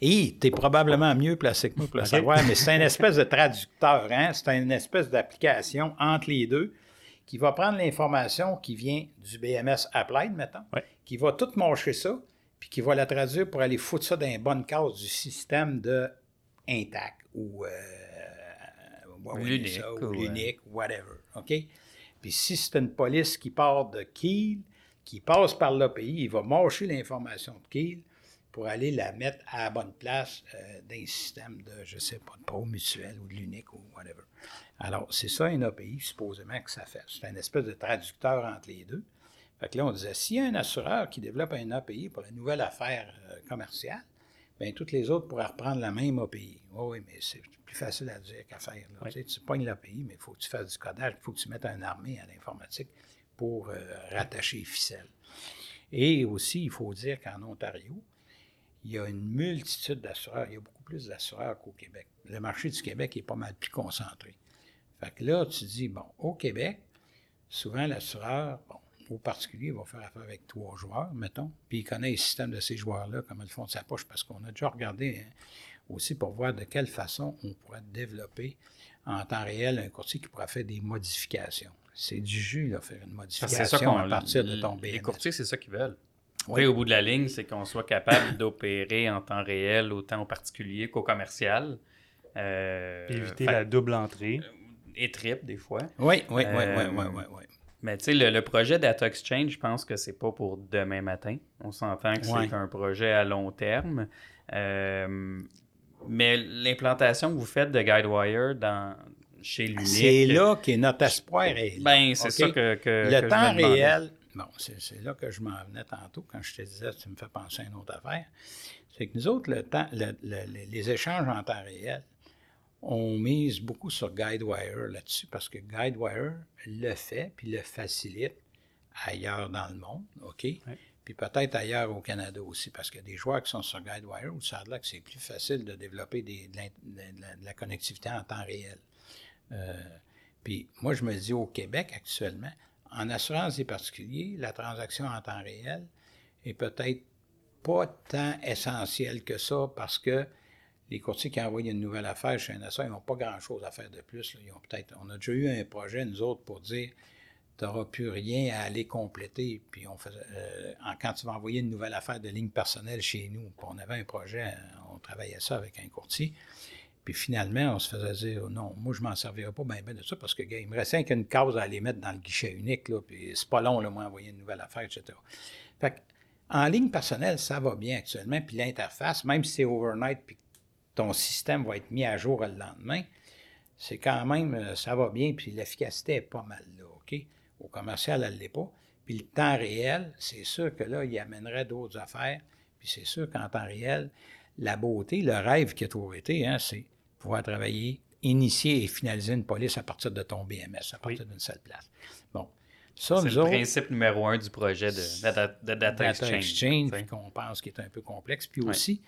Et tu es probablement mieux placé que moi pour le savoir, mais c'est une espèce de traducteur, hein? c'est une espèce d'application entre les deux qui va prendre l'information qui vient du BMS Applied, mettons, qui va tout marcher ça, puis qui va la traduire pour aller foutre ça dans une bonne case du système de intact ou, euh, ou l'unique, ou, l'unique, whatever. OK? Puis si c'est une police qui part de Kiel, qui passe par l'API, il va marcher l'information de Kiel pour aller la mettre à la bonne place euh, dans un système de, je ne sais pas, de pro mutuel ou de l'unique ou whatever. Alors, c'est ça un API, supposément, que ça fait. C'est un espèce de traducteur entre les deux. Fait que là, on disait, s'il y a un assureur qui développe un API pour une nouvelle affaire euh, commerciale, bien, toutes les autres pourraient reprendre la même API. oui, mais c'est plus facile à dire qu'à faire. Tu, sais, tu pognes l'API, mais il faut que tu fasses du codage, il faut que tu mettes un armée à l'informatique pour euh, rattacher les ficelles. Et aussi, il faut dire qu'en Ontario, il y a une multitude d'assureurs. Il y a beaucoup plus d'assureurs qu'au Québec. Le marché du Québec est pas mal plus concentré. Fait que là, tu dis, bon, au Québec, souvent l'assureur, bon, au particulier, il va faire affaire avec trois joueurs, mettons, puis il connaît le système de ces joueurs-là, comme ils font de sa poche, parce qu'on a déjà regardé hein, aussi pour voir de quelle façon on pourrait développer en temps réel un courtier qui pourra faire des modifications. C'est du jus, là, faire une modification ça à partir de ton Les BMS. courtiers, c'est ça qu'ils veulent. Oui. Au bout de la ligne, c'est qu'on soit capable [coughs] d'opérer en temps réel, autant au particulier qu'au commercial. Euh, Éviter fait- la double entrée. Et trip, des fois. Oui, oui, oui, Euh, oui, oui, oui, oui. Mais tu sais, le, le projet Data Exchange, je pense que c'est pas pour demain matin. On s'entend que Ouais. c'est un projet à long terme. Euh, mais l'implantation que vous faites de GuideWire dans, chez l'Unique... C'est là qu'est notre espoir. Est là, Ben, c'est ça que, que- que Le je me temps réel, bon, c'est là que je m'en venais tantôt quand je te disais, tu me fais penser à une autre affaire. C'est que nous autres, le temps, le- le- le- les échanges en temps réel, on mise beaucoup sur GuideWire là-dessus parce que GuideWire le fait puis le facilite ailleurs dans le monde, OK? Puis peut-être ailleurs au Canada aussi, parce qu'il y a des joueurs qui sont sur GuideWire où ça a l'air que c'est plus facile de développer des- de, l'in- de la, de la connectivité en temps réel. Euh, puis moi, je me dis au Québec actuellement, en assurance des particuliers, la transaction en temps réel est peut-être pas tant essentielle que ça parce que les courtiers qui envoient une nouvelle affaire chez NSA, ils n'ont pas grand-chose à faire de plus. Ils ont peut-être, on a déjà eu un projet, nous autres, pour dire tu n'auras plus rien à aller compléter. Puis on faisait, euh, quand tu vas envoyer une nouvelle affaire de ligne personnelle chez nous, on avait un projet, on travaillait ça avec un courtier. Puis finalement, on se faisait dire non, moi je m'en servirai pas bien de ça parce que gars, il me restait qu'une case à aller mettre dans le guichet unique, là, puis c'est pas long, là, moi, envoyer une nouvelle affaire, etc. Fait en ligne personnelle, ça va bien actuellement, puis l'interface, même si c'est overnight, puis ton système va être mis à jour le lendemain, c'est quand même, euh, ça va bien, puis l'efficacité est pas mal là, OK? Au commercial, elle ne l'est pas. Puis le temps réel, c'est sûr que là, il amènerait d'autres affaires. Puis c'est sûr qu'en temps réel, la beauté, le rêve qui a toujours été, hein, c'est pouvoir travailler, initier et finaliser une police à partir de ton BMS, à partir d'une seule place. Bon. Ça, C'est le autres, principe numéro un du projet de, Data, de Data Exchange. Exchange, qu'on pense qu'il est un peu complexe. Puis aussi,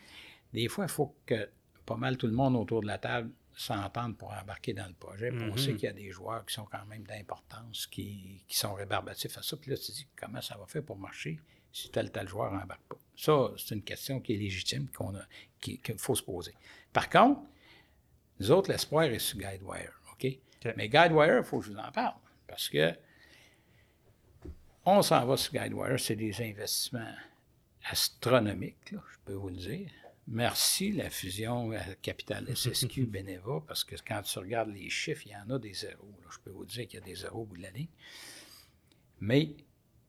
des fois, il faut que pas mal tout le monde autour de la table s'entende pour embarquer dans le projet. On Mhm. sait qu'il y a des joueurs qui sont quand même d'importance, qui, qui sont rébarbatifs à ça. Puis là, tu te dis, comment ça va faire pour marcher si tel tel joueur n'embarque pas? Ça, c'est une question qui est légitime, qu'on a, qui- qu'il faut se poser. Par contre, nous autres, l'espoir est sur GuideWire, OK? Mais GuideWire, il faut que je vous en parle, parce que on s'en va sur GuideWire, c'est des investissements astronomiques, là, je peux vous le dire. Merci la fusion à Capital [laughs] SSQ Beneva, parce que quand tu regardes les chiffres, il y en a des zéros. là. Je peux vous dire qu'il y a des zéros au bout de la ligne. Mais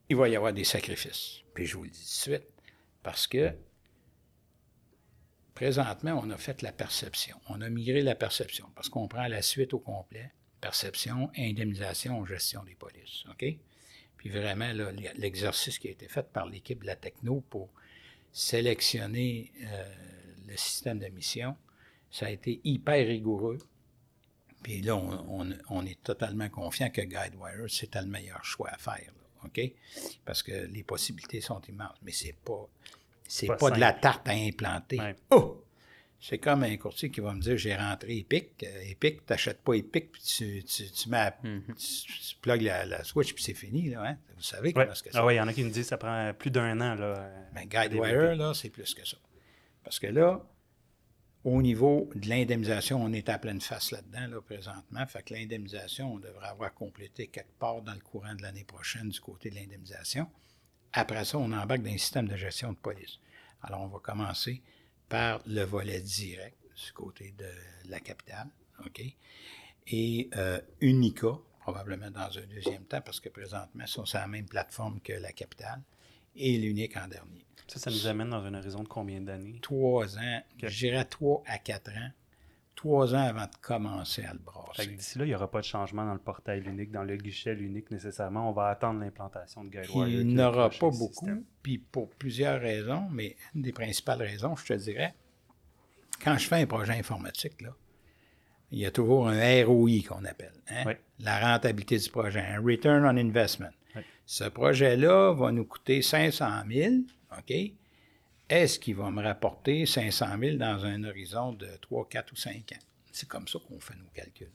il va y avoir des sacrifices. Puis je vous le dis tout de suite, parce que présentement, on a fait la perception. On a migré la perception, parce qu'on prend la suite au complet. Perception, indemnisation, gestion des polices. OK? Puis vraiment, l'exercice qui a été fait par l'équipe de la techno pour sélectionner euh, le système de mission, ça a été hyper rigoureux. Puis là, on, est totalement confiant que GuideWire, c'était le meilleur choix à faire. OK? Parce que les possibilités sont immenses. Mais c'est pas, c'est Pas pas, de la tarte à implanter. Ouais. Oh! C'est comme un courtier qui va me dire j'ai rentré Epic. Euh, Epic, tu n'achètes pas Epic, puis tu, tu, tu mets la- tu, tu plugues la, la switch, puis c'est fini. Là, hein? Vous savez Ouais. comment que c'est. Ah ouais, il y en a qui nous disent que ça prend plus d'un an. Là, Ben, GuideWire, là, c'est plus que ça. Parce que là, au niveau de l'indemnisation, on est à pleine face là-dedans, là, présentement. Fait que l'indemnisation, on devrait avoir complété quelque part dans le courant de l'année prochaine du côté de l'indemnisation. Après ça, on embarque dans un système de gestion de police. Alors, on va commencer par le volet direct du côté de la capitale, OK? Et euh, Unica, probablement dans un deuxième temps, parce que présentement, ils sont sur la même plateforme que la capitale, et l'unique en dernier Ça, ça nous amène dans un horizon de combien d'années? trois ans, Ok. je dirais trois à quatre ans, trois ans avant de commencer à le brasser. d'ici là, il n'y aura pas de changement dans le portail unique, dans le guichet unique nécessairement. On va attendre l'implantation de GuideWire. Il n'aura prochain pas beaucoup, puis pour plusieurs raisons, mais une des principales raisons, je te dirais, quand je fais un projet informatique, là, il y a toujours un ROI qu'on appelle, hein? Oui. la rentabilité du projet, un Return on Investment. Oui. Ce projet-là va nous coûter 500 000, OK? Est-ce qu'il va me rapporter 500 000 dans un horizon de 3, 4 ou 5 ans? C'est comme ça qu'on fait nos calculs.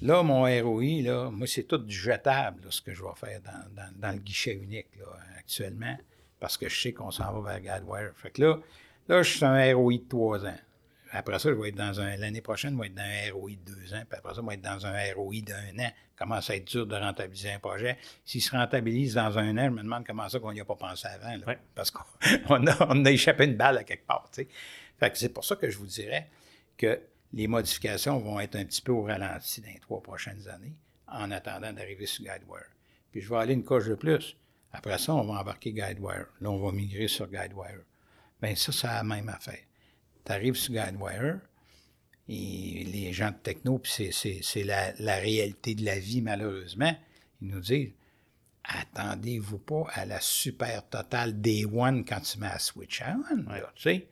Là, mon ROI, là, moi, c'est tout du jetable, ce que je vais faire dans, le guichet unique actuellement, parce que je sais qu'on s'en va vers GuideWire. Fait que là, là, je suis un ROI de 3 ans. Après ça, je vais être dans un. L'année prochaine, je vais être dans un ROI de deux ans, puis après ça, je vais être dans un ROI d'un an. Comment ça va être dur de rentabiliser un projet? S'il se rentabilise dans un an, je me demande comment ça qu'on n'y a pas pensé avant. Parce qu'on [laughs] a, on a échappé une balle à quelque part. Fait que c'est pour ça que je vous dirais que les modifications vont être un petit peu au ralenti dans les trois prochaines années, en attendant d'arriver sur GuideWire. Puis je vais aller une coche de plus. Après ça, on va embarquer GuideWire. Là, on va migrer sur GuideWire. Bien, ça, c'est la même affaire. Tu arrives sur GuideWire, et les gens de techno, puis c'est la, la, réalité de la vie, malheureusement, ils nous disent attendez-vous pas à la super totale Day One quand tu mets à Switch on, tu sais.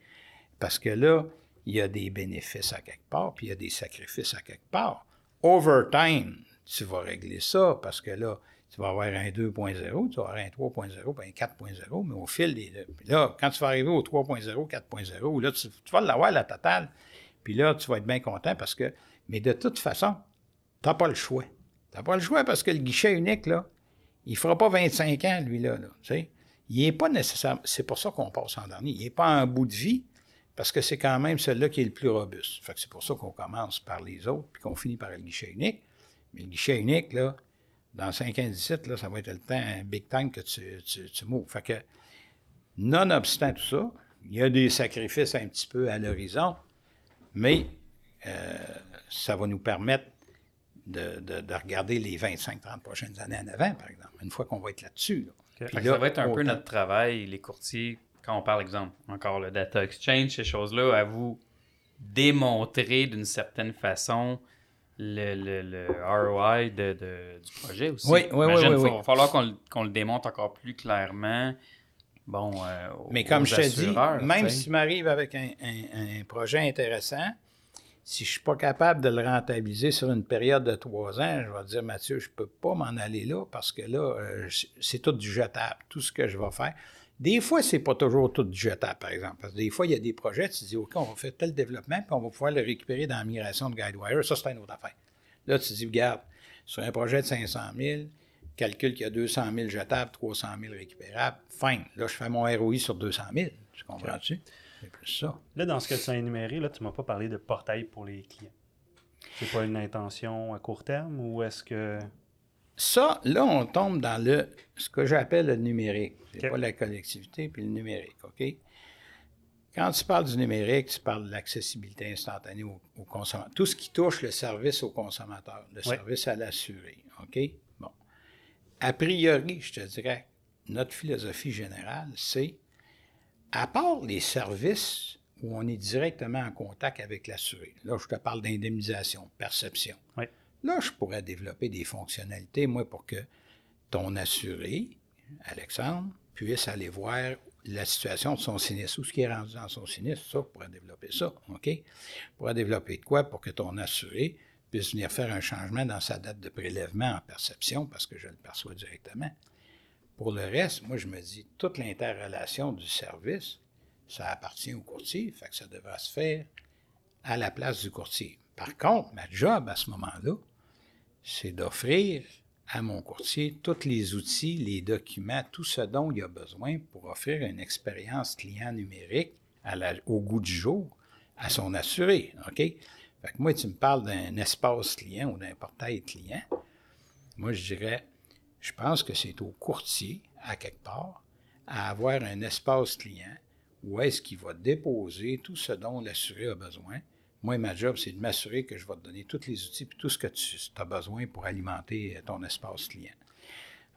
Parce que là, il y a des bénéfices à quelque part, puis il y a des sacrifices à quelque part. Overtime, tu vas régler ça, parce que là, tu vas avoir un 2.0, tu vas avoir un 3.0, puis un 4.0, mais au fil des. Là, quand tu vas arriver au 3.0, 4.0, là, tu, vas l'avoir la totale. Puis là, tu vas être bien content parce que. Mais de toute façon, tu n'as pas le choix. Tu n'as pas le choix parce que le guichet unique, là, il ne fera pas 25 ans, lui-là. Là, tu sais. Il n'est pas nécessaire. C'est pour ça qu'on passe en dernier. Il n'est pas en bout de vie parce que c'est quand même celui-là qui est le plus robuste. Fait que c'est pour ça qu'on commence par les autres puis qu'on finit par le guichet unique. Mais le guichet unique, là, dans 5 ans 17, là, ça va être le temps, un big time que tu, tu, tu Fait que, nonobstant tout ça, il y a des sacrifices un petit peu à l'horizon, mais euh, ça va nous permettre de, de, regarder les 25-30 prochaines années en avant, par exemple, une fois qu'on va être là-dessus. ça va être un peu notre travail, les courtiers, quand on parle, exemple, encore le data exchange, ces choses-là, à vous démontrer d'une certaine façon le, le, ROI de, du projet aussi. Oui, oui, oui. Il va falloir qu'on le démonte encore plus clairement. Bon, euh, Mais comme je te dis, même si tu m'arrives avec un, un, projet intéressant, si je ne suis pas capable de le rentabiliser sur une période de trois ans, je vais dire, Mathieu, je ne peux pas m'en aller là parce que là, euh, c'est tout du jetable, tout ce que je vais faire. Des fois, c'est pas toujours tout du jetable, par exemple. Parce que des fois, il y a des projets, tu te dis, OK, on va faire tel développement, puis on va pouvoir le récupérer dans la migration de GuideWire. Ça, c'est une autre affaire. Là, tu te dis, regarde, sur un projet de 500 000, calcule qu'il y a 200 000 jetables, 300 000 récupérables. Fine. Là, je fais mon ROI sur 200 000. Tu comprends-tu? C'est plus ça. Là, dans ce que tu as énuméré, là, tu ne m'as pas parlé de portail pour les clients. C'est pas une intention à court terme ou est-ce que. Ça, là, on tombe dans le ce que j'appelle le numérique. C'est pas la collectivité, puis le numérique, OK? Quand tu parles du numérique, tu parles de l'accessibilité instantanée au, consommateur. Tout ce qui touche le service au consommateur, le service à l'assuré, OK? Bon. A priori, je te dirais, notre philosophie générale, c'est, à part les services où on est directement en contact avec l'assuré, là, je te parle d'indemnisation, perception. Là, je pourrais développer des fonctionnalités, moi, pour que ton assuré, Alexandre, puisse aller voir la situation de son sinistre, ou ce qui est rendu dans son sinistre, ça, pourrait développer ça, OK? Pourrait développer de quoi pour que ton assuré puisse venir faire un changement dans sa date de prélèvement en perception, parce que je le perçois directement. Pour le reste, moi, je me dis, toute l'interrelation du service, ça appartient au courtier, fait que ça devra se faire à la place du courtier. Par contre, ma job à ce moment-là, c'est d'offrir à mon courtier tous les outils, les documents, tout ce dont il a besoin pour offrir une expérience client numérique au goût du jour à son assuré. OK? Fait que moi, tu me parles d'un espace client ou d'un portail client. Moi, je dirais, je pense que c'est au courtier, à quelque part, à avoir un espace client où est-ce qu'il va déposer tout ce dont l'assuré a besoin moi, ma job, c'est de m'assurer que je vais te donner tous les outils et tout ce que tu as besoin pour alimenter euh, ton espace client.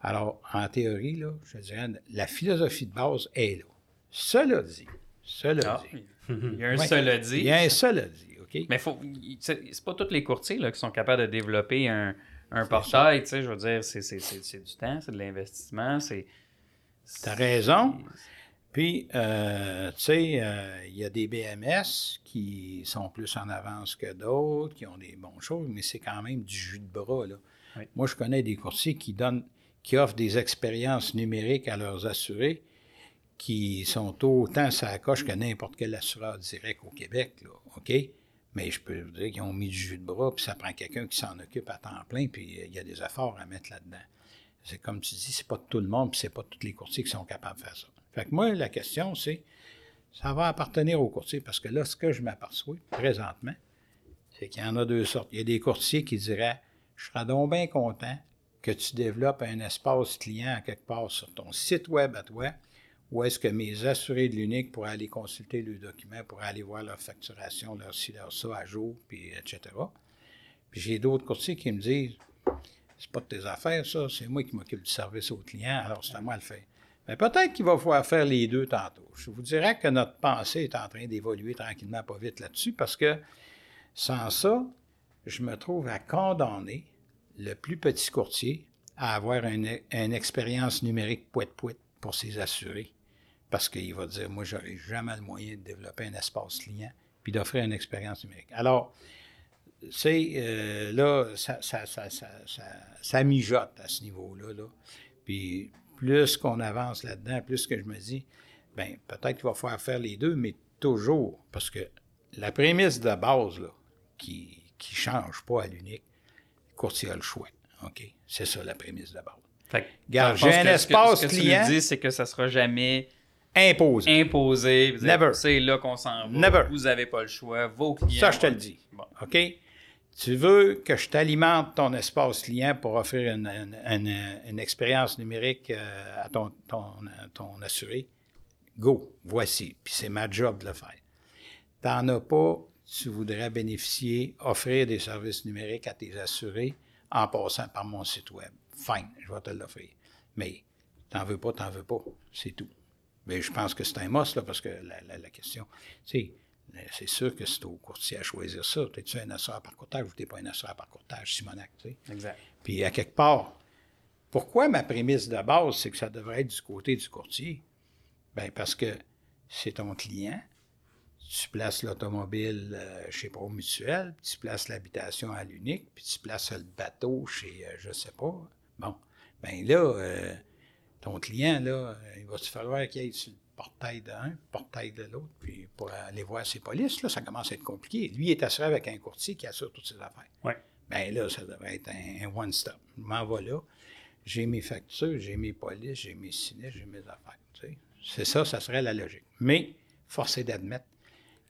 Alors, en théorie, là, je dirais, la philosophie de base est là. Cela dit, cela ah, dit. Il y a un cela dit. Il y a un cela dit, OK? Mais faut, c'est pas tous les courtiers là, qui sont capables de développer un, un portail, tu sais, je veux dire, c'est du temps, c'est de l'investissement, c'est... T'as raison. Puis, euh, tu sais, euh, il y a des BMS qui sont plus en avance que d'autres, qui ont des bonnes choses, mais c'est quand même du jus de bras. Là. Moi, je connais des courtiers qui donnent, qui offrent des expériences numériques à leurs assurés qui sont autant ça coche que n'importe quel assureur direct au Québec, là, OK? Mais je peux vous dire qu'ils ont mis du jus de bras, puis ça prend quelqu'un qui s'en occupe à temps plein, puis il y a des efforts à mettre là-dedans. C'est comme tu dis, c'est pas tout le monde, puis c'est pas tous les courtiers qui sont capables de faire ça. Fait que moi, la question, c'est ça va appartenir au courtier. Parce que là, ce que je m'aperçois présentement, c'est qu'il y en a deux sortes. Il y a des courtiers qui diraient Je serais donc bien content que tu développes un espace client à quelque part sur ton site web à toi, où est-ce que mes assurés de l'unique pourraient aller consulter le document, pourraient aller voir leur facturation, leur ci, leur ça à jour, puis etc. Puis j'ai d'autres courtiers qui me disent c'est pas de tes affaires, ça, c'est moi qui m'occupe du service au client, alors c'est à moi de le faire. Mais peut-être qu'il va falloir faire les deux tantôt. Je vous dirais que notre pensée est en train d'évoluer tranquillement, pas vite là-dessus, parce que sans ça, je me trouve à condamner le plus petit courtier à avoir une, expérience numérique poète-poète pour ses assurés. Parce qu'il va dire, moi, j'aurai jamais le moyen de développer un espace client puis d'offrir une expérience numérique. Alors, c'est euh, là, ça, mijote à ce niveau-là. Là. Puis plus qu'on avance là-dedans, plus que je me dis, ben peut-être qu'il va falloir faire les deux, mais toujours, parce que la prémisse de base là, qui ne change pas à l'unique, courtier a le choix. OK? C'est ça la prémisse de base. Fait j'ai un espace ce que, client. Ce que tu dis, c'est que ça ne sera jamais imposé. Imposé. Never. C'est là qu'on s'en va. Never. Vous n'avez pas le choix. Vos clients. Ça, je te le dis. OK? Tu veux que je t'alimente ton espace client pour offrir une, expérience numérique euh, à ton, ton, assuré? Go, voici. Puis c'est ma job de le faire. Tu n'en as pas, tu voudrais bénéficier, offrir des services numériques à tes assurés en passant par mon site web. Fine, je vais te l'offrir. Mais t'en veux pas, t'en veux pas. C'est tout. Mais je pense que c'est un must, là, parce que la, la question, tu sais, c'est sûr que c'est au courtier à choisir ça. T'es-tu un assureur par courtage ou t'es pas un assureur par courtage, Simonac, tu sais? Exact. Puis à quelque part, pourquoi ma prémisse de base, c'est que ça devrait être du côté du courtier? Bien, parce que c'est ton client, tu places l'automobile euh, chez Pro Mutuel, puis tu places l'habitation à l'unique, puis tu places le bateau chez, euh, je sais pas. Bon, bien là, euh, ton client, là, il va se falloir qu'il aille sur portail d'un, portail de l'autre, puis pour aller voir ses polices, là, ça commence à être compliqué. Lui est assuré avec un courtier qui assure toutes ses affaires. Oui. Bien là, ça devrait être un, one-stop. Je m'en vais là, j'ai mes factures, j'ai mes polices, j'ai mes sinistres, j'ai mes affaires. C'est ça, ça serait la logique. Mais, force est d'admettre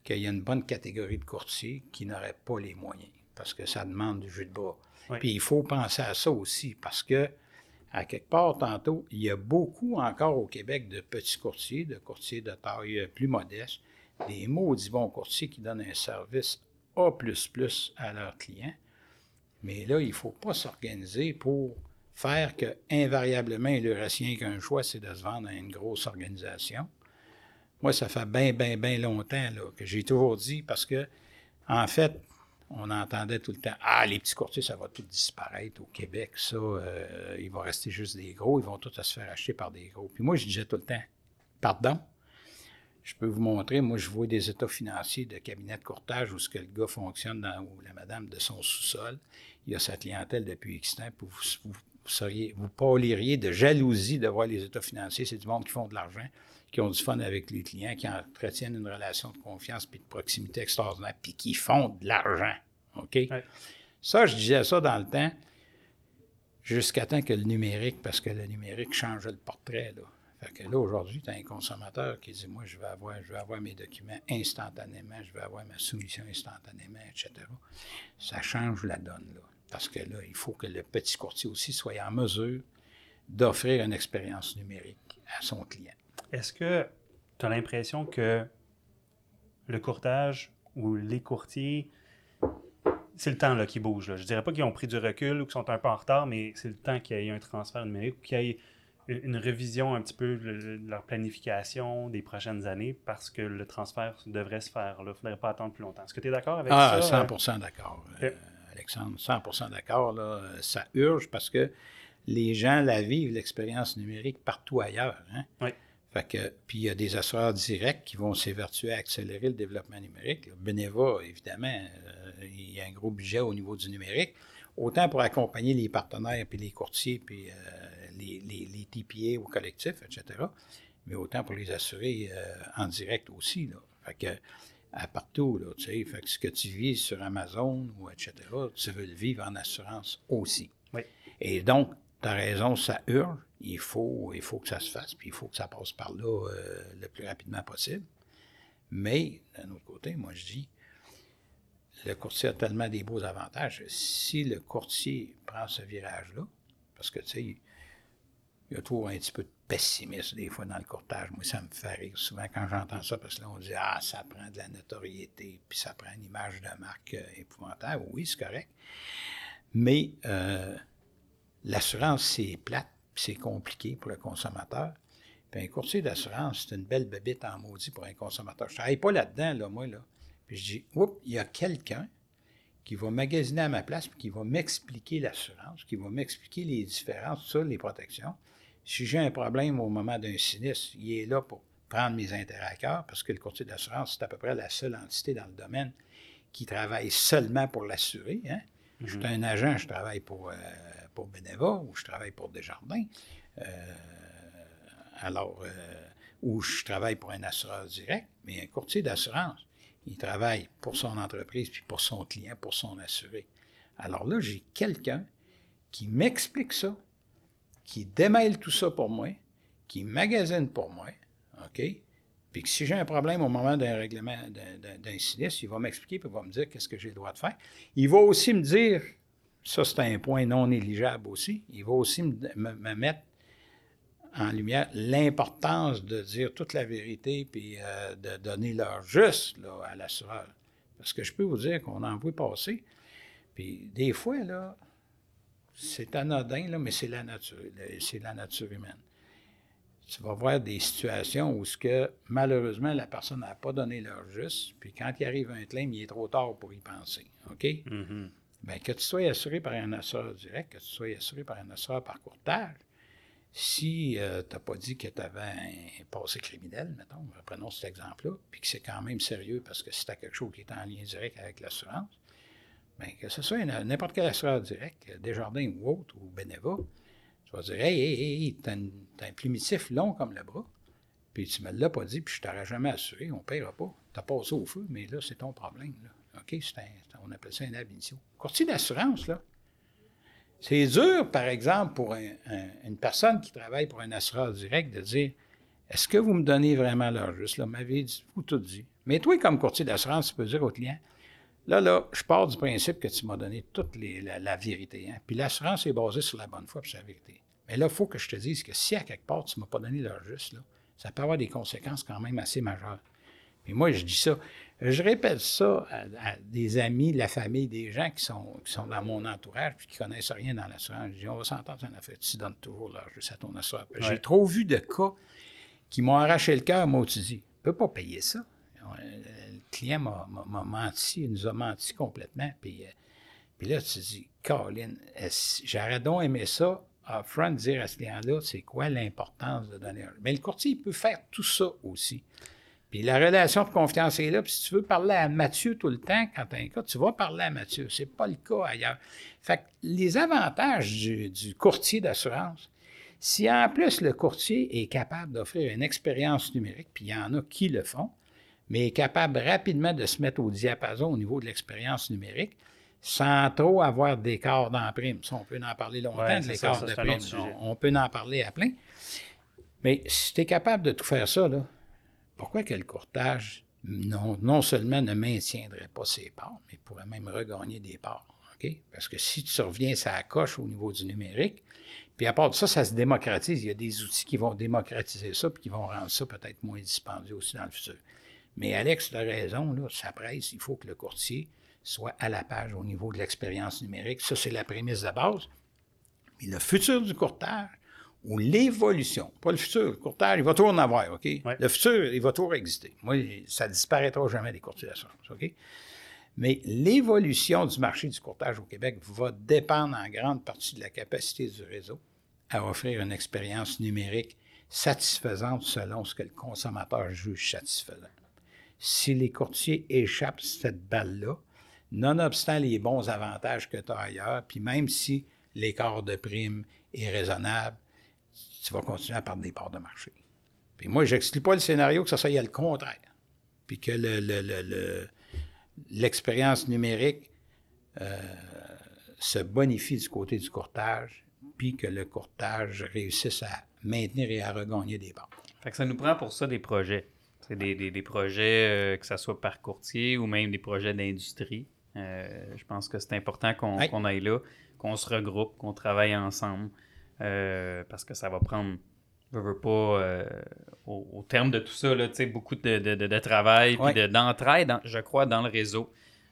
qu'il y a une bonne catégorie de courtiers qui n'auraient pas les moyens, parce que ça demande du jus de bras. Puis il faut penser à ça aussi, parce que à quelque part tantôt, il y a beaucoup encore au Québec de petits courtiers, de courtiers de taille plus modeste, des maudits bons courtiers qui donnent un service A à leurs clients. Mais là, il ne faut pas s'organiser pour faire que, invariablement, reste rien qu'un choix, c'est de se vendre à une grosse organisation. Moi, ça fait bien, bien, bien longtemps que j'ai toujours dit, parce que, en fait, on entendait tout le temps Ah, les petits courtiers, ça va tout disparaître au Québec, ça, euh, il va rester juste des gros, ils vont tous se faire acheter par des gros. Puis moi, je disais tout le temps Pardon, je peux vous montrer, moi, je vois des états financiers de cabinet de courtage où ce que le gars fonctionne dans, ou la madame de son sous-sol. Il a sa clientèle depuis X temps, puis vous, seriez, vous parleriez de jalousie de voir les états financiers. C'est du monde qui font de l'argent qui ont du fun avec les clients, qui entretiennent une relation de confiance puis de proximité extraordinaire, puis qui font de l'argent. OK? Ça, je disais ça dans le temps, jusqu'à temps que le numérique, parce que le numérique change le portrait. Là. Fait que là, aujourd'hui, tu as un consommateur qui dit Moi, je vais avoir, je vais avoir mes documents instantanément, je vais avoir ma soumission instantanément, etc. Ça change la donne, là. Parce que là, il faut que le petit courtier aussi soit en mesure d'offrir une expérience numérique à son client. Est-ce que tu as l'impression que le courtage ou les courtiers, c'est le temps là, qui bouge. Là? Je dirais pas qu'ils ont pris du recul ou qu'ils sont un peu en retard, mais c'est le temps qu'il y ait un transfert numérique ou qu'il y ait une révision un petit peu de leur planification des prochaines années parce que le transfert devrait se faire. Il ne faudrait pas attendre plus longtemps. Est-ce que tu es d'accord avec ça? Ah, 100% d'accord, euh, Alexandre. 100% d'accord. Ça urge parce que les gens la vivent, l'expérience numérique, partout ailleurs. Hein? Oui puis il y a des assureurs directs qui vont s'évertuer à accélérer le développement numérique. Beneva, évidemment, euh, il y a un gros budget au niveau du numérique, autant pour accompagner les partenaires, puis les courtiers, puis euh, les, les, TPA ou collectifs, etc., mais autant pour les assurer euh, en direct aussi. Là. Fait que, à partout, là, tu sais, fait que ce que tu vis sur Amazon ou etc., tu veux le vivre en assurance aussi. Oui. Et donc, tu as raison, ça hurle il faut, il faut que ça se fasse, puis il faut que ça passe par là euh, le plus rapidement possible. Mais, d'un autre côté, moi, je dis, le courtier a tellement des beaux avantages. Si le courtier prend ce virage-là, parce que, tu sais, il y a toujours un petit peu de pessimisme des fois dans le courtage. Moi, ça me fait rire souvent quand j'entends ça, parce que là, on dit Ah, ça prend de la notoriété, puis ça prend une image de marque euh, épouvantable. Oui, c'est correct. Mais euh, l'assurance, c'est plate, c'est compliqué pour le consommateur. Puis un courtier d'assurance, c'est une belle bébite en maudit pour un consommateur. Je ne travaille pas là-dedans, là, moi, là. Puis je dis, oups, il y a quelqu'un qui va magasiner à ma place, puis qui va m'expliquer l'assurance, qui va m'expliquer les différences, ça, les protections. Si j'ai un problème au moment d'un sinistre, il est là pour prendre mes intérêts à cœur, parce que le courtier d'assurance, c'est à peu près la seule entité dans le domaine qui travaille seulement pour l'assurer. Hein? Je suis un agent, je travaille pour, euh, pour Beneva ou je travaille pour Desjardins. Euh, alors, euh, ou je travaille pour un assureur direct, mais un courtier d'assurance, il travaille pour son entreprise, puis pour son client, pour son assuré. Alors là, j'ai quelqu'un qui m'explique ça, qui démêle tout ça pour moi, qui magasine pour moi, OK? Puis que si j'ai un problème au moment d'un règlement, d'un sinistre, il va m'expliquer, puis il va me dire qu'est-ce que j'ai le droit de faire. Il va aussi me dire, ça c'est un point non négligeable aussi, il va aussi me mettre en lumière l'importance de dire toute la vérité puis euh, de donner l'heure juste là, à l'assureur. Parce que je peux vous dire qu'on en voit passer. Puis des fois, là, c'est anodin, là, mais c'est la nature. C'est la nature humaine. Tu vas voir des situations où ce que, malheureusement, la personne n'a pas donné l'heure juste, puis quand il arrive un claim, il est trop tard pour y penser. OK? Mm-hmm. Bien, que tu sois assuré par un assureur direct, que tu sois assuré par un assureur par courtage, si euh, tu n'as pas dit que tu avais un passé criminel, mettons, prenons cet exemple-là, puis que c'est quand même sérieux parce que si tu as quelque chose qui est en lien direct avec l'assurance, bien, que ce soit n'importe quel assureur direct, Desjardins ou autre, ou Beneva, tu vas dire Hey, hey, hey, tu as, un primitif long comme le bras, puis tu ne me l'as pas dit, puis je t'aurais jamais assuré, on ne paiera pas. Tu as passé au feu, mais là, c'est ton problème. Là. OK, un, on appelle ça un ab Courtier d'assurance, là, c'est dur, par exemple, pour une personne qui travaille pour un assureur direct de dire Est-ce que vous me donnez vraiment l'heure? Juste? Là, m'avez vous tout dit. Mais toi, comme courtier d'assurance, tu peux dire au client Là, là, je pars du principe que tu m'as donné toute la, vérité. Hein. Puis l'assurance est basée sur la bonne foi et sur la vérité. Mais là, il faut que je te dise que si à quelque part, tu ne m'as pas donné l'heure juste, là, ça peut avoir des conséquences quand même assez majeures. Puis moi, je dis ça. Je répète ça à, des amis, de la famille, des gens qui sont, qui sont dans mon entourage puis qui ne connaissent rien dans l'assurance. Je dis, on va s'entendre une affaire. Tu donnes toujours l'argent à ton assureur. J'ai trop vu de cas qui m'ont arraché le cœur. Moi, tu dis, ne peux pas payer ça. Le client m'a menti, il nous a menti complètement. Puis, euh, puis là, tu dis, Caroline, j'aurais donc aimé ça, upfront, dire à ce client-là, c'est quoi l'importance de donner un. Mais le courtier, il peut faire tout ça aussi. Puis la relation de confiance est là. Puis si tu veux parler à Mathieu tout le temps, quand tu as un cas, tu vas parler à Mathieu. Ce n'est pas le cas ailleurs. Fait que les avantages du, courtier d'assurance, si en plus le courtier est capable d'offrir une expérience numérique, puis il y en a qui le font, mais est capable rapidement de se mettre au diapason au niveau de l'expérience numérique, sans trop avoir d'écart dans prime. Ça, on peut en parler longtemps de l'écart de prime. On, on, peut en parler à plein. Mais si tu es capable de tout faire ça, là, pourquoi que le courtage, non, non seulement ne maintiendrait pas ses parts, mais pourrait même regagner des parts? Parce que si tu reviens, ça coche au niveau du numérique. Puis à part de ça, ça se démocratise. Il y a des outils qui vont démocratiser ça puis qui vont rendre ça peut-être moins dispendieux aussi dans le futur. Mais Alex, tu as raison, là, ça presse. Il faut que le courtier soit à la page au niveau de l'expérience numérique. Ça, c'est la prémisse de base. Mais le futur du courtage, ou l'évolution, pas le futur, le courtage, il va toujours en avoir, OK? Le futur, il va toujours exister. Moi, ça ne disparaîtra jamais des courtiers d'assurance, OK? Mais l'évolution du marché du courtage au Québec va dépendre en grande partie de la capacité du réseau à offrir une expérience numérique satisfaisante selon ce que le consommateur juge satisfaisant. Si les courtiers échappent cette balle-là, nonobstant les bons avantages que tu as ailleurs, puis même si l'écart de prime est raisonnable, tu vas continuer à perdre des parts de marché. Puis moi, je n'exclus pas le scénario que ça soit le contraire. Puis que l'expérience numérique euh, se bonifie du côté du courtage, puis que le courtage réussisse à maintenir et à regagner des parts. Fait que ça nous prend pour ça des projets. C'est des, projets, que ce soit par courtier ou même des projets d'industrie. je pense que c'est important qu'on aille là, qu'on se regroupe, qu'on travaille ensemble, parce que ça va prendre je veux pas, euh, au, terme de tout ça, là, beaucoup de, de, de, travail et d'entraide, je crois, dans le réseau.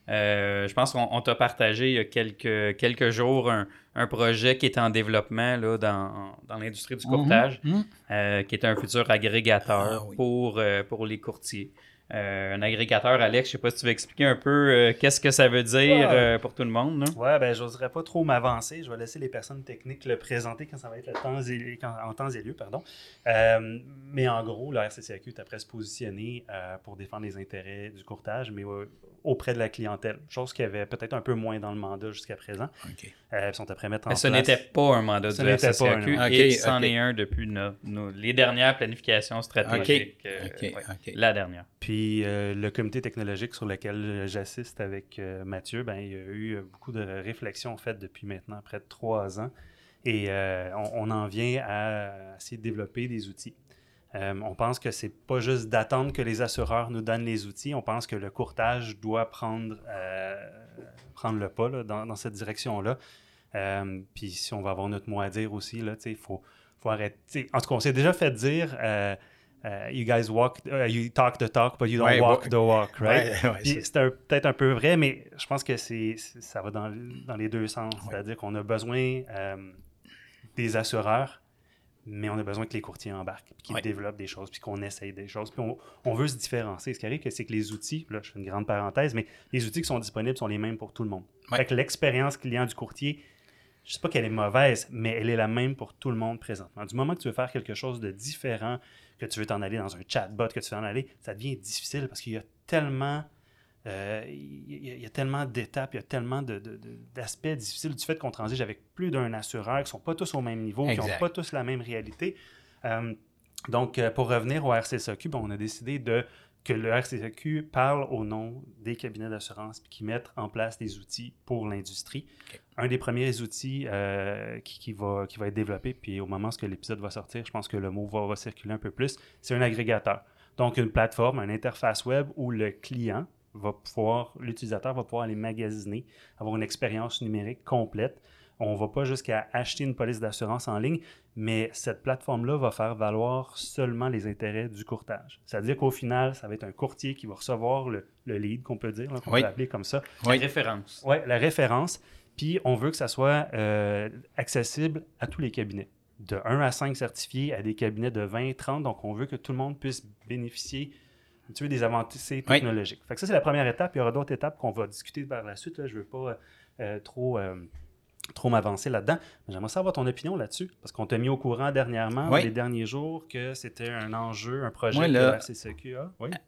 Euh, je pense qu'on t'a partagé il y a quelques, quelques jours un, un, projet qui est en développement là, dans, dans l'industrie du mhm. courtage, mhm. Euh, qui est un futur agrégateur ah pour, pour les courtiers. Euh, un agrégateur, Alex, je sais pas si tu veux expliquer un peu euh, qu'est-ce que ça veut dire euh, pour tout le monde. Oui, ben, j'oserais pas trop m'avancer. Je vais laisser les personnes techniques le présenter quand ça va être le temps et, en temps et lieu. Pardon. mais en gros, la RCCAQ est après se positionner pour défendre les intérêts du courtage, mais auprès de la clientèle, chose qui avait peut-être un peu moins dans le mandat jusqu'à présent. Okay. Euh, sont à mettre en ce n'était pas un mandat de la SCAQ et c'en est un depuis les dernières planifications stratégiques. Euh, la dernière. Puis euh, le comité technologique sur lequel j'assiste avec Mathieu, ben, il y a eu beaucoup de réflexions faites depuis maintenant près de trois ans. Et on, on, en vient à essayer de développer des outils. Euh, on pense que c'est pas juste d'attendre que les assureurs nous donnent les outils. On pense que le courtage doit prendre, euh, prendre le pas dans, cette direction-là. Euh, puis si on va avoir notre mot à dire aussi, il faut, faut arrêter. En tout cas, on s'est déjà fait dire You guys walk, you talk the talk, but you don't walk the walk, right? [laughs] c'est peut-être un peu vrai, mais je pense que c'est ça va dans, dans les deux sens. C'est-à-dire qu'on a besoin des assureurs mais on a besoin que les courtiers embarquent, qu'ils développent des choses, puis qu'on essaye des choses. Puis on, veut se différencier. Ce qui arrive, c'est que les outils, là, je fais une grande parenthèse, mais les outils qui sont disponibles sont les mêmes pour tout le monde. Fait que l'expérience client du courtier, je ne sais pas qu'elle est mauvaise, mais elle est la même pour tout le monde présentement. Du moment que tu veux faire quelque chose de différent, que tu veux t'en aller dans un chatbot, que tu veux en aller, ça devient difficile parce qu'il y a tellement euh, il y, a tellement d'étapes, il y a tellement d'aspects difficiles du fait qu'on transige avec plus d'un assureur qui ne sont pas tous au même niveau, qui n'ont pas tous la même réalité. Euh, donc, euh, pour revenir au RCSQ, on a décidé de, que le RCSQ parle au nom des cabinets d'assurance et qu'ils mettent en place des outils pour l'industrie. Un des premiers outils qui, va, qui va être développé, puis au moment où l'épisode va sortir, je pense que le mot va, va circuler un peu plus, c'est un agrégateur. Donc, une plateforme, une interface web où le client, va pouvoir, l'utilisateur va pouvoir aller magasiner, avoir une expérience numérique complète. On ne va pas jusqu'à acheter une police d'assurance en ligne, mais cette plateforme-là va faire valoir seulement les intérêts du courtage. C'est-à-dire qu'au final, ça va être un courtier qui va recevoir le, lead, qu'on peut dire, qu'on peut appeler comme ça. La référence. Oui, la référence. Puis on veut que ça soit euh, accessible à tous les cabinets de 1 à 5 certifiés à des cabinets de 20, 30. Donc, on veut que tout le monde puisse bénéficier tu veux, des avancées technologiques. Fait que ça, c'est la première étape. Il y aura d'autres étapes qu'on va discuter par la suite. Je ne veux pas euh, euh, trop, euh, trop m'avancer là-dedans. J'aimerais savoir ton opinion là-dessus, parce qu'on t'a mis au courant dernièrement, les derniers jours, que c'était un enjeu, un projet de la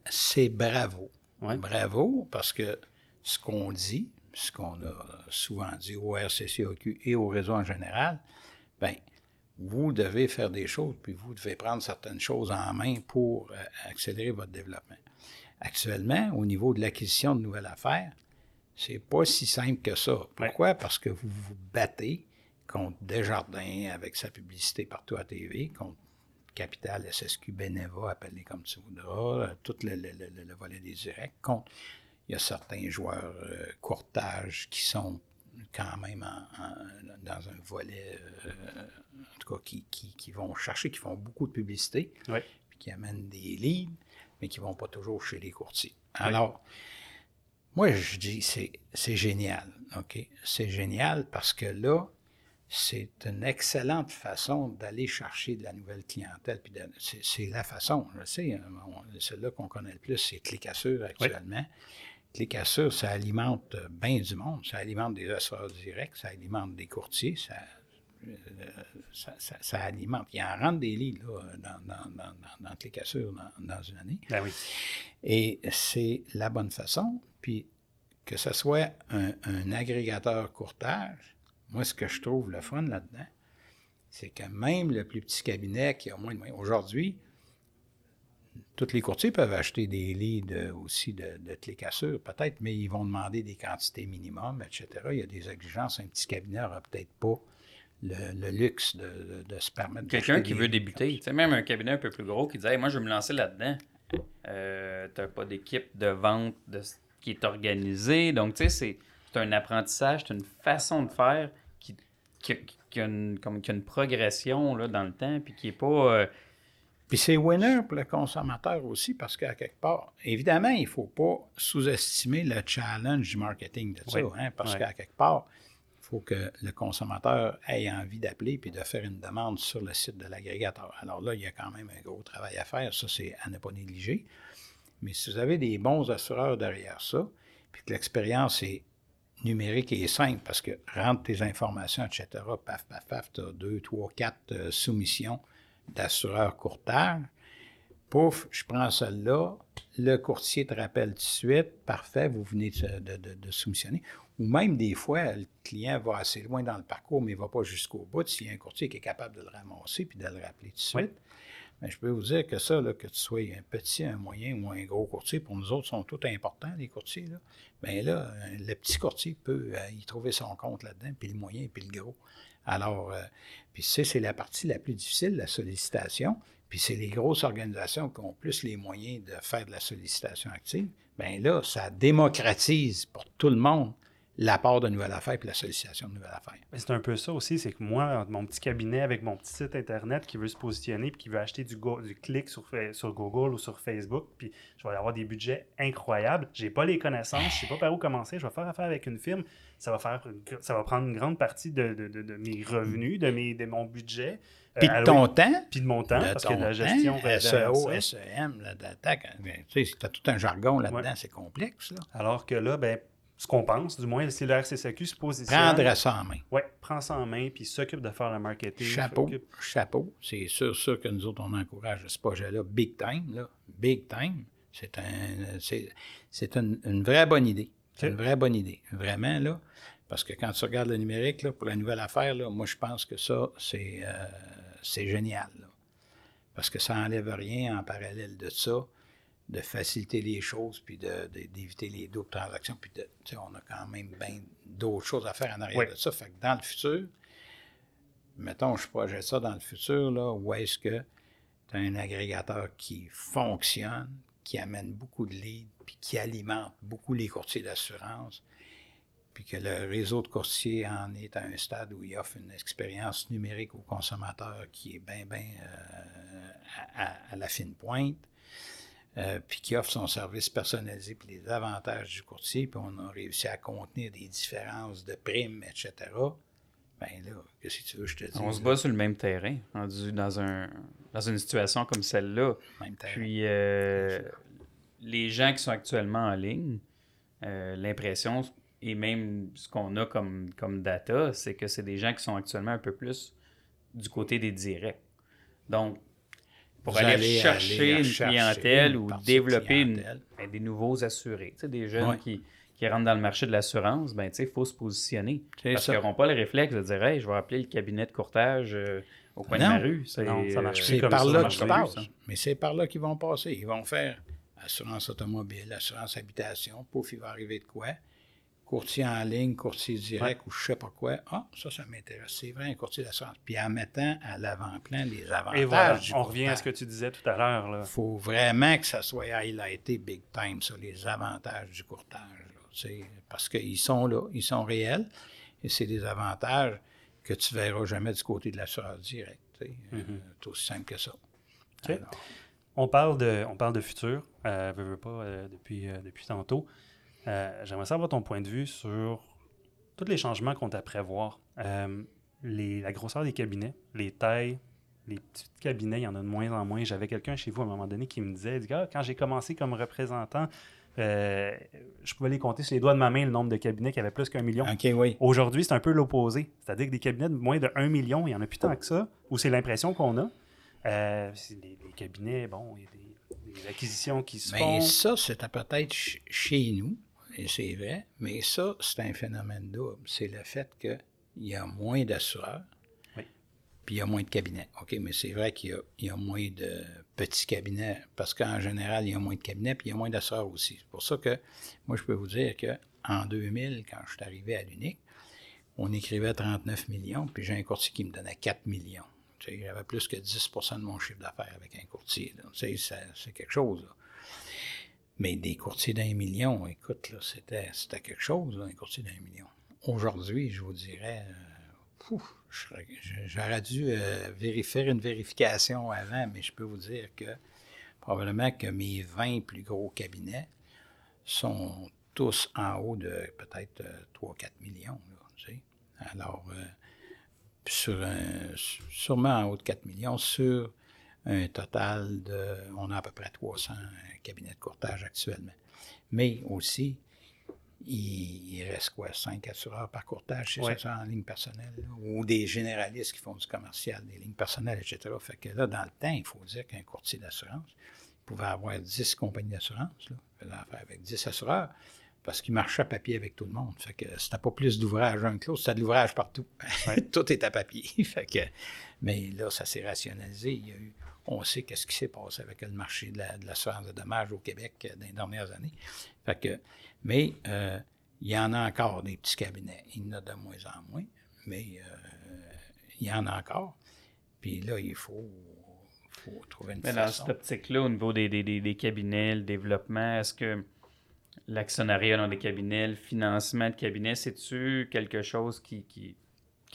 C'est bravo. Bravo, parce que ce qu'on dit, ce qu'on a souvent dit au RCCQ et au réseau en général, bien, vous devez faire des choses, puis vous devez prendre certaines choses en main pour euh, accélérer votre développement. Actuellement, au niveau de l'acquisition de nouvelles affaires, c'est pas si simple que ça. Pourquoi? Parce que vous vous battez contre Desjardins avec sa publicité partout à TV, contre Capital, SSQ, Beneva, appelez comme tu voudras, euh, tout le, volet des directs, contre il y a certains joueurs euh, courtage qui sont quand même dans un volet, euh, en tout cas, qui, qui, vont chercher, qui font beaucoup de publicité, puis qui amènent des leads, mais qui ne vont pas toujours chez les courtiers. Alors, moi, je dis, c'est génial, OK? C'est génial parce que là, c'est une excellente façon d'aller chercher de la nouvelle clientèle. Puis c'est la façon, je sais, hein, celle-là qu'on connaît le plus, c'est Clicassure actuellement les cassures, ça alimente bien du monde. Ça alimente des assureurs directs, ça alimente des courtiers, ça, euh, ça, alimente. Il y en rentre des lits là, dans, dans, dans, les cassures dans, une année. Ben oui. Et c'est la bonne façon. Puis que ce soit un, agrégateur courtage, moi, ce que je trouve le fun là-dedans, c'est que même le plus petit cabinet qui a moins de moyens, aujourd'hui, tous les courtiers peuvent acheter des leads aussi de, de cassures, peut-être, mais ils vont demander des quantités minimum, etc. Il y a des exigences. Un petit cabinet n'aura peut-être pas le, luxe de, se permettre Quelqu'un qui veut débuter, tu sais, même un cabinet un peu plus gros qui dit Moi, je vais me lancer là-dedans. Euh, tu n'as pas d'équipe de vente de, qui est organisée. Donc, tu sais, c'est un apprentissage, c'est une façon de faire qui, qui, a, une, comme, qui a une progression là, dans le temps, puis qui n'est pas. Euh, puis c'est winner pour le consommateur aussi, parce qu'à quelque part, évidemment, il ne faut pas sous-estimer le challenge du marketing de ça, hein, parce qu'à quelque part, faut que le consommateur ait envie d'appeler puis de faire une demande sur le site de l'agrégateur. Alors là, il y a quand même un gros travail à faire, ça c'est à ne pas négliger. Mais si vous avez des bons assureurs derrière ça, puis que l'expérience est numérique et simple, parce que rentre tes informations, etc., paf, paf, paf, tu as deux, trois, quatre euh, soumissions d'assureurs courtard. Pouf, je prends celle-là, le courtier te rappelle tout de suite, parfait, vous venez de, soumissionner. Ou même des fois, le client va assez loin dans le parcours, mais il ne va pas jusqu'au bout. S'il y a un courtier qui est capable de le ramasser puis de le rappeler tout de suite, mais je peux vous dire que ça, que tu sois un petit, un moyen ou un gros courtier, pour nous autres, sont tout importants, les courtiers. Là. Bien là, le petit courtier peut euh, y trouver son compte là-dedans, puis le moyen, puis le gros. Alors, euh, puis ça, c'est la partie la plus difficile, la sollicitation. Puis c'est les grosses organisations qui ont plus les moyens de faire de la sollicitation active. Bien là, ça démocratise pour tout le monde l'apport de nouvelles affaires et la sollicitation de nouvelles affaires. C'est un peu ça aussi, c'est que moi, mon petit cabinet avec mon petit site Internet qui veut se positionner puis qui veut acheter du, du clic sur, sur Google ou sur Facebook, puis je vais avoir des budgets incroyables. Je n'ai pas les connaissances, je ne sais pas par où commencer, je vais faire affaire avec une firme, ça va, faire, ça va prendre une grande partie de, de, de, mes revenus, de, mes, de mon budget. Euh, puis de ton temps? Puis de mon temps, parce que la gestion... SEO, SEM, la data, tu sais, as tout un jargon là-dedans, c'est complexe. Là. Alors que là, ben ce qu'on pense, du moins, si le RCCQ se positionne. Prendre ça en main. Oui, prend ça en main, puis s'occupe de faire le marketing. Chapeau, chapeau. C'est sûr, sûr que nous autres, on encourage ce projet-là big time, là. Big time. C'est un, c'est, une, vraie bonne idée. C'est une vraie bonne idée. Vraiment, là. Parce que quand tu regardes le numérique, là, pour la nouvelle affaire, là, moi, je pense que ça, c'est, euh, c'est génial. Parce que ça n'enlève rien en parallèle de ça de faciliter les choses, puis d'éviter les doubles transactions. Puis de, on a quand même bien d'autres choses à faire en arrière de ça. Fait que dans le futur, mettons, je projette ça dans le futur, là, où est-ce que tu as un agrégateur qui fonctionne, qui amène beaucoup de leads, puis qui alimente beaucoup les courtiers d'assurance, puis que le réseau de courtiers en est à un stade où il offre une expérience numérique au consommateur qui est bien, bien euh, à, la fine pointe euh, puis qui offre son service personnalisé, puis les avantages du courtier, puis on a réussi à contenir des différences de primes, etc. Ben là, qu'est-ce que tu veux je te dis? On se bat sur le même terrain, dans, un, dans une situation comme celle-là. Puis euh, les gens qui sont actuellement en ligne, euh, l'impression, et même ce qu'on a comme, comme data, c'est que c'est des gens qui sont actuellement un peu plus du côté des directs. Donc, pour aller chercher une clientèle ou développer ben, des nouveaux assurés. Tu sais, des jeunes qui, qui, rentrent dans le marché de l'assurance, ben, il faut se positionner. Parce qu'ils n'auront pas le réflexe de dire hey, je vais appeler le cabinet de courtage euh, au coin de ma rue. Non, ça marche C'est par là qu'ils passent. Mais c'est par là qu'ils vont passer. Ils vont faire assurance automobile, assurance habitation. Pouf, il va arriver de quoi? Courtier en ligne, courtier direct ou je sais pas quoi. Ah, ça, ça m'intéresse. C'est vrai, un courtier d'assurance. Puis en mettant à l'avant-plan les avantages Et voilà, on revient à ce que tu disais tout à l'heure. Il faut vraiment que ça soit highlighté big time, ça, les avantages du courtage. parce qu'ils sont là, ils sont réels. Et c'est des avantages que tu verras jamais du côté de l'assureur direct. Mm-hmm. Euh, c'est aussi simple que ça. on, parle de, on parle de futur, euh, veux, pas, euh, depuis, euh, depuis tantôt. Euh, j'aimerais savoir ton point de vue sur tous les changements qu'on t'a prévoir. Euh, la grosseur des cabinets, les tailles, les petits cabinets, il y en a de moins en moins. J'avais quelqu'un chez vous à un moment donné qui me disait ah, quand j'ai commencé comme représentant, euh, je pouvais les compter sur les doigts de ma main le nombre de cabinets qui avaient plus qu'un million. oui. Aujourd'hui, c'est un peu l'opposé. C'est-à-dire que des cabinets de moins de 1 million, il n'y en a plus tant que ça, ou c'est l'impression qu'on a. Euh, les, cabinets, bon, il y a des, acquisitions qui se Mais ça, c'était peut-être chez nous et c'est vrai, mais ça, c'est un phénomène double. C'est le fait qu'il y a moins d'assureurs, puis il y a moins de cabinets. OK, mais c'est vrai qu'il y, a moins de petits cabinets, parce qu'en général, il y a moins de cabinets, puis il y a moins d'assureurs aussi. C'est pour ça que, moi, je peux vous dire qu'en 2000, quand je suis arrivé à l'UNIC, on écrivait 39 millions, puis j'ai un courtier qui me donnait 4 millions. J'avais plus que 10% de mon chiffre d'affaires avec un courtier. C'est quelque chose. Mais des courtiers d'un million, écoute, là, c'était, c'était quelque chose, un courtier d'un million. Aujourd'hui, je vous dirais, euh, j'aurais dû euh, faire une vérification avant, mais je peux vous dire que probablement que mes 20 plus gros cabinets sont tous en haut de peut-être 3-4 millions. Alors, sur un, sûrement en haut de 4 millions, sur un total de, on a à peu près 300 cabinets de courtage actuellement. Mais aussi, il, reste quoi, 5 assureurs par courtage, c'est ça, en ligne personnelle, ou des généralistes qui font du commercial, des lignes personnelles, etc. Fait que là, dans le temps, il faut dire qu'un courtier d'assurance pouvait avoir 10 compagnies d'assurance, faisait affaire avec 10 assureurs parce qu'il marchait à papier avec tout le monde. Fait que c'était pas plus d'ouvrage un clos, c'était de l'ouvrage partout. [laughs] tout est à papier. [laughs] fait que, mais là, ça s'est rationalisé. Il y a eu, on sait qu'est-ce qui s'est passé avec le marché de, la, de l'assurance de dommages au Québec euh, dans les dernières années. Fait que, mais euh, il y en a encore des petits cabinets. Il y en a de moins en moins, mais euh, il y en a encore. Puis là, il faut, faut trouver une mais Dans cette optique-là, au niveau des, des, des cabinets, le développement, est-ce que l'actionnariat dans des cabinets, le financement de cabinets, c'est-tu quelque chose qui, qui,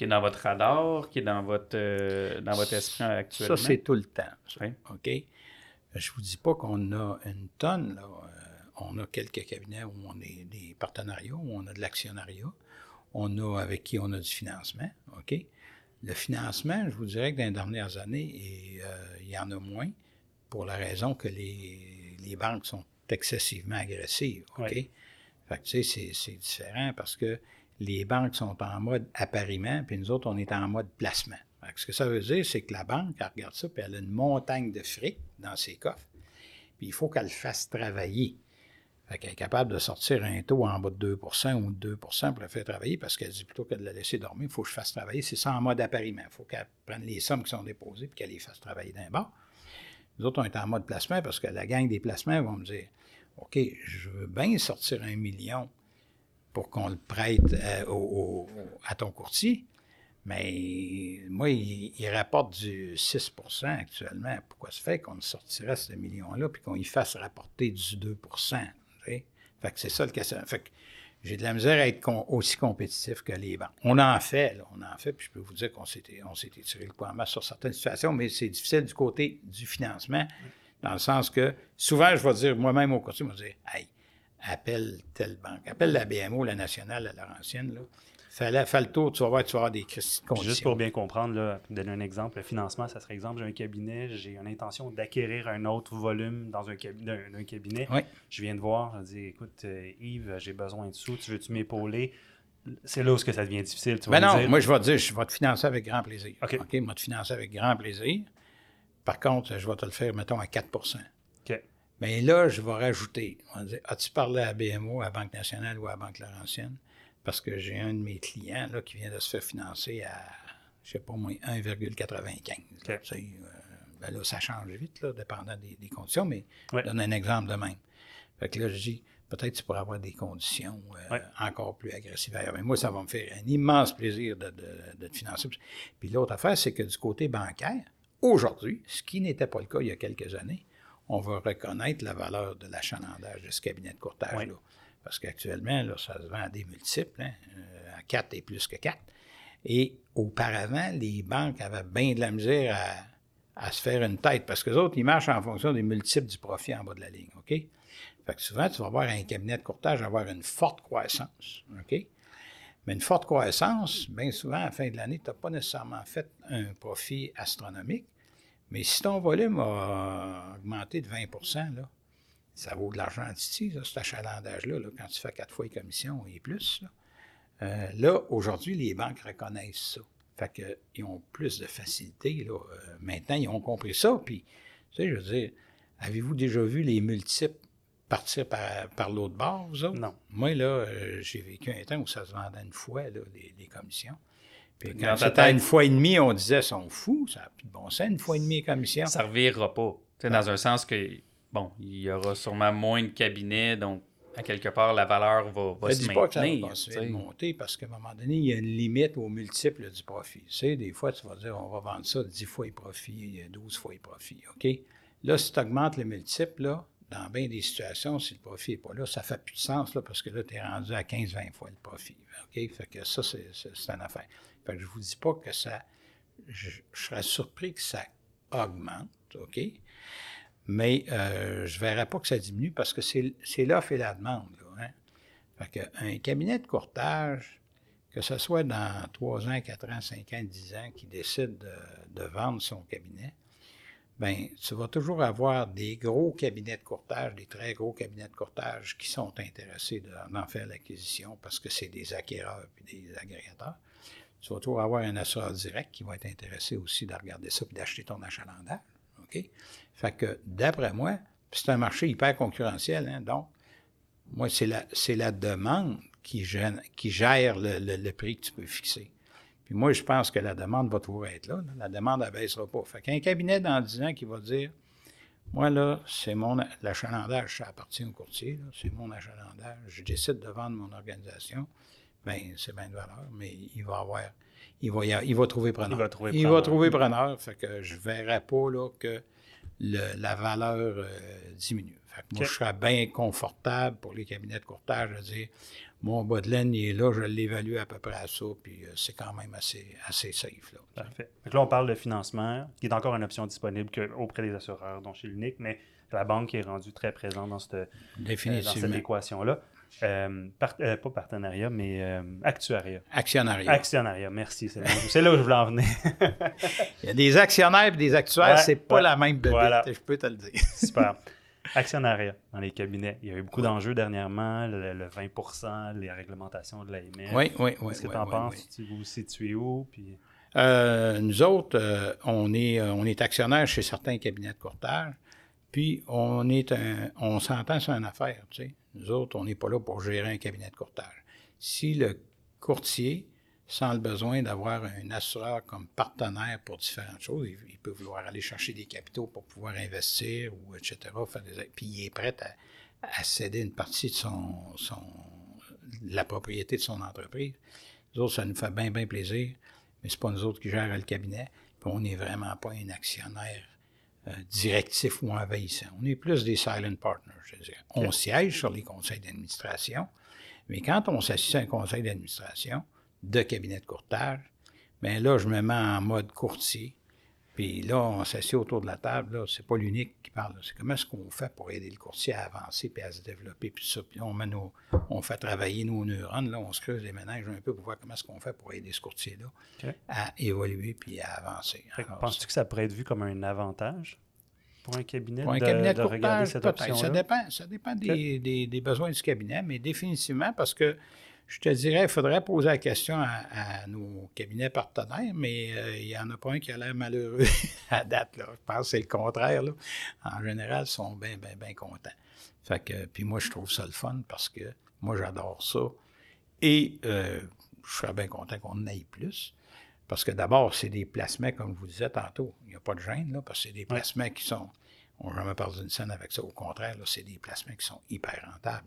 est dans votre radar, qui est dans votre, euh, dans votre esprit actuellement? Ça, c'est tout le temps. OK? Je vous dis pas qu'on a une tonne. Là. Euh, on a quelques cabinets où on a des partenariats, où on a de l'actionnariat. On a avec qui on a du financement. OK? Le financement, je vous dirais que dans les dernières années, euh, il y en a moins pour la raison que les, les banques sont excessivement agressive. OK? Fait que, tu sais, c'est différent parce que les banques sont en mode appariement, puis nous autres, on est en mode placement. ce que ça veut dire, c'est que la banque, elle regarde ça, puis elle a une montagne de fric dans ses coffres, puis il faut qu'elle le fasse travailler. Fait qu'elle est capable de sortir un taux en bas de 2% ou 2 pour la faire travailler parce qu'elle dit plutôt que de la laisser dormir, il faut que je fasse travailler. C'est ça en mode appariement. Il faut qu'elle prenne les sommes qui sont déposées puis qu'elle les fasse travailler d'un bord. Nous autres, on est en mode placement parce que la gang des placements vont me dire OK, je veux bien sortir un million pour qu'on le prête euh, à, ton courtier, mais moi, il, rapporte du 6% actuellement. Pourquoi ça fait qu'on sortirait ce million-là puis qu'on y fasse rapporter du 2 Fait que c'est ça le question. Fait que j'ai de la misère à être aussi compétitif que les banques. On en fait, là, on en fait, puis je peux vous dire qu'on s'était tiré le poids en masse sur certaines situations, mais c'est difficile du côté du financement. Dans le sens que souvent, je vais dire moi-même au courtier, je vais dire Hey, appelle telle banque, appelle la BMO, la nationale, la Laurentienne, là. Fais, fais, le tour, tu vas voir, tu vas avoir des conditions. Juste pour bien comprendre, là, pour donner un exemple, le financement, ça serait exemple, j'ai un cabinet, j'ai une intention d'acquérir un autre volume dans un, cabinet, un cabinet. Je viens de voir, je dis écoute, euh, Yves, j'ai besoin de sous, tu veux-tu m'épauler? C'est là où ça devient difficile. Tu vas ben non, moi je vais te dire, je vais te financer avec grand plaisir. OK. OK, je vais te financer avec grand plaisir. Par contre, je vais te le faire, mettons, à 4 OK. Mais là, je vais rajouter. On va dire, as-tu parlé à BMO, à la Banque nationale ou à la Banque Laurentienne? Parce que j'ai un de mes clients là, qui vient de se faire financer à, je sais pas moi, 1,95. Euh, ben là, ça change vite, là, dépendant des, conditions, mais je donne un exemple de même. Fait que là, je dis, peut-être tu pourrais avoir des conditions euh, encore plus agressives Mais moi, ça va me faire un immense plaisir de, de te financer. Puis l'autre affaire, c'est que du côté bancaire, Aujourd'hui, ce qui n'était pas le cas il y a quelques années, on va reconnaître la valeur de l'achalandage de ce cabinet de courtage-là. Parce qu'actuellement, ça se vend à des multiples, hein, euh, à 4 et plus que 4. Et auparavant, les banques avaient bien de la misère à, se faire une tête, parce que les autres, ils marchent en fonction des multiples du profit en bas de la ligne, OK? Fait que souvent, tu vas voir un cabinet de courtage avoir une forte croissance, OK? Mais une forte croissance, bien souvent, à la fin de l'année, tu n'as pas nécessairement fait un profit astronomique. Mais si ton volume a augmenté de 20 là, ça vaut de l'argent ici, cet achalandage-là, quand tu fais quatre fois les commissions et plus. Là, euh, aujourd'hui, les banques reconnaissent ça. Fait qu'ils ont plus de facilité. Là. Euh, maintenant, ils ont compris ça. Puis, tu sais, je veux dire, avez-vous déjà vu les multiples partir par, l'autre bord, vous autres? Non. Moi, là, euh, j'ai vécu un temps où ça se vendait une fois, là, les, commissions. Puis quand c'était une fois et demie, on disait, sont fous, ça n'a plus de bon sens, une fois et demie les commissions. Ça ne revirera pas. Dans un sens que, bon, il y aura sûrement moins de cabinets, donc à quelque part, la valeur va, va se maintenir. pas que ça va continuer de monter parce qu'à un moment donné, il y a une limite au multiple du profit. Tu sais, des fois, tu vas dire, on va vendre ça 10 fois les profits, 12 fois les profits, OK? Là, si tu augmentes les multiples, là, dans bien des situations, si le profit n'est pas là, ça ne fait plus de sens là, parce que là, tu es rendu à 15-20 fois le profit. OK? Fait que ça, c'est, une affaire. Je ne vous dis pas que ça. Je, serais surpris que ça augmente, OK? Mais euh, je ne verrais pas que ça diminue parce que c'est, l'offre et la demande. Hein? Fait un cabinet de courtage, que ce soit dans 3 ans, 4 ans, 5 ans, 10 ans, qui décide de vendre son cabinet, bien, tu vas toujours avoir des gros cabinets de courtage, des très gros cabinets de courtage qui sont intéressés d'en faire l'acquisition parce que c'est des acquéreurs et des agrégateurs. Tu vas toujours avoir un assureur direct qui va être intéressé aussi de regarder ça et d'acheter ton achalandage. OK? Fait que, d'après moi, c'est un marché hyper concurrentiel, hein, donc, moi, c'est la, la demande qui, qui gère le prix que tu peux fixer. Puis moi, je pense que la demande va toujours être là. La demande ne baissera pas. Fait qu'un cabinet dans 10 ans qui va dire Moi, là, c'est mon l'achalandage, ça appartient au courtier, c'est mon achalandage, je décide de vendre mon organisation, bien, c'est bien de valeur, mais il va avoir. Il va, il va trouver preneur. Il va trouver preneur. Il va trouver preneur. Fait que je ne verrai pas là, que la valeur euh, diminue. Moi, je serais bien confortable pour les cabinets de courtage de dire mon bas de laine, il est là, je l'évalue à peu près à ça, puis euh, c'est quand même assez, assez safe. Là. Parfait. Donc là, on parle de financement, qui est encore une option disponible auprès des assureurs, dont chez l'UNIC, mais la banque est rendue très présente dans cette, euh, cette équation-là. Euh, pas partenariat, mais actuariat. Actionnariat. Actionnariat, merci. C'est là, où je voulais en venir. [laughs] Il y a des actionnaires et des actuaires, c'est pas la même bébé, je peux te le dire. Super. [laughs] Actionnariat dans les cabinets. Il y a eu beaucoup d'enjeux dernièrement, le, 20 les réglementations de l'AMF. Oui, oui, oui. Qu'est-ce que tu en penses? Tu vous situez où? Puis... Euh, nous autres, euh, on, est, euh, on est actionnaire chez certains cabinets de courtage, puis on est un, on s'entend sur une affaire. Tu sais. Nous autres, on n'est pas là pour gérer un cabinet de courtage. Si le courtier sans le besoin d'avoir un assureur comme partenaire pour différentes choses. Il, peut vouloir aller chercher des capitaux pour pouvoir investir ou etc. puis il est prêt à, céder une partie de son, son, la propriété de son entreprise. Nous autres, ça nous fait bien, bien plaisir, mais c'est pas nous autres qui gèrent le cabinet. Puis on n'est vraiment pas un actionnaire euh, directif ou envahissant. On est plus des silent partners, je dirais. On siège sur les conseils d'administration, mais quand on s'assied à un conseil d'administration, de cabinet de courtage, bien là, je me mets en mode courtier. Puis là, on s'assied autour de la table, là, c'est pas l'unique qui parle, c'est comment est-ce qu'on fait pour aider le courtier à avancer puis à se développer, puis ça. Puis on, met on fait travailler nos neurones, là, on se creuse les ménages un peu pour voir comment est-ce qu'on fait pour aider ce courtier-là à évoluer puis à avancer. Penses-tu que ça pourrait être vu comme un avantage pour un cabinet, pour un de, cabinet de, regarder cette option Ça dépend, ça dépend des, des, besoins du cabinet, mais définitivement parce que je te dirais, il faudrait poser la question à, nos cabinets partenaires, mais euh, il n'y en a pas un qui a l'air malheureux [laughs] à date. Là. Je pense que c'est le contraire. Là. En général, ils sont bien, bien, bien contents. Fait que, puis moi, je trouve ça le fun parce que moi, j'adore ça. Et euh, je serais bien content qu'on en aille plus. Parce que d'abord, c'est des placements, comme je vous disais tantôt. Il n'y a pas de gêne, là, parce que c'est des placements qui sont. On ne jamais parlé d'une scène avec ça. Au contraire, c'est des placements qui sont hyper rentables.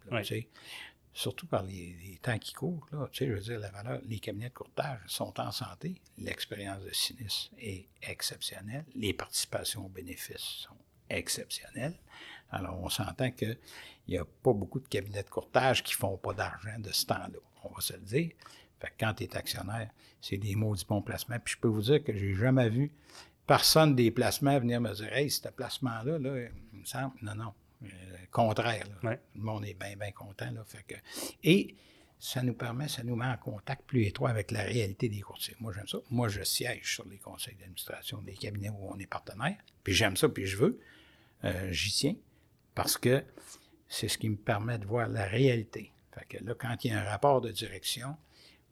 Surtout par les, temps qui courent, tu sais, je veux dire, la valeur, les cabinets de courtage sont en santé, l'expérience de sinistre est exceptionnelle, les participations aux bénéfices sont exceptionnelles. Alors, on s'entend qu'il n'y a pas beaucoup de cabinets de courtage qui ne font pas d'argent de ce temps-là, on va se le dire. Fait que quand tu es actionnaire, c'est des maudits bons placements. Puis je peux vous dire que j'ai jamais vu personne des placements venir me dire Hey, ce placement-là, là, il me semble. Non, non. Euh, contraire. Le monde est bien, bien content. Là, fait que, et ça nous permet, ça nous met en contact plus étroit avec la réalité des courtiers. Moi, j'aime ça. Moi, je siège sur les conseils d'administration des cabinets où on est partenaire. Puis j'aime ça, puis je veux. Euh, j'y tiens. Parce que c'est ce qui me permet de voir la réalité. Fait que là, quand il y a un rapport de direction,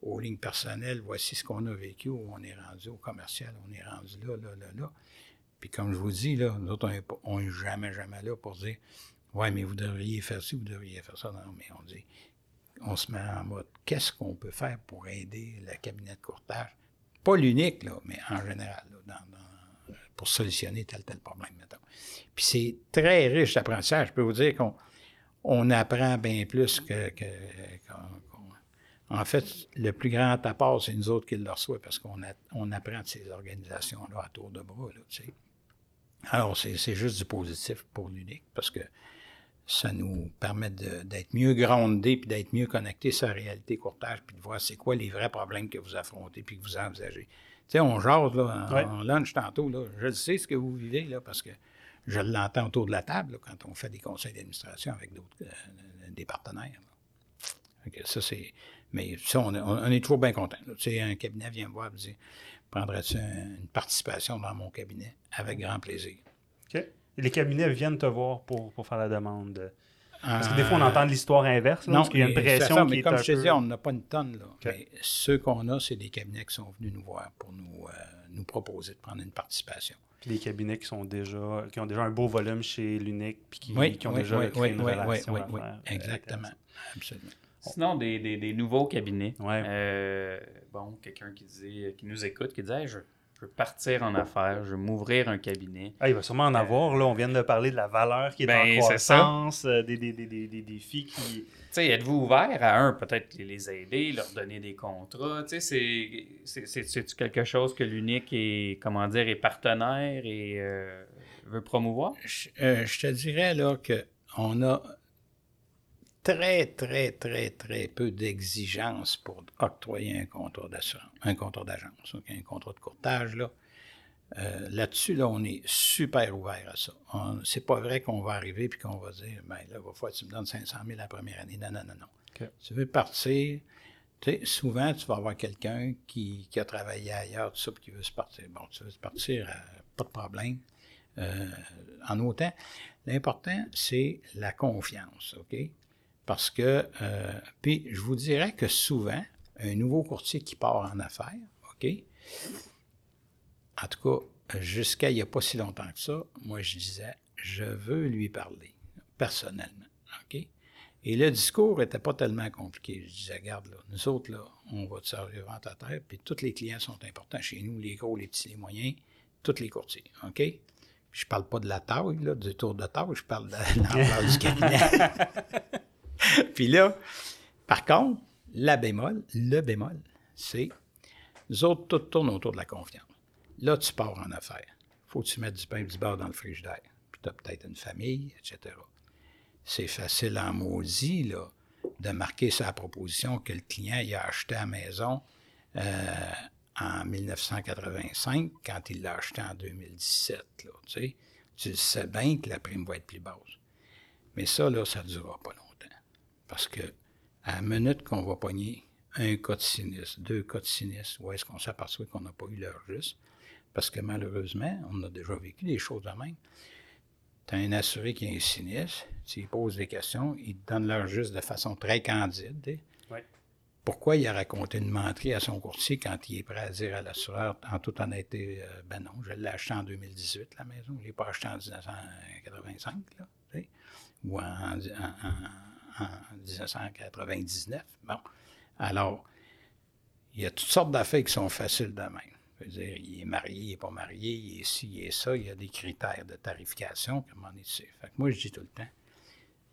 aux lignes personnelles, voici ce qu'on a vécu, où on est rendu au commercial, on est rendu là, là, là, là. Puis comme je vous dis, là, nous autres, on n'est jamais, jamais là pour dire Ouais, mais vous devriez faire ci, vous devriez faire ça. Non, mais on dit on se met en mode qu'est-ce qu'on peut faire pour aider le cabinet de courtage? Pas l'unique, là, mais en général, pour solutionner tel tel problème, mettons. Puis c'est très riche d'apprentissage. Je peux vous dire qu'on on apprend bien plus que. en fait, le plus grand apport, c'est nous autres qui le reçoivent parce qu'on on apprend de ces organisations-là à tour de bras. Là, tu sais. Alors, c'est juste du positif pour l'unique, parce que ça nous permet d'être mieux groundé puis d'être mieux connecté sur la réalité courtage puis de voir c'est quoi les vrais problèmes que vous affrontez puis que vous envisagez. Tu sais, on jase là, en, lunch tantôt, là, je sais ce que vous vivez là, parce que je l'entends autour de la table quand on fait des conseils d'administration avec d'autres euh, des partenaires. ça, c'est. Mais ça, on, est toujours bien content. Tu sais, un cabinet vient me voir et me dit Prendrais-tu une participation dans mon cabinet? Avec grand plaisir. OK les cabinets viennent te voir pour, faire la demande. Parce que des fois, on entend l'histoire inverse. non, parce qu'il y a une pression. mais comme je te dis, on n'a pas une tonne. Là. Mais ceux qu'on a, c'est des cabinets qui sont venus nous voir pour nous, euh, nous proposer de prendre une participation. Puis les cabinets qui sont déjà qui ont déjà un beau volume chez l'unique puis qui, qui ont déjà créé une relation à faire. Exactement. Absolument. Sinon, des, des, nouveaux cabinets. Euh, bon, quelqu'un qui, qui nous écoute, qui disait je, je veux partir en affaires, je veux m'ouvrir un cabinet. Ah, il va sûrement en avoir. Là, on vient de parler de la valeur qui est en ben, croissance, euh, des, des, des, des, défis qui. Tu sais, êtes-vous ouvert à un, peut-être les aider, leur donner des contrats? Tu sais, c'est quelque chose que l'unique est, comment dire, est partenaire et euh, veut promouvoir? Je, euh, je, te dirais là qu'on a très, très, très, très peu d'exigences pour octroyer un contrat d'assurance, un contrat d'agence, un contrat de courtage. Là. Euh, là-dessus, là, on est super ouvert à ça. C'est pas vrai qu'on va arriver et qu'on va dire, ben là, il va falloir que tu me donnes 500 000 la première année. Non, non, non, non. Tu veux partir, tu sais, souvent, tu vas avoir quelqu'un qui, a travaillé ailleurs, tout ça, puis qui veut se partir. Bon, tu veux se partir, euh, pas de problème. Euh, en autant, l'important, c'est la confiance, OK? Parce que, euh, puis je vous dirais que souvent, un nouveau courtier qui part en affaires, OK? En tout cas, jusqu'à il n'y a pas si longtemps que ça, moi je disais, je veux lui parler, personnellement, OK? Et le discours n'était pas tellement compliqué. Je disais, regarde, là, nous autres, là, on va te servir vente à terre, puis tous les clients sont importants chez nous, les gros, les petits, les moyens, tous les courtiers, OK? Je ne parle pas de la taille, là, du tour de taille, je parle de [laughs] l'ampleur du cabinet. [laughs] [laughs] Puis là, par contre, la bémol, le bémol, c'est nous autres, tout tourne autour de la confiance. Là, tu pars en affaires. faut que tu mettes du pain et du beurre dans le frigidaire. Puis tu as peut-être une famille, etc. C'est facile en maudit, de marquer sa proposition que le client il a acheté à la maison euh, en 1985 quand il l'a acheté en 2017. Là, tu, sais. tu sais bien que la prime va être plus basse. Mais ça, là, ça ne durera pas longtemps. Parce que à la minute qu'on va pogner un cas de sinistre, deux cas de sinistre, où est-ce qu'on s'aperçoit qu'on n'a pas eu l'heure juste? Parce que malheureusement, on a déjà vécu des choses de même. Tu as un assuré qui a un sinistre, tu lui poses des questions, il te donne l'heure juste de façon très candide. Pourquoi il a raconté une menterie à son courtier quand il est prêt à dire à l'assureur, en toute honnêteté, euh, ben non, je l'ai acheté en 2018, la maison, je ne l'ai pas acheté en 1985, là, ou en en 1999. Bon. Alors, il y a toutes sortes d'affaires qui sont faciles de même. Je veux dire, il est marié, il n'est pas marié, il est ci, il est ça, il y a des critères de tarification, comme on Fait que moi, je dis tout le temps,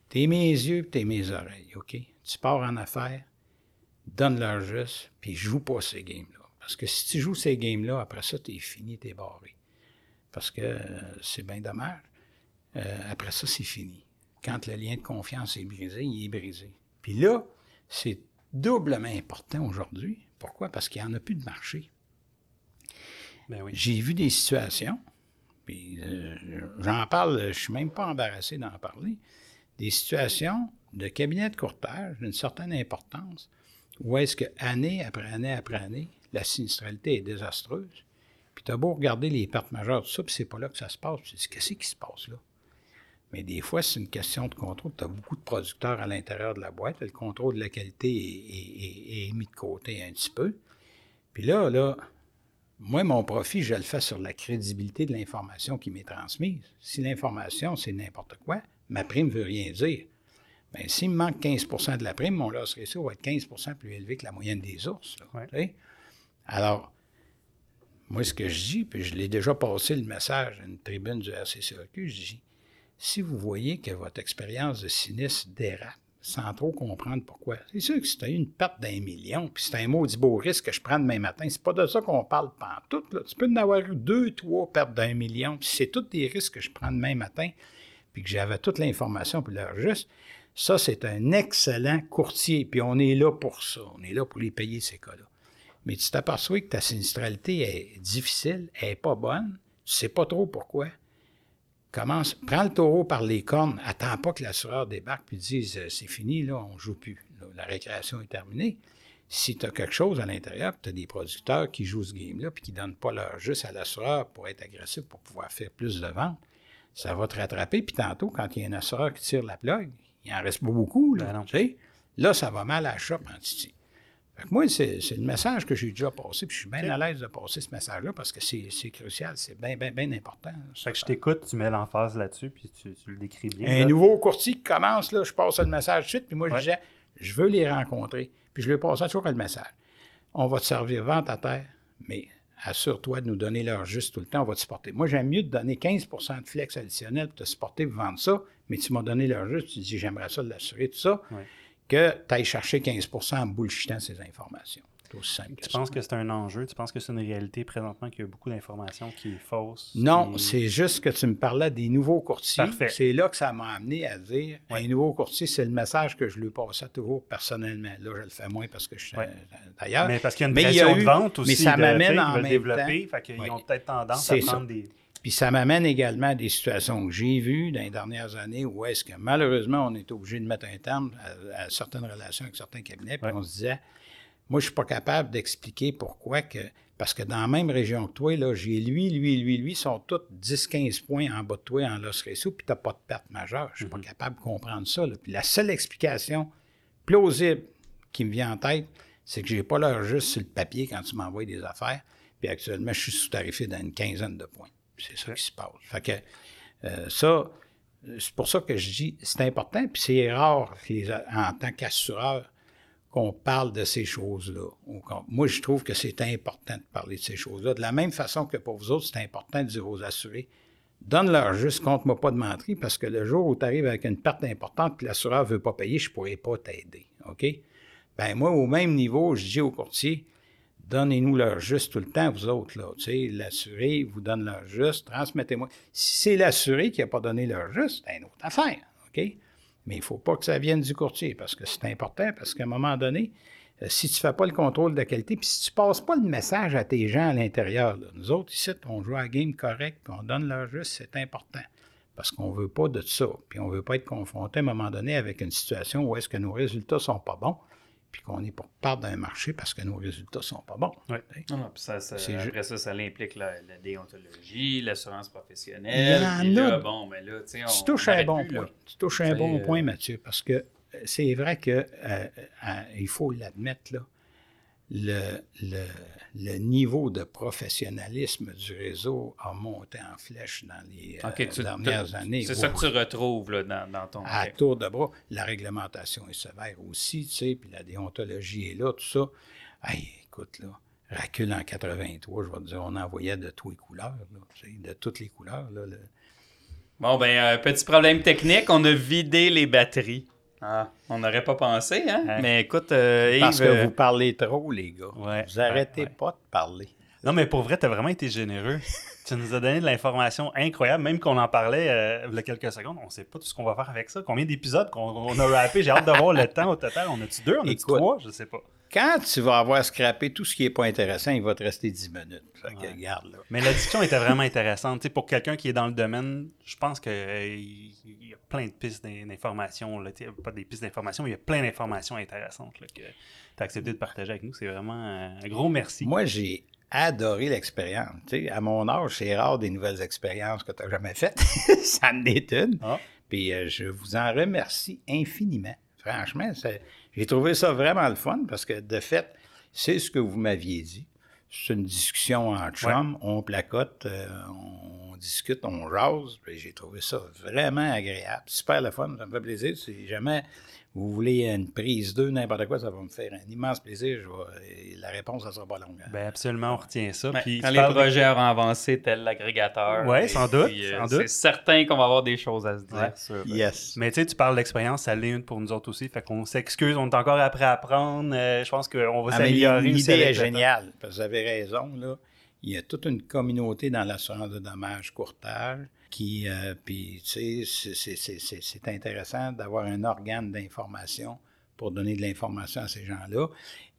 t'es mes yeux t'es mes oreilles, OK? Tu pars en affaires, donne-leur juste, puis joue pas ces games-là. Parce que si tu joues ces games-là, après ça, t'es fini, t'es barré. Parce que euh, c'est bien dommage. Euh, après ça, c'est fini quand le lien de confiance est brisé, il est brisé. Puis là, c'est doublement important aujourd'hui. Pourquoi? Parce qu'il n'y en a plus de marché. Ben J'ai vu des situations, puis euh, j'en parle, je ne suis même pas embarrassé d'en parler, des situations de cabinet de courtage d'une certaine importance, où est-ce que année après année après année, la sinistralité est désastreuse. Puis tu as beau regarder les pertes majeures, tout ça, puis c'est pas là que ça se passe. Tu dis, qu'est-ce qui se passe là? Mais des fois, c'est une question de contrôle. Tu as beaucoup de producteurs à l'intérieur de la boîte. Le contrôle de la qualité est, mis de côté un petit peu. Puis là, là, moi, mon profit, je le fais sur la crédibilité de l'information qui m'est transmise. Si l'information, c'est n'importe quoi, ma prime ne veut rien dire. Bien, s'il me manque 15% de la prime, mon loss ratio va être 15% plus élevé que la moyenne des ours. Alors, moi, ce que je dis, puis je l'ai déjà passé le message à une tribune du RCCEQ, je dis si vous voyez que votre expérience de sinistre dérape, sans trop comprendre pourquoi. C'est sûr que si tu as eu une perte d'un million, puis c'est un maudit beau risque que je prends demain matin, c'est pas de ça qu'on parle tout. Là. Tu peux en avoir eu deux, trois pertes d'un million, puis c'est tous des risques que je prends demain matin. puis que j'avais toute l'information pour leur juste, ça, c'est un excellent courtier. Puis on est là pour ça. On est là pour les payer, ces cas-là. Mais tu t'aperçois que ta sinistralité est difficile, elle n'est pas bonne, tu ne sais pas trop pourquoi. Commence, prends le taureau par les cornes, attends pas que l'assureur débarque puis dise euh, c'est fini, là, on ne joue plus. la récréation est terminée. Si tu as quelque chose à l'intérieur, tu as des producteurs qui jouent ce game-là puis qui ne donnent pas leur juste à l'assureur pour être agressif, pour pouvoir faire plus de ventes, ça va te rattraper. Puis tantôt, quand il y a un assureur qui tire la plug, il en reste pas beaucoup. Là, ben là ça va mal à la shop en Titi. Moi, c'est, le message que j'ai déjà passé, puis je suis bien à l'aise de passer ce message-là parce que c'est, crucial, c'est bien, bien, bien important. Fait que je t'écoute, tu mets l'emphase là-dessus, puis tu, le décris bien. Un nouveau courtier qui commence, là, je passe le message tout de suite, puis moi, je disais, je veux les rencontrer. Puis je lui passe toujours le message. On va te servir vente à terre, mais assure-toi de nous donner l'heure juste tout le temps, on va te supporter. Moi, j'aime mieux te donner 15% de flex additionnel pour te supporter pour vendre ça, mais tu m'as donné l'heure juste, tu dis j'aimerais ça l'assurer, tout ça, que tu ailles chercher 15 en bullshitant ces informations. Tu penses que c'est un enjeu? Tu penses que c'est une réalité présentement qu'il y a beaucoup d'informations qui est fausse? Non, c'est juste que tu me parlais des nouveaux courtiers. C'est là que ça m'a amené à dire un nouveau courtier, c'est le message que je lui passais toujours personnellement. Là, je le fais moins parce que je suis d'ailleurs. Mais parce qu'il y a une pression de vente aussi. Mais ça m'amène en même développer, temps. Fait ont peut-être tendance à prendre des. Puis ça m'amène également à des situations que j'ai vues dans les dernières années où est-ce que malheureusement on est obligé de mettre un terme à, certaines relations avec certains cabinets, puis on se disait moi, je ne suis pas capable d'expliquer pourquoi que. Parce que dans la même région que toi, là, j'ai lui, lui, lui, lui, sont tous 10-15 points en bas de toi en loss ratio, puis tu n'as pas de perte majeure. Je ne suis pas mhm. capable de comprendre ça. Puis la seule explication plausible qui me vient en tête, c'est que je n'ai pas l'heure juste sur le papier quand tu m'envoies des affaires. Puis actuellement, je suis sous-tarifé dans une quinzaine de points. C'est ça qui se passe. Fait que euh, ça, c'est pour ça que je dis c'est important, puis c'est rare en tant qu'assureur qu'on parle de ces choses-là. Moi, je trouve que c'est important de parler de ces choses-là. De la même façon que pour vous autres, c'est important de dire aux assurés, donne-leur juste, compte-moi pas de menterie, parce que le jour où tu arrives avec une perte importante et l'assureur ne veut pas payer, je ne pourrai pas t'aider. OK? Ben moi, au même niveau, je dis au courtier, donnez-nous leur juste tout le temps, vous autres, là. Tu sais, l'assuré vous donne leur juste, transmettez-moi. Si c'est l'assuré qui n'a pas donné leur juste, c'est une autre affaire. OK? Mais il ne faut pas que ça vienne du courtier parce que c'est important, parce qu'à un moment donné, euh, si tu ne fais pas le contrôle de qualité, puis si tu ne passes pas le message à tes gens à l'intérieur, nous autres ici, on joue à la game correct, puis on donne leur juste, c'est important. Parce qu'on ne veut pas de ça. Puis on ne veut pas être confronté à un moment donné avec une situation où est-ce que nos résultats ne sont pas bons puis qu'on est pour part d'un marché parce que nos résultats ne sont pas bons. Oui. Non, puis ça, après ça, ça implique la, déontologie, l'assurance professionnelle. Il y en a. bon, mais là, on, tu touches un bon point. Tu touches un bon point, Mathieu, parce que euh, c'est vrai qu'il euh, euh, faut l'admettre, là, le, le, niveau de professionnalisme du réseau a monté en flèche dans les euh, dernières années. C'est ça que tu retrouves là, dans, dans, ton... À tour de bras. La réglementation est sévère aussi, tu sais, puis la déontologie est là, tout ça. Hey, écoute, là, Racule en 83, je vais te dire, on envoyait de toutes les couleurs, là, tu sais, de toutes les couleurs. Là, Bon, ben, petit problème technique, on a vidé les batteries. Ah, on n'aurait pas pensé, hein? hein? Mais écoute, euh, Parce que euh, vous parlez trop, les gars. vous arrêtez pas de parler. Non, mais pour vrai, tu as vraiment été généreux. [laughs] tu nous as donné de l'information incroyable, même qu'on en parlait euh, il y a quelques secondes. On ne sait pas tout ce qu'on va faire avec ça. Combien d'épisodes qu'on a rappé? J'ai hâte de voir le temps au total. On a-tu deux? On a-tu trois? Je ne sais pas. Quand tu vas avoir scrappé tout ce qui n'est pas intéressant, il va te rester 10 minutes. Mais la discussion était vraiment intéressante. pour quelqu'un qui est dans le domaine, je pense qu'il y a plein de pistes d'informations. Pas des pistes d'informations, mais il y a plein d'informations intéressantes que tu as accepté de partager avec nous. C'est vraiment un gros merci. Moi, j'ai adoré l'expérience. à mon âge, c'est rare des nouvelles expériences que tu n'as jamais faites. [laughs] ça est une. Ah. Puis euh, je vous en remercie infiniment. Franchement, j'ai trouvé ça vraiment le fun parce que, de fait, c'est ce que vous m'aviez dit. C'est une discussion en chum, on placote, euh, on discute, on jase. J'ai trouvé ça vraiment agréable. Super le fun, ça me fait plaisir. Si jamais vous voulez une prise 2, n'importe quoi, ça va me faire un immense plaisir. la réponse, ça sera pas longue. Hein. Bien, absolument, on retient ça. puis quand les projets auront avancé, tel l'agrégateur. Oui, sans doute. Euh, c'est certain qu'on va avoir des choses à se dire. Euh, yes. Mais tu sais, tu parles d'expérience, ça l'est une pour nous autres aussi. Fait qu'on s'excuse, on est encore après à apprendre. Euh, je pense qu'on va ah, s'améliorer. L'idée est géniale. vous avez raison. Là. Il y a toute une communauté dans l'assurance de dommages courtage qui, puis, tu sais, c'est intéressant d'avoir un organe d'information pour donner de l'information à ces gens-là.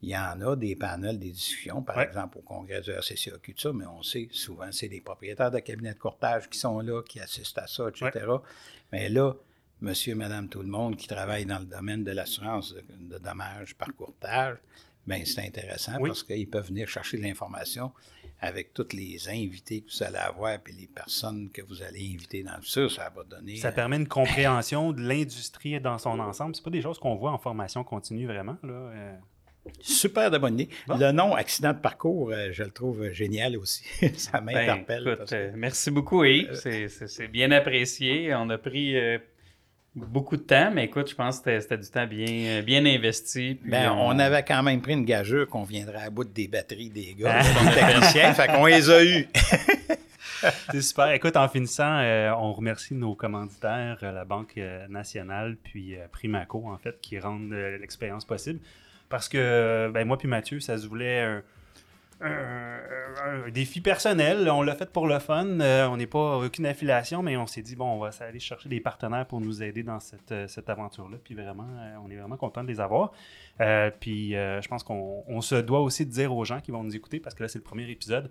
Il y en a des panels, des discussions, par exemple au congrès du RCCAQ, ça, mais on sait souvent c'est des propriétaires de cabinets de courtage qui sont là, qui assistent à ça, etc. Mais là, monsieur, madame, tout le monde qui travaille dans le domaine de l'assurance de, dommages par courtage, bien, c'est intéressant parce qu'ils peuvent venir chercher de l'information avec tous les invités que vous allez avoir et les personnes que vous allez inviter dans le futur, ça va donner. Ça permet une compréhension de l'industrie dans son ensemble. C'est pas des choses qu'on voit en formation continue vraiment. Là. Euh. Super de bonne idée. Le nom accident de parcours, euh, je le trouve génial aussi. [laughs] ça ben, m'interpelle. Euh, merci beaucoup, Yves. C'est bien apprécié. On a pris beaucoup de temps, mais écoute, je pense que c'était du temps bien, bien investi. Ben, on... avait quand même pris une gageure qu'on viendrait à bout des batteries des gars, des techniciens, fait qu'on les a eus. [laughs] C'est super. Écoute, en finissant, euh, on remercie nos commanditaires, euh, la Banque euh, nationale, puis Primaco, en fait, qui rendent l'expérience possible. Parce que, ben, moi puis Mathieu, ça se voulait un un, défi personnel. On l'a fait pour le fun. Euh, on n'est pas aucune affiliation, mais on s'est dit, bon, on va aller chercher des partenaires pour nous aider dans cette, euh, cette aventure-là. Puis vraiment, euh, on est vraiment content de les avoir. puis je pense qu'on se doit aussi de dire aux gens qui vont nous écouter, parce que là, c'est le premier épisode,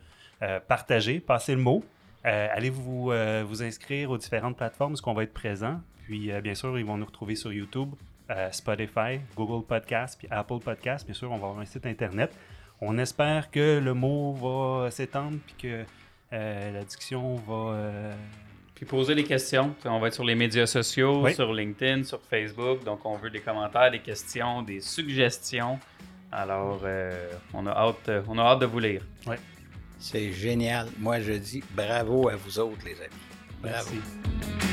partagez, passez le mot. allez vous, vous inscrire aux différentes plateformes, où on va être présent. Puis bien sûr, ils vont nous retrouver sur YouTube, Spotify, Google Podcast, puis Apple Podcast. Bien sûr, on va avoir un site internet. On espère que le mot va s'étendre puis que euh, la discussion va. Euh, puis poser des questions. On va être sur les médias sociaux, sur LinkedIn, sur Facebook. Donc, on veut des commentaires, des questions, des suggestions. Alors, euh, on, a hâte, on a hâte de vous lire. Oui. C'est génial. Moi, je dis bravo à vous autres, les amis. Bravo. Merci.